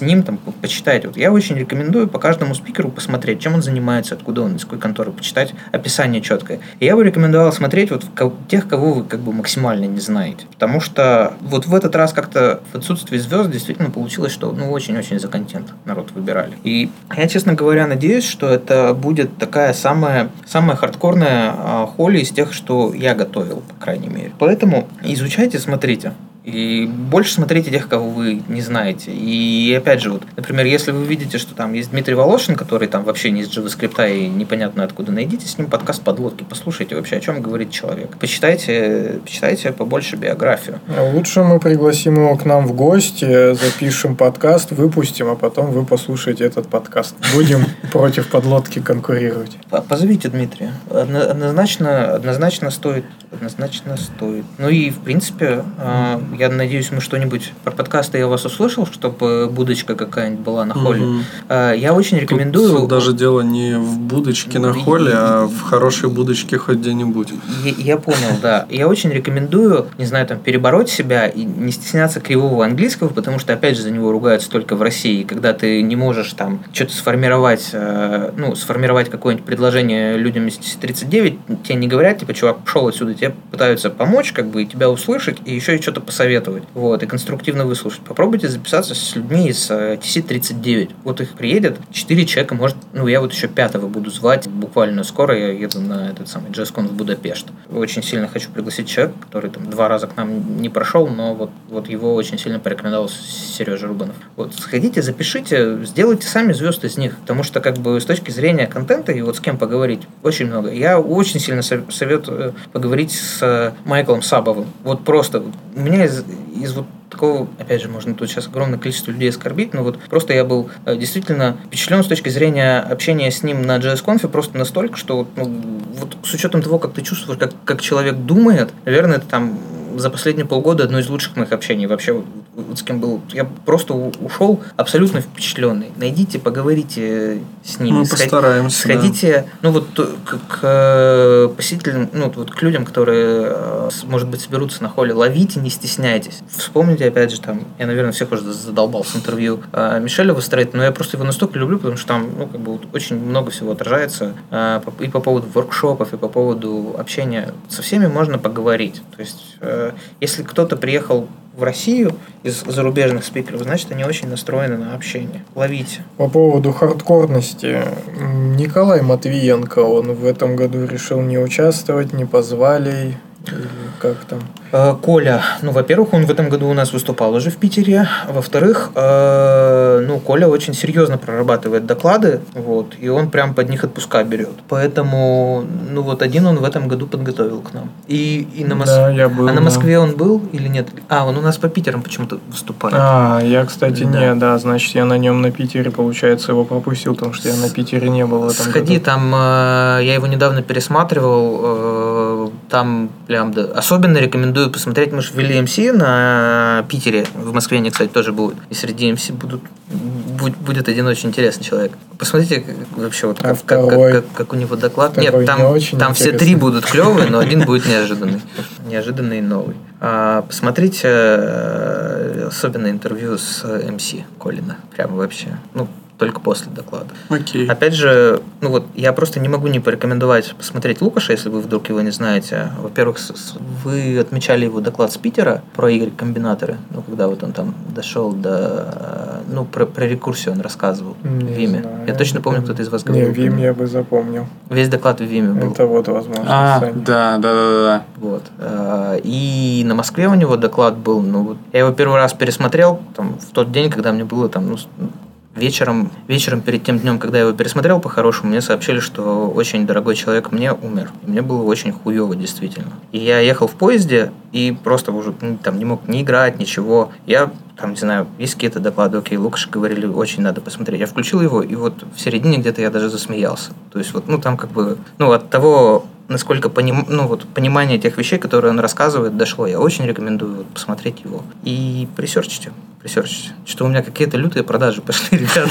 с ним, там, по- почитайте. Вот я очень рекомендую по каждому спикеру посмотреть, чем он занимается, откуда он, из какой конторы, почитать описание четкое. И я бы рекомендовал смотреть вот тех, кого вы как бы максимально не знаете. Потому что вот в этот раз как-то в отсутствии звезд действительно получилось, что ну очень-очень за контент народ выбирали. И я, честно говоря, надеюсь, что это будет такая самая, самая хардкорная а, холли из тех, что я готовил, по крайней мере. Поэтому изучайте, смотрите. И больше смотрите тех, кого вы не знаете. И опять же, вот, например, если вы видите, что там есть Дмитрий Волошин, который там вообще не из JavaScript и непонятно откуда, найдите с ним подкаст подлодки, послушайте вообще, о чем говорит человек. Почитайте, почитайте побольше биографию. А Лучше мы пригласим его к нам в гости, запишем подкаст, выпустим, а потом вы послушаете этот подкаст. Будем против подлодки конкурировать. По- Позовите Дмитрия. Одно- Однозначно, однозначно стоит. Однозначно стоит. Ну и, в принципе, э, я надеюсь, мы что-нибудь про подкасты я вас услышал, чтобы будочка какая-нибудь была на холле. Э, Я очень Тут рекомендую... даже дело не в будочке на холле, а в хорошей будочке хоть где-нибудь. Я, я понял, да. Я очень рекомендую, не знаю, там, перебороть себя и не стесняться кривого английского, потому что, опять же, за него ругаются только в России. Когда ты не можешь там что-то сформировать, э, ну, сформировать какое-нибудь предложение людям из 39, тебе не говорят, типа, чувак, пошел отсюда, тебе пытаются помочь, как бы, и тебя услышать, и еще и что-то посоветовать. Вот, и конструктивно выслушать. Попробуйте записаться с людьми из э, TC39. Вот их приедет 4 человека, может, ну, я вот еще пятого буду звать. Буквально скоро я еду на этот самый JazzCon в Будапешт. Очень сильно хочу пригласить человека, который там два раза к нам не прошел, но вот, вот его очень сильно порекомендовал Сережа Рубанов. Вот сходите, запишите, сделайте сами звезд из них, потому что как бы с точки зрения контента и вот с кем поговорить очень много. Я очень сильно сов- советую поговорить с э, Майклом Сабовым. Вот просто у меня из, из вот такого, опять же, можно тут сейчас огромное количество людей оскорбить, но вот просто я был э, действительно впечатлен с точки зрения общения с ним на JS-конфе просто настолько, что вот, ну, вот с учетом того, как ты чувствуешь, как, как человек думает, наверное, это там за последние полгода одно из лучших моих общений вообще вот с кем был, я просто ушел абсолютно впечатленный. Найдите, поговорите с ними. Мы сходи- постараемся, да. Сходите, ну вот э, к, к, э, посетителям, ну вот к людям, которые, может быть, соберутся на холле, ловите, не стесняйтесь. Вспомните, опять же, там, я, наверное, всех уже задолбал с интервью э, Мишеля Вестрейта, но я просто его настолько люблю, потому что там, ну, как бы вот очень много всего отражается э, и по поводу воркшопов, и по поводу общения. Со всеми можно поговорить. То есть, э, если кто-то приехал в Россию из зарубежных спикеров, значит, они очень настроены на общение. Ловите. По поводу хардкорности. Николай Матвиенко, он в этом году решил не участвовать, не позвали. Как там? Э, Коля, ну, во-первых, он в этом году у нас выступал уже в Питере. Во-вторых, э, ну, Коля очень серьезно прорабатывает доклады, вот, и он прям под них отпуска берет. Поэтому, ну, вот один он в этом году подготовил к нам. И, и на, Мос- Да, я был. а на да. Москве он был или нет? А, он у нас по Питерам почему-то выступает. А, я, кстати, Да. не, да, значит, я на нем на Питере, получается, его пропустил, потому что я на Питере не был в этом Сходи, году. там э, я его недавно пересматривал, там прям да, особенно рекомендую посмотреть, мы же ввели MC на Питере, в Москве они, кстати, тоже будут, и среди MC будут, будь- будет один очень интересный человек. Посмотрите как- вообще вот А как, как- как- как у него доклад. Нет, не там, очень там все три будут клевые, но один будет неожиданный. Неожиданный и новый. А, посмотрите э, особенно интервью с MC Колина. Прям вообще. Ну, только после доклада. Окей. Опять же, ну вот я просто не могу не порекомендовать посмотреть Лукаша, если вы вдруг его не знаете. Во-первых, вы отмечали его доклад с Питера про игры комбинаторы, ну когда вот он там дошел до, э, ну про, про рекурсию он рассказывал в Не Виме. знаю. Я точно помню, кто-то из вас Не, говорил. Вим я бы запомнил. Весь доклад в Виме был. Это вот возможно. А, да, да, да, да. Вот. Э, И на Москве у него доклад был. Ну, вот я его первый раз пересмотрел там, в тот день, когда мне было там, ну, вечером, вечером перед тем днем, когда я его пересмотрел по-хорошему, мне сообщили, что очень дорогой человек мне умер. Мне было очень хуево, действительно. И я ехал в поезде и просто уже ну, там не мог ни играть, ничего. Я там, не знаю, есть какие-то доклады, окей, Лукаш говорили, очень надо посмотреть. Я включил его, и вот в середине где-то я даже засмеялся. То есть вот, ну, там как бы, ну, от того, насколько поним... ну, вот, понимание тех вещей, которые он рассказывает, дошло. Я очень рекомендую вот, посмотреть его. И присерчите. Присерчите. Что у меня какие-то лютые продажи пошли, ребята.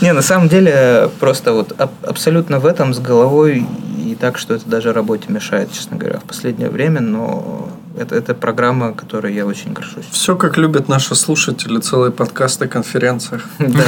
Не, на самом деле, просто вот аб- абсолютно в этом с головой и так, что это даже работе мешает, честно говоря, в последнее время, но это, это программа, которой я очень горжусь. Все как любят наши слушатели, целые подкасты о конференциях. Да.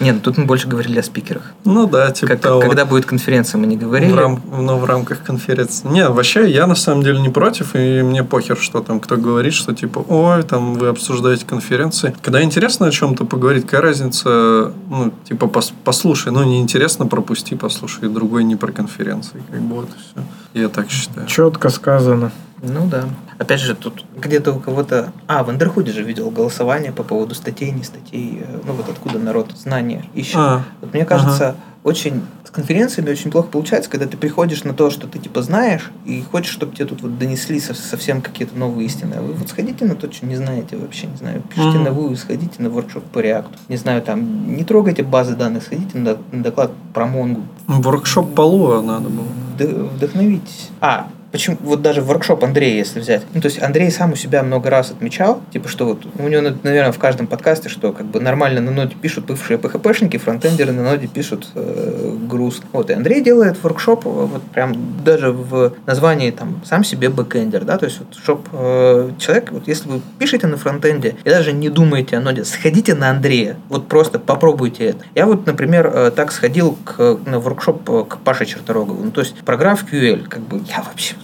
Нет, ну тут мы больше говорили о спикерах. Ну да, типа того. Когда будет конференция, мы не говорили. но в рамках конференции. Не, вообще я на самом деле не против, и мне похер, что там кто говорит, что типа, ой, там вы обсуждаете конференции. Когда интересно о чем-то поговорить, какая разница, ну, типа, пос- послушай, ну, неинтересно, пропусти, послушай, другой не про конференции. Как бы вот и все. Я так считаю. Четко сказано. Ну да. Опять же, тут где-то у кого-то... А, в Андерхуде же видел голосование по поводу статей, не статей. э, Ну вот откуда народ знания ищет. А, Вот мне кажется, очень с конференциями очень плохо получается, когда ты приходишь на то, что ты типа знаешь, и хочешь, чтобы тебе тут вот донесли со- совсем какие-то новые истины. А вы вот сходите на то, что не знаете вообще, не знаю, пишите Мгм. на вы, сходите на воркшоп по реакту. Не знаю, там, не трогайте базы данных, сходите на, на доклад про Монгу. воркшоп Полуа надо было. Вд- вдохновитесь. А, почему вот даже воркшоп Андрея, если взять. Ну, то есть Андрей сам у себя много раз отмечал, типа, что вот у него, наверное, в каждом подкасте, что как бы нормально на ноде пишут бывшие PHP-шники, фронтендеры на ноде пишут э, груз. Вот, и Андрей делает воркшоп э, вот прям даже в названии там сам себе бэкэндер, да, то есть вот чтоб э, человек, вот если вы пишете на фронтенде и даже не думаете о ноде, сходите на Андрея, вот просто попробуйте это. Я вот, например, э, так сходил к, на воркшоп э, к Паше Черторогову, ну, то есть про GraphQL, как бы я вообще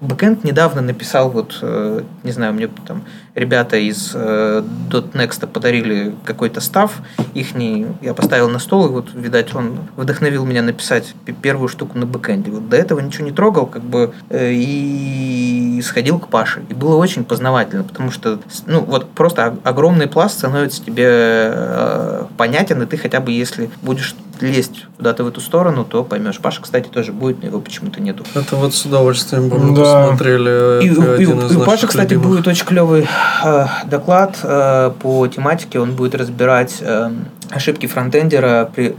Бэкэнд недавно написал, вот, э, не знаю, мне там ребята из э, .next подарили какой-то став ихний, я поставил на стол, и вот, видать, он вдохновил меня написать первую штуку на бэкэнде. Вот до этого ничего не трогал, как бы, э, и сходил к Паше. И было очень познавательно, потому что, ну, вот просто ог- огромный пласт становится тебе э, понятен, и ты хотя бы, если будешь лезть куда-то в эту сторону, то поймешь. Паша, кстати, тоже будет, но его почему-то нету. Это вот с удовольствием бы мы Да. посмотрели. И, у- и из и у Паши, кстати, любимых. будет очень клевый э, доклад э, по тематике. Он будет разбирать э, ошибки фронтендера. При...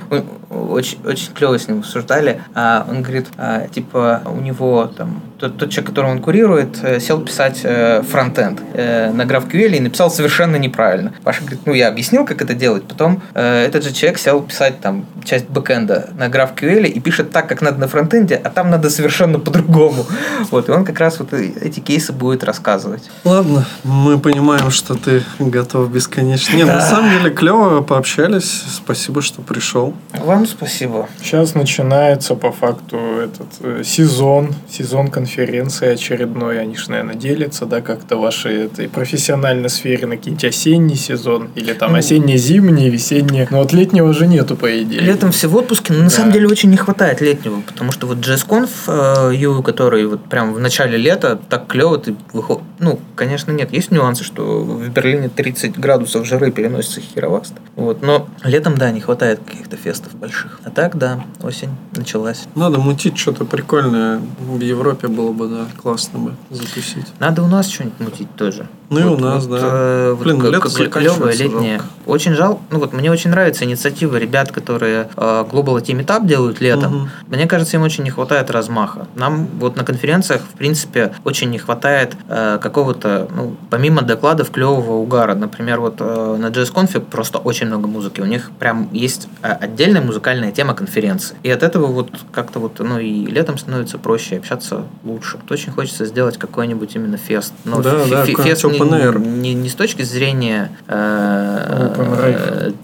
У, очень, очень клево с ним обсуждали. А, он говорит, а, типа, у него там тот, тот человек, которого он курирует, э, сел писать э, фронтенд э, на GraphQL и написал совершенно неправильно. Паша говорит, ну я объяснил, как это делать. Потом э, этот же человек сел писать там часть бэкэнда на GraphQL и пишет так, как надо на фронтенде, а там надо совершенно по-другому. Вот, и он как раз вот эти кейсы будет рассказывать. Ладно, мы понимаем, что ты готов бесконечно. Не, на самом деле клево пообщались. Спасибо, что пришел. Вам спасибо. Сейчас начинается по факту этот э, сезон, сезон конференции очередной. Они же, наверное, делятся, да, как-то в вашей этой профессиональной сфере на какие-нибудь осенний сезон или там Ну. осенне-зимний, весенний. Но вот летнего же нету, по идее. Летом все в отпуске, но на Да. самом деле очень не хватает летнего, потому что вот JSConf, э, Ю, который вот прям в начале лета так клево ты выход... Ну, конечно, нет, есть нюансы, что в Берлине 30 градусов жары переносится хероваст. Вот, но летом, да, не хватает каких-то фестов больших. А так, да, осень началась. Надо мутить что-то прикольное. В Европе было бы, да, классно бы затусить. Надо у нас что-нибудь мутить тоже. Ну и у нас, да. э, вот Блин, как- лето клёвое летнее. жалко. Очень жалко. Ну вот мне очень нравится инициатива ребят, которые э, Global Team Meetup делают летом. Мгм. Мне кажется, им очень не хватает размаха. Нам вот на конференциях, в принципе, очень не хватает э, какого-то, ну, помимо докладов, клевого угара. Например, вот э, на JSConf просто очень много музыки. У них прям есть э, отдельная музыкальная тема конференции. И от этого вот как-то вот, ну и летом становится проще общаться лучше. Вот очень хочется сделать какой-нибудь именно фест. Но Да, фе- да, какой-нибудь фест не, open не- не с точки зрения э, Open rave.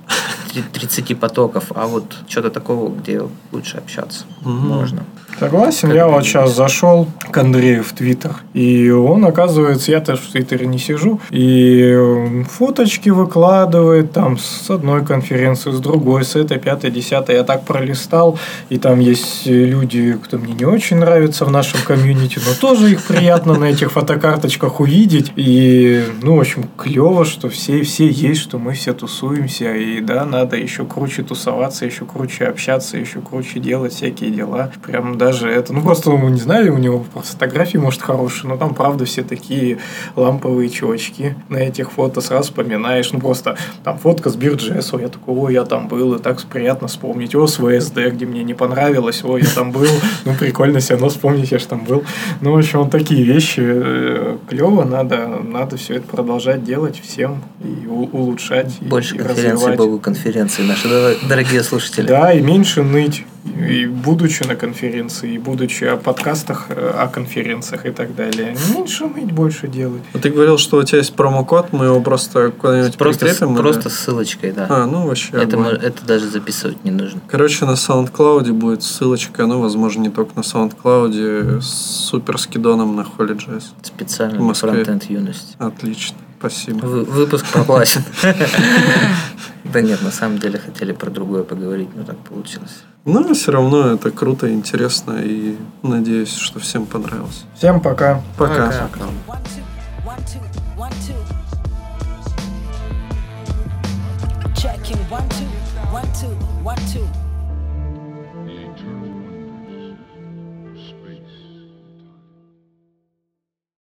э, 30 потоков, а вот что-то такого, где лучше общаться Мгм. можно. Согласен, я вот сейчас зашел к Андрею в Твиттер, и он, оказывается, я тоже в Твиттере не сижу, и фоточки выкладывает там с одной конференции, с другой, с этой, пятой, десятой. Я так пролистал, и там есть люди, кто мне не очень нравится в нашем комьюнити, но тоже их приятно на этих фотокарточках увидеть. И, ну, в общем, клево, что все, все есть, что мы все тусуемся, и да, надо еще круче тусоваться, еще круче общаться, еще круче делать всякие дела. Прям даже это, ну просто, ну, не знаю, у него фотографии, может, хорошие, но там, правда, все такие ламповые чувачки на этих фото сразу вспоминаешь, ну просто там фотка с Бирджес, я такой, ой, я там был, и так приятно вспомнить, о, с ВСД, где мне не понравилось, ой, я там был, ну прикольно все равно вспомнить, я же там был. Ну, в общем, вот такие вещи э, клево, надо, надо все это продолжать делать всем и улучшать, Больше и конференций, развивать. Богу конференции, наши дор- дорогие слушатели. Да, и меньше ныть. И будучи на конференции, и будучи о подкастах, э, о конференциях и так далее. Меньше ныть, больше делать. А ты говорил, что у тебя есть промокод, мы его просто куда-нибудь Просто, с- прикрепим? или? просто ссылочкой, да. А, ну вообще. это, мо- это даже записывать не нужно. Короче, на SoundCloud будет ссылочка, ну, возможно, не только на SoundCloud, с супер скидоном на Holy Специально В на Москве. фронтенд юность. Отлично, спасибо. Вы- выпуск проплачен. Да нет, на самом деле хотели про другое поговорить, но так получилось. Но все равно это круто, интересно, и надеюсь, что всем понравилось. Всем пока. Пока. Checking two, one, two, one, two.